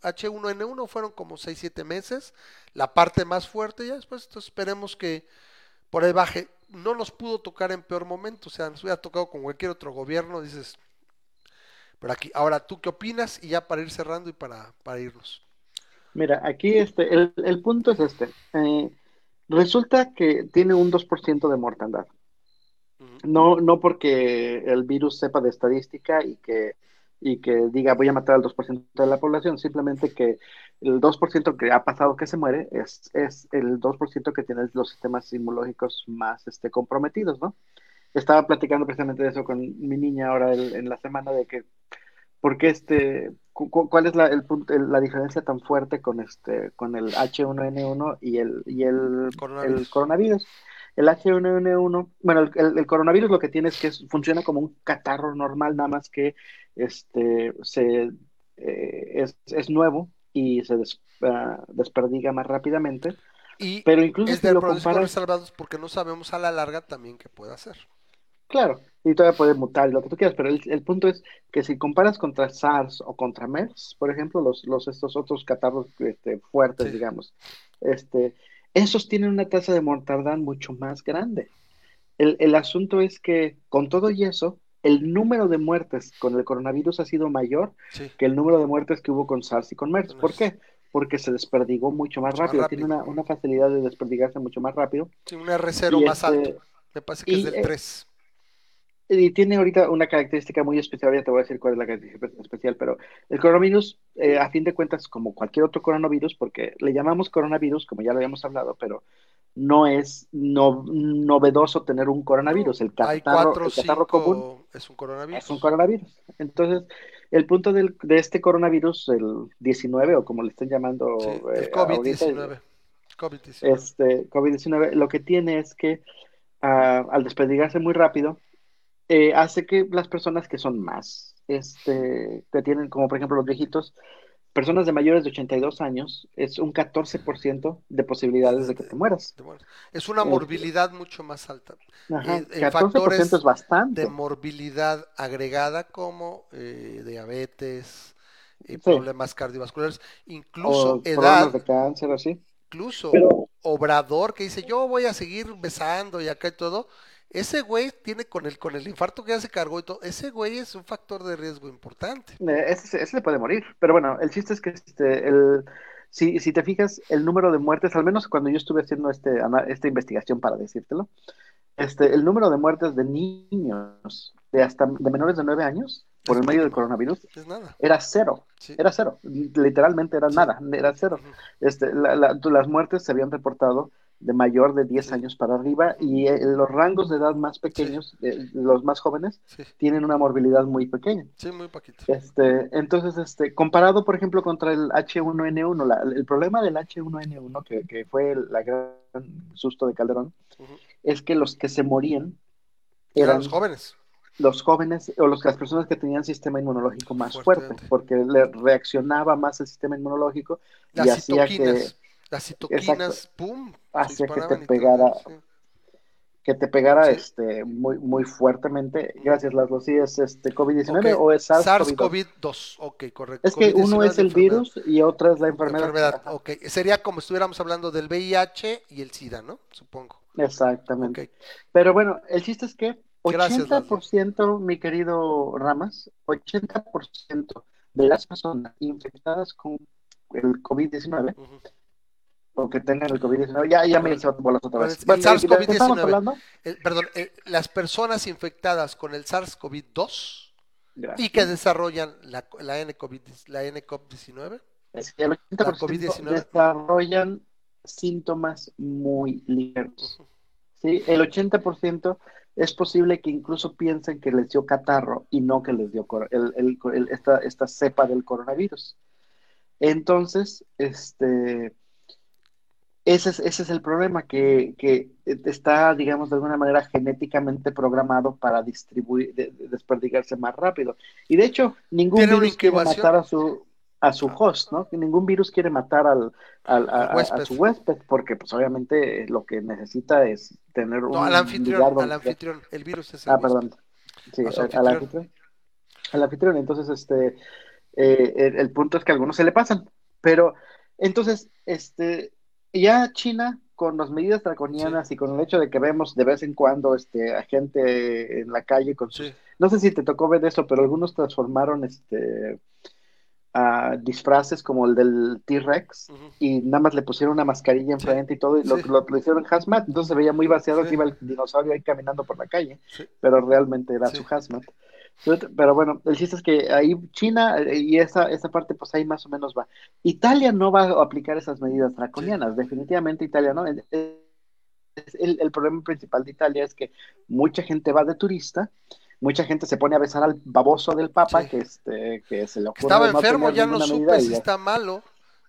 H1N1 fueron como 6, 7 meses, la parte más fuerte ya después, entonces esperemos que por ahí baje, no nos pudo tocar en peor momento, o sea, nos hubiera tocado con cualquier otro gobierno, dices, pero aquí, ahora, ¿tú qué opinas? Y ya para ir cerrando y para, para irnos. Mira, aquí este, el, el punto es este. Eh, resulta que tiene un 2% de mortandad. No, no porque el virus sepa de estadística y que, y que diga voy a matar al 2% de la población, simplemente que el 2% que ha pasado que se muere es, es el 2% que tiene los sistemas inmunológicos más este, comprometidos, ¿no? Estaba platicando precisamente de eso con mi niña ahora el- en la semana de que ¿Por qué este, cu- cu- cuál es la, el punto- el- la diferencia tan fuerte con este, con el H1N1 y el, y el, Coronavirus. el coronavirus? El H1N1, bueno, el, el- el coronavirus lo que tiene es que es- funciona como un catarro normal, nada más que este, se, eh, es, es nuevo y se des- ah, desperdiga más rápidamente. Y Pero incluso es si lo comparas, porque no sabemos a la larga también qué puede hacer. Claro, y todavía puede mutar lo que tú quieras, pero el, el punto es que si comparas contra SARS o contra MERS, por ejemplo, los, los estos otros catarros este, fuertes, Sí. digamos, este, esos tienen una tasa de mortandad mucho más grande. El, el asunto es que con todo y eso, el número de muertes con el coronavirus ha sido mayor Sí. que el número de muertes que hubo con SARS y con MERS. ¿Por qué? Porque se desperdigó mucho más Mucho más rápido, tiene una, una facilidad de desperdigarse mucho más rápido. Sí, un R0 Y más este, alto. Me parece que es del eh, 3. Y tiene ahorita una característica muy especial, ya te voy a decir cuál es la característica especial, pero el coronavirus, eh, a fin de cuentas, como cualquier otro coronavirus, porque le llamamos coronavirus, como ya lo habíamos hablado, pero no es no- novedoso tener un coronavirus. El catarro, 4 o el catarro común 5, es un coronavirus. es un coronavirus. Entonces, el punto del- de este coronavirus, el 19, o como le estén llamando Sí, eh, el ahorita, COVID-19. COVID-19. este, COVID-19, lo que tiene es que ah, al desperdigarse muy rápido, eh, hace que las personas que son más, este, que tienen, como por ejemplo los viejitos, personas de mayores de 82 años es un 14% de posibilidades de que te mueras. Es una morbilidad mucho más alta. Ajá, eh, 14% es bastante. De morbilidad agregada como eh, diabetes, y problemas cardiovasculares, incluso o edad. de cáncer, así. Incluso Obrador que dice, yo voy a seguir besando y acá y todo. Ese güey tiene con el, con el infarto que ya se cargó y todo, ese güey es un factor de riesgo importante. Eh, ese, ese le puede morir. Pero bueno, el chiste es que este, el, si, si te fijas, el número de muertes, al menos cuando yo estuve haciendo este, esta investigación para decírtelo, este, el número de muertes de niños de hasta de menores de 9 años por el medio del coronavirus era cero, era cero, literalmente era nada, era cero. Este, las muertes se habían reportado de mayor de 10 años para arriba y eh, los rangos de edad más pequeños, eh, los más jóvenes, tienen una morbilidad muy pequeña. Sí, muy poquito. Este, entonces, este, comparado, por ejemplo, contra el H1N1, el problema del H1N1, que, que, fue el la gran susto de Calderón, es que los que se morían eran, los jóvenes. Los jóvenes o los, las personas que tenían sistema inmunológico más fuerte, porque le reaccionaba más el sistema inmunológico y hacía que las citoquinas, pum, hacía que te pegara, que te pegara este muy muy fuertemente. Gracias, Laszlo. ¿Sí es este COVID-19 o es SARS-CoV-2? ok, correcto. Es que uno es el virus y otro es la enfermedad. enfermedad. Ok, sería como estuviéramos hablando del VIH y el SIDA, ¿no? Supongo. Exactamente. Pero bueno, el chiste es que 80%, mi querido Ramas, 80% de las personas infectadas con el COVID-19 o que tengan el COVID-19. Ya, ya me hice bolas otra vez. El, SARS-CoV-19. Perdón, eh, las personas infectadas con el SARS-CoV-2 y que desarrollan la, la N-COVID-19. Es que el 80% desarrollan síntomas muy ligeros. ¿sí? El 80% es posible que incluso piensen que les dio catarro y no que les dio el, el, esta, esta cepa del coronavirus. Entonces, este, ese es, ese es el problema, que, que, está, digamos, de alguna manera genéticamente programado para distribuir, desperdigarse más rápido. Y de hecho, ningún virus quiere matar a su, a su host, ¿no? Ningún virus quiere matar al, al a, su huésped, porque pues obviamente lo que necesita es tener un... al anfitrión, al anfitrión, el virus es el Ah, perdón. Sí, al anfitrión. Al anfitrión, entonces, este, eh, el, el punto es que a algunos se le pasan, pero entonces, este, ya China, con las medidas draconianas y con el hecho de que vemos de vez en cuando este, a gente en la calle con sus... No sé si te tocó ver eso, pero algunos transformaron este a disfraces como el del T-Rex y nada más le pusieron una mascarilla enfrente y todo y lo, lo, hicieron hazmat, entonces se veía muy vaciado que iba el dinosaurio ahí caminando por la calle, pero realmente era su hazmat. Pero bueno, el chiste es que ahí China eh, y esa, esa parte pues ahí más o menos va. Italia no va a aplicar esas medidas draconianas, definitivamente Italia no. El, el, problema principal de Italia es que mucha gente va de turista, mucha gente se pone a besar al baboso del Papa, que, este, que se le ocurre. Estaba enfermo, ya no supe si está malo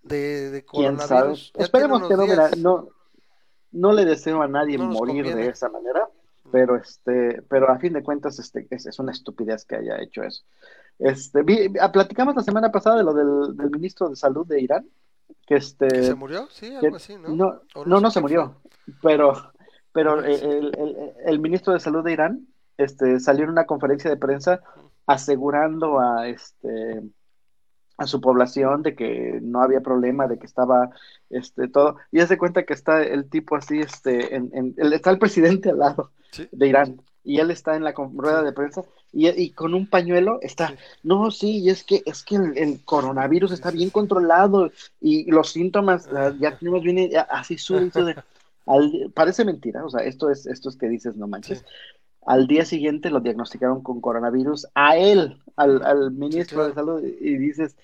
de, de coronavirus. Esperemos que no, mira, no, no le deseo a nadie morir de esa manera pero este, pero a fin de cuentas, este, es, es una estupidez que haya hecho eso. Este, ah, platicamos la semana pasada de lo del, del, ministro de salud de Irán, que este, se murió, sí, algo así, ¿no? No, no, no, se murió, pero, pero el, el, el, ministro de salud de Irán, este, salió en una conferencia de prensa asegurando a este a su población de que no había problema, de que estaba este todo, y hace cuenta que está el tipo así, este, en, en, está el presidente al lado de Irán, y él está en la rueda de prensa y, y, con un pañuelo está, no, sí, y es que es que el, coronavirus está bien controlado y los síntomas ah, ya tenemos bien así sube, parece mentira, o sea, esto es esto es que dices, no manches. Al día siguiente lo diagnosticaron con coronavirus a él, al, al ministro de salud, y dices,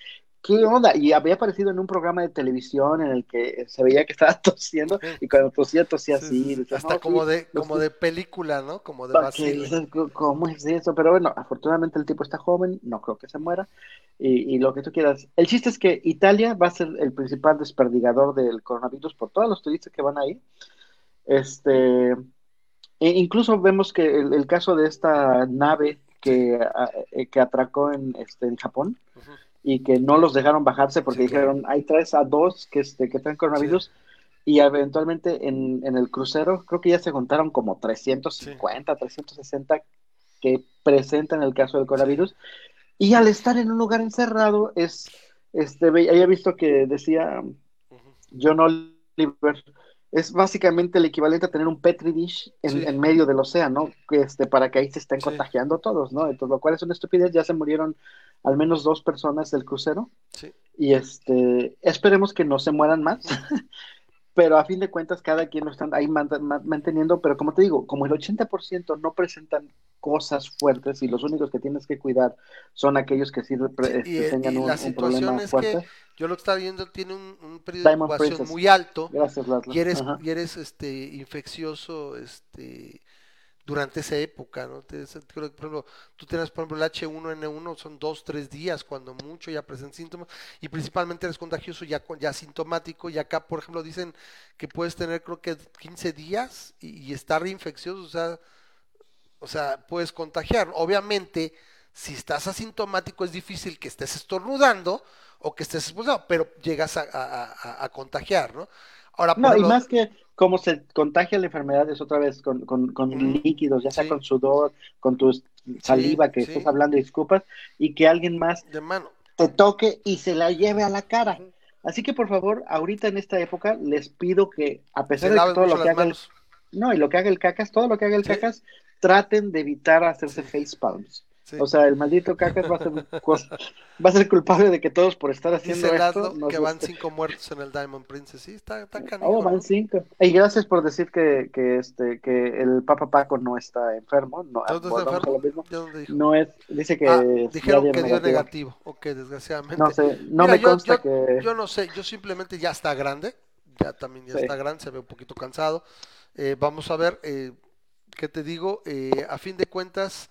¿qué onda? Y había aparecido en un programa de televisión en el que se veía que estaba tosiendo y cuando tosía, tosía así. hasta como, de, como de película, ¿no? Como de ¿Cómo es eso? Pero bueno, afortunadamente el tipo está joven, no creo que se muera y, y, lo que tú quieras. El chiste es que Italia va a ser el principal desperdigador del coronavirus por todos los turistas que van ahí. Este, e incluso vemos que el, caso de esta nave que, eh, que atracó en, este, en Japón, y que no los dejaron bajarse porque Sí, claro. dijeron, hay tres a dos que, este, que traen coronavirus. Y eventualmente en, en el crucero, creo que ya se juntaron como 350, 360 que presentan el caso del coronavirus. Y al estar en un lugar encerrado, es, este, había visto que decía John Oliver, es básicamente el equivalente a tener un petri dish en, Sí. en medio del océano, que este, para que ahí se estén Sí. contagiando todos, ¿no? Entonces, lo cual es una estupidez, ya se murieron al menos dos personas del crucero, Sí. y este, esperemos que no se mueran más, pero a fin de cuentas cada quien lo están ahí man- man- manteniendo, pero como te digo, como el 80% no presentan cosas fuertes y los únicos que tienes que cuidar son aquellos que sí este, y, tengan y un, la un situación problema es fuerte. que yo lo que estaba viendo tiene un, un periodo de incubación Princess. muy alto Gracias, y eres, y eres este, infeccioso este, durante esa época, ¿no? Te- es- creo que, por ejemplo, tú tienes, por ejemplo, el H1N1, son dos, tres días, cuando mucho ya presentan síntomas, y principalmente eres contagioso ya, ya sintomático, y acá, por ejemplo, dicen que puedes tener, creo que 15 días y, y estar infeccioso, o sea, o sea, puedes contagiar. Obviamente, si estás asintomático es difícil que estés estornudando o que estés expulsado, pero llegas a, a- a- a contagiar, ¿no? Ahora, No, y más que como se contagia la enfermedad es otra vez con, con, líquidos, ya sea con sudor, con tu saliva que sí. estés hablando y escupas, y que alguien más de mano. te toque y se la lleve a la cara. Así que por favor, ahorita en esta época les pido que, a Se pesar de que todo lo que haga el, no, y lo que haga el cacas, todo lo que haga el cacas, traten de evitar hacerse face palms. Sí. O sea, el maldito cacas va a ser va a ser culpable de que todos por estar haciendo Dice esto nos que van este- cinco muertos en el Diamond Princess. Sí, está, está canijo, Oh, ¿no? van cinco. Y gracias por decir que, que este que el Papa Paco no está enfermo. No, ¿Dónde está enfermo? lo mismo. ¿Ya dónde dijo? No es, dice que Ah, dijeron que dio negativo. negativo. Ok, desgraciadamente. No sé, no Mira, me yo- consta yo- que Yo no sé, yo simplemente ya está grande, ya también ya Sí. está grande, se ve un poquito cansado. Eh, vamos a ver, eh, ¿qué te digo? Eh, a fin de cuentas,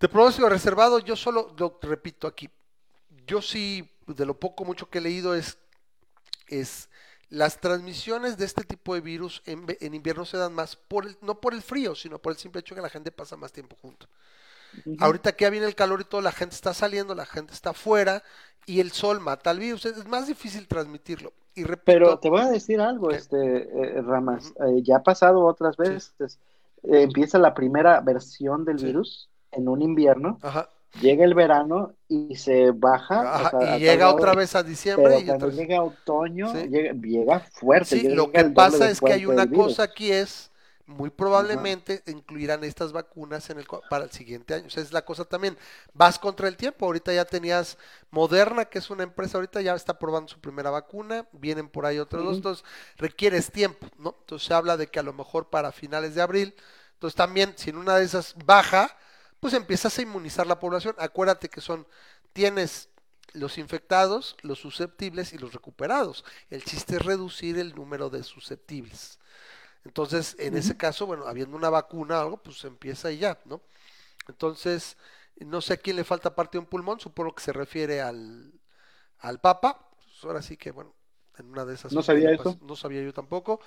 de pronóstico reservado, yo solo lo repito aquí. Yo sí, de lo poco mucho que he leído es, es las transmisiones de este tipo de virus en, invierno se dan más por el, no por el frío, sino por el simple hecho que la gente pasa más tiempo junto. Ahorita que ya viene el calor y todo, la gente está saliendo, la gente está afuera y el sol mata al virus. Es más difícil transmitirlo. Y repito, Pero te voy a decir algo, ¿Qué? este eh, Ramas, eh, ya ha pasado otras veces. Eh, empieza la primera versión del Sí. virus en un invierno, ajá, llega el verano y se baja. o sea, y llega otra vez a diciembre Pero y cuando otra llega otoño, Sí. llega, llega fuerte. Sí, llega lo que pasa es que hay una cosa aquí es muy probablemente incluirán estas vacunas en el para el siguiente año. O sea, es la cosa también. Vas contra el tiempo. Ahorita ya tenías Moderna, que es una empresa, ahorita ya está probando su primera vacuna. Vienen por ahí otros dos. Entonces, requieres tiempo, ¿no? Entonces se habla de que a lo mejor para finales de abril. Entonces también, si en una de esas baja, pues empiezas a inmunizar la población. Acuérdate que son, tienes los infectados, los susceptibles y los recuperados. El chiste es reducir el número de susceptibles. Entonces, en ese caso, bueno, habiendo una vacuna o algo, pues empieza y ya, ¿no? Entonces, no sé a quién le falta parte de un pulmón, supongo que se refiere al, al Papa. Pues ahora sí que, bueno, en una de esas. No sabía eso. No sabía yo tampoco.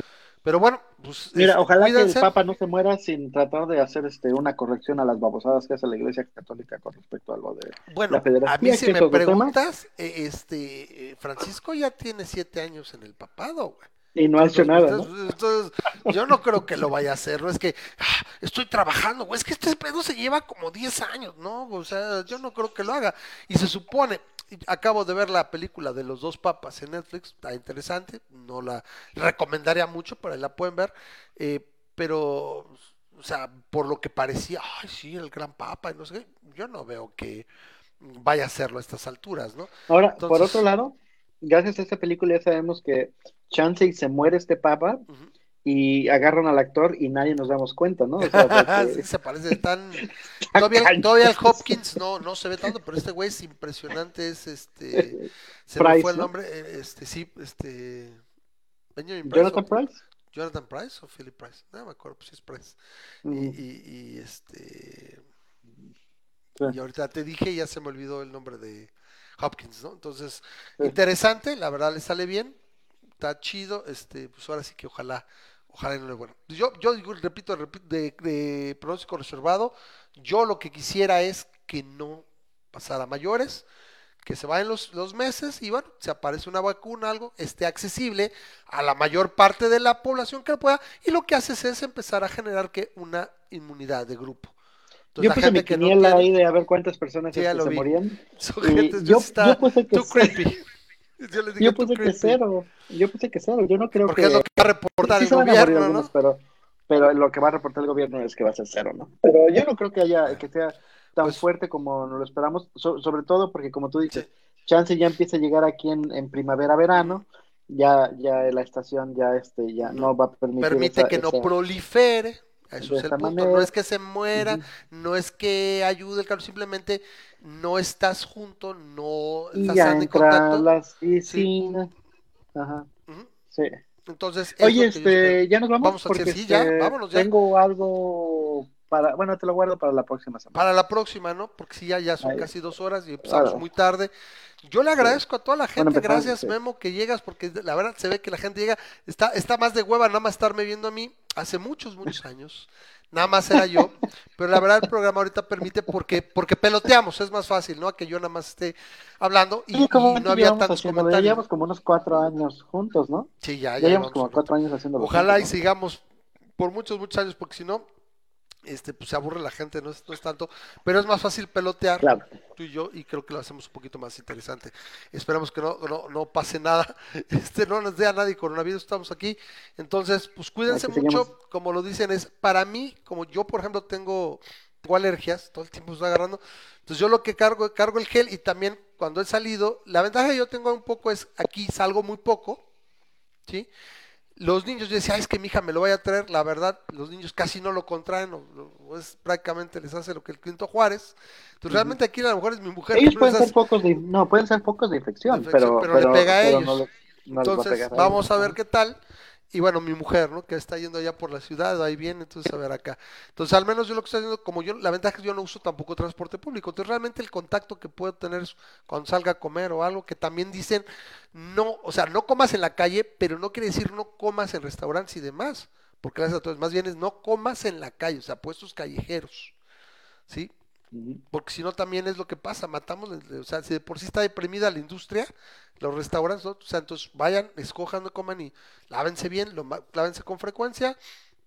Pero bueno, pues. Mira, ojalá que el Papa no se muera sin tratar de hacer este una corrección a las babosadas que hace la Iglesia Católica con respecto a lo de Bueno, la federación. a mí si que me preguntas, eh, este, eh, Francisco ya tiene siete años en el papado, güey. y no ha hecho nada, ¿no? Entonces, yo no creo que lo vaya a hacer, no es que ah, estoy trabajando, güey, es que este pedo se lleva como 10 años, ¿no? O sea, yo no creo que lo haga. Y se supone, acabo de ver la película de los dos papas en Netflix, está interesante, no la recomendaría mucho, pero ahí la pueden ver, eh, pero, o sea, por lo que parecía, ay, sí, el gran papa, y no sé qué, yo no veo que vaya a hacerlo a estas alturas, ¿no? Ahora, por otro lado, gracias a esta película ya sabemos que chance y se muere este Papa. Y agarran al actor y nadie nos damos cuenta, ¿no? O sea, porque- sí, se parece tan... Todavía, todavía el Hopkins no, no se ve tanto, pero este güey es impresionante, es este... Se me Price, fue el ¿no? nombre, eh, este, sí, este... Benjamin Price, Jonathan o- Price. Jonathan Price o Philip Price, no me acuerdo, pues sí es Price. Y, y, y, este... sí. Y ahorita te dije, ya se me olvidó el nombre de Hopkins, ¿no? Entonces, Sí. interesante, la verdad le sale bien, está chido, este, pues ahora sí que ojalá, ojalá no le bueno. Yo, yo digo, repito, repito, de, de pronóstico reservado, yo lo que quisiera es que no pasara a mayores, que se vayan los, los meses y bueno, se aparece una vacuna, algo, esté accesible a la mayor parte de la población que pueda, y lo que haces es empezar a generar que una inmunidad de grupo. Entonces, Yo la puse mi no quiniela tiene- ahí de a ver cuántas personas Sí, lo se vi. morían. Son Y gente- yo, está yo puse que too creepy. Yo les dije Yo puse que cero. Yo puse que cero. Yo no creo Porque que. es lo que va a reportar sí el gobierno, algunos, ¿no? pero, pero lo que va a reportar el gobierno es que va a ser cero, ¿no? Pero yo no creo que haya que sea tan Pues- fuerte como lo esperamos, so- sobre todo porque como tú dices, Sí. chance ya empieza a llegar aquí en, en primavera, verano, ya, ya la estación ya este ya no va a permitir Permite esa- que no esa- prolifere. Eso es el punto. No es que se muera, no es que ayude el calor, simplemente no estás junto, no y estás ya en contacto. las piscinas. Ajá. Sí. Entonces, es Oye, este, ya nos vamos, Vamos a porque decir, sí, ya, este, vámonos ya. tengo algo para, bueno, te lo guardo para la próxima semana. Para la próxima, ¿no? Porque sí, ya, ya son Ahí. casi dos horas y empezamos Claro. muy tarde. Yo le agradezco a toda la gente, gracias sí. Memo, que llegas, porque la verdad se ve que la gente llega, está, está más de hueva nada más estarme viendo a mí hace muchos, muchos años. Nada más era yo, pero la verdad el programa ahorita permite porque porque peloteamos, es más fácil, ¿no? A que yo nada más esté hablando y, Oye, ¿cómo y no había tantos haciéndolo? Ya comentarios. llevamos como unos cuatro años juntos, ¿no? Sí, ya, Ya, ya llevamos como cuatro años haciéndolo Ojalá y sigamos por muchos, muchos años, porque si no, este, pues se aburre la gente, no es, no es tanto, pero es más fácil pelotear Claro. tú y yo, y creo que lo hacemos un poquito más interesante. Esperamos que no, no, no pase nada, este, no nos dé a nadie coronavirus, estamos aquí. Entonces, pues cuídense mucho, como lo dicen, es para mí, como yo, por ejemplo, tengo, tengo alergias, todo el tiempo estoy agarrando, entonces yo lo que cargo, cargo el gel y también cuando he salido, la ventaja que yo tengo un poco es aquí salgo muy poco, ¿sí? Los niños, yo decía, "Ay, es que mi hija me lo vaya a traer, la verdad, los niños casi no lo contraen, o, o es prácticamente les hace lo que el Quinto Juárez. Entonces, realmente aquí a lo mejor es mi mujer. Ellos pueden ser focos de, no, pueden ser focos de infección, De infección, pero, pero le pega a pero ellos. no no a Entonces, pegar a vamos ellos, a ver qué tal. Y bueno, mi mujer, ¿no? Que está yendo allá por la ciudad, ahí viene, entonces a ver acá. Entonces, al menos yo lo que estoy haciendo, como yo, la ventaja es que yo no uso tampoco transporte público. Entonces, realmente el contacto que puedo tener es cuando salga a comer o algo, que también dicen, no, o sea, no comas en la calle, pero no quiere decir no comas en restaurantes y demás. Porque gracias a todos, más bien es no comas en la calle, o sea, puestos callejeros. ¿Sí? Porque si no también es lo que pasa, matamos, o sea, si de por sí está deprimida la industria, los restaurantes, ¿no? o sea, entonces vayan, escojan, no coman y lávense bien, lo, lávense con frecuencia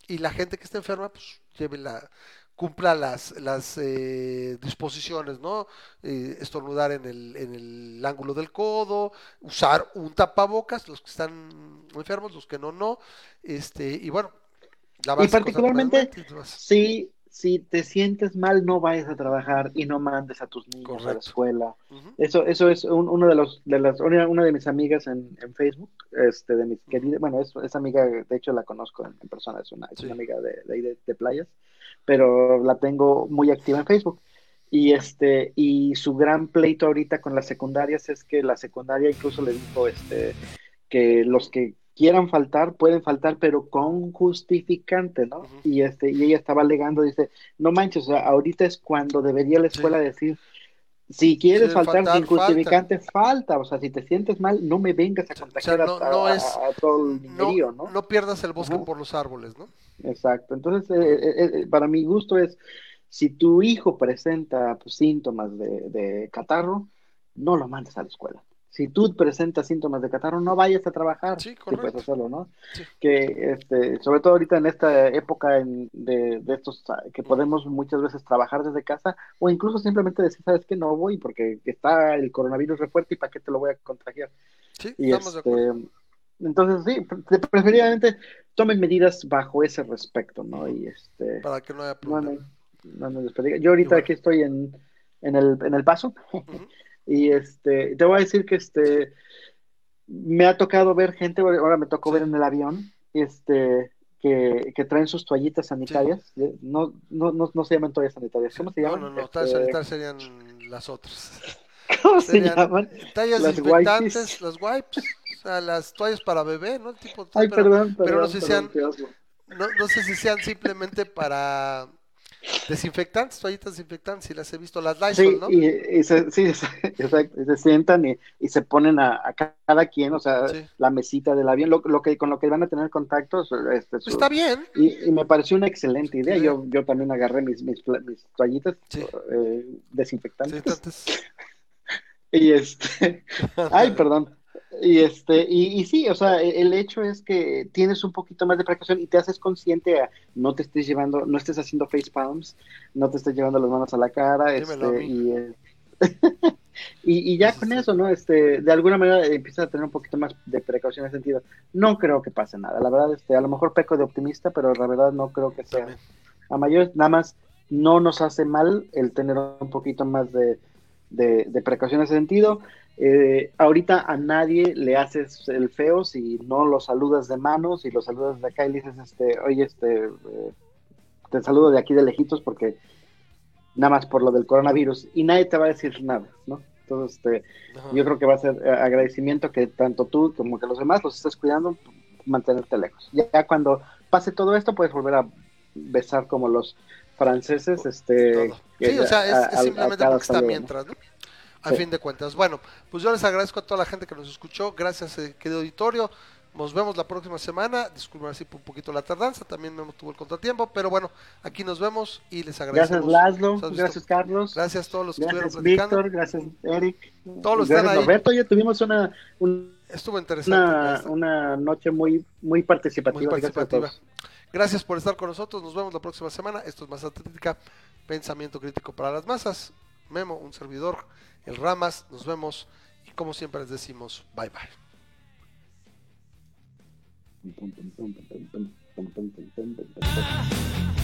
y la gente que esté enferma, pues llévela, cumpla las, las eh, disposiciones, ¿no? Eh, estornudar en el, en el ángulo del codo, usar un tapabocas, los que están enfermos, los que no, no, este, y bueno, Y particularmente, demás. Si, te sientes mal, no vayas a trabajar y no mandes a tus niños a la escuela. Eso, eso es un- uno de los, de las, una, una de mis amigas en, en Facebook, este, de mis queridas, bueno, es, esa amiga, de hecho la conozco en, en persona, es una, es Sí. una amiga de, de- de playas, pero la tengo muy activa en Facebook. Y este, y su gran pleito ahorita con las secundarias es que la secundaria incluso le dijo este que los que quieran faltar pueden faltar, pero con justificante, ¿no? Y este, y ella estaba alegando, dice, no manches, o sea, ahorita es cuando debería la escuela decir, si quieres faltar faltar, sin justificante, falta. O sea, si te sientes mal, no me vengas a O sea, contagiar no- a, no a- es- a todo el niñerío, ¿no? no pierdas el bosque por los árboles, ¿no? Exacto. Entonces, eh, eh, eh, para mi gusto es, si tu hijo presenta pues, síntomas de, de catarro, no lo mandes a la escuela. Si tú presentas síntomas de catarro, no vayas a trabajar. Sí, si puedes correcto. hacerlo, ¿no? Sí. Que, este, sobre todo ahorita en esta época en- de, de estos, ah, que podemos muchas veces trabajar desde casa, o incluso simplemente decir, ¿sabes qué? No voy porque está el coronavirus re fuerte y ¿para qué te lo voy a contagiar? Sí, Y estamos de acuerdo. este, entonces sí, pre- preferiblemente tomen medidas bajo ese respecto, ¿no? Y este, Para que no haya problema. no, no. Yo ahorita bueno. aquí estoy en, en el, en el paso Ujú. Y este, te voy a decir que este, me ha tocado ver gente, ahora me tocó ver en el avión, este, que, que traen sus toallitas sanitarias, eh, no, no, no, no se llaman toallas sanitarias, ¿cómo se No, llaman? no, no, Este, tallas sanitarias serían las otras. ¿Cómo se llaman? tallas Las desinfectantes, wipes. las wipes, o sea, las toallas para bebé, ¿no? Tipo, Ay, pero, perdón, pero no sé si sean, no, no sé si sean simplemente para desinfectantes, toallitas desinfectantes, si las he visto, las Lysol, Sí, ¿no? y, y se, sí, exacto, y se sientan y, y se ponen a, a cada quien, o sea, Sí. la mesita del avión, lo, lo que, con lo que van a tener contactos. Este, Pues su- está bien, y, y me pareció una excelente idea. Sí. Yo, yo también agarré mis, mis, toallitas eh, desinfectantes. desinfectantes. Y este, ay, perdón. Y este, y, y, sí, o sea, e, el hecho es que tienes un poquito más de precaución y te haces consciente a no te estés llevando, no estés haciendo face palms, no te estés llevando las manos a la cara, este, y, eh, y, y, ya con eso, ¿no? Este, de alguna manera empiezas a tener un poquito más de precaución en ese sentido. No creo que pase nada, la verdad, este, a lo mejor peco de optimista, pero la verdad no creo que sea a mayores, nada más no nos hace mal el tener un poquito más de, de, de precaución en ese sentido. Eh, ahorita a nadie le haces el feo si no lo saludas de manos y lo saludas de acá y le dices, este, oye, este, eh, te saludo de aquí de lejitos porque nada más por lo del coronavirus y nadie te va a decir nada, ¿no? Entonces, este, yo creo que va a ser eh, agradecimiento que tanto tú como que los demás los estés cuidando, mantenerte lejos. Ya cuando pase todo esto, puedes volver a besar como los franceses, este... Sí, o sea, es, simplemente porque está mientras, ¿no? A fin de cuentas. Bueno, pues yo les agradezco a toda la gente que nos escuchó. Gracias, eh, querido auditorio. Nos vemos la próxima semana. Disculpen así por un poquito la tardanza, también no tuvo el contratiempo, pero bueno, aquí nos vemos y les agradecemos. Gracias Laszlo, gracias Carlos. Gracias a todos los que gracias, estuvieron platicando. Víctor, gracias Eric. Todos los gracias, ahí. Roberto, ya tuvimos una, Estuvo interesante. Una, una, noche muy, muy participativa. Muy participativa. Gracias, gracias por estar con nosotros. Nos vemos la próxima semana. Esto es Más Atlética, Pensamiento Crítico para las Masas. Memo, un servidor el Ramas. Nos vemos y como siempre les decimos, bye bye.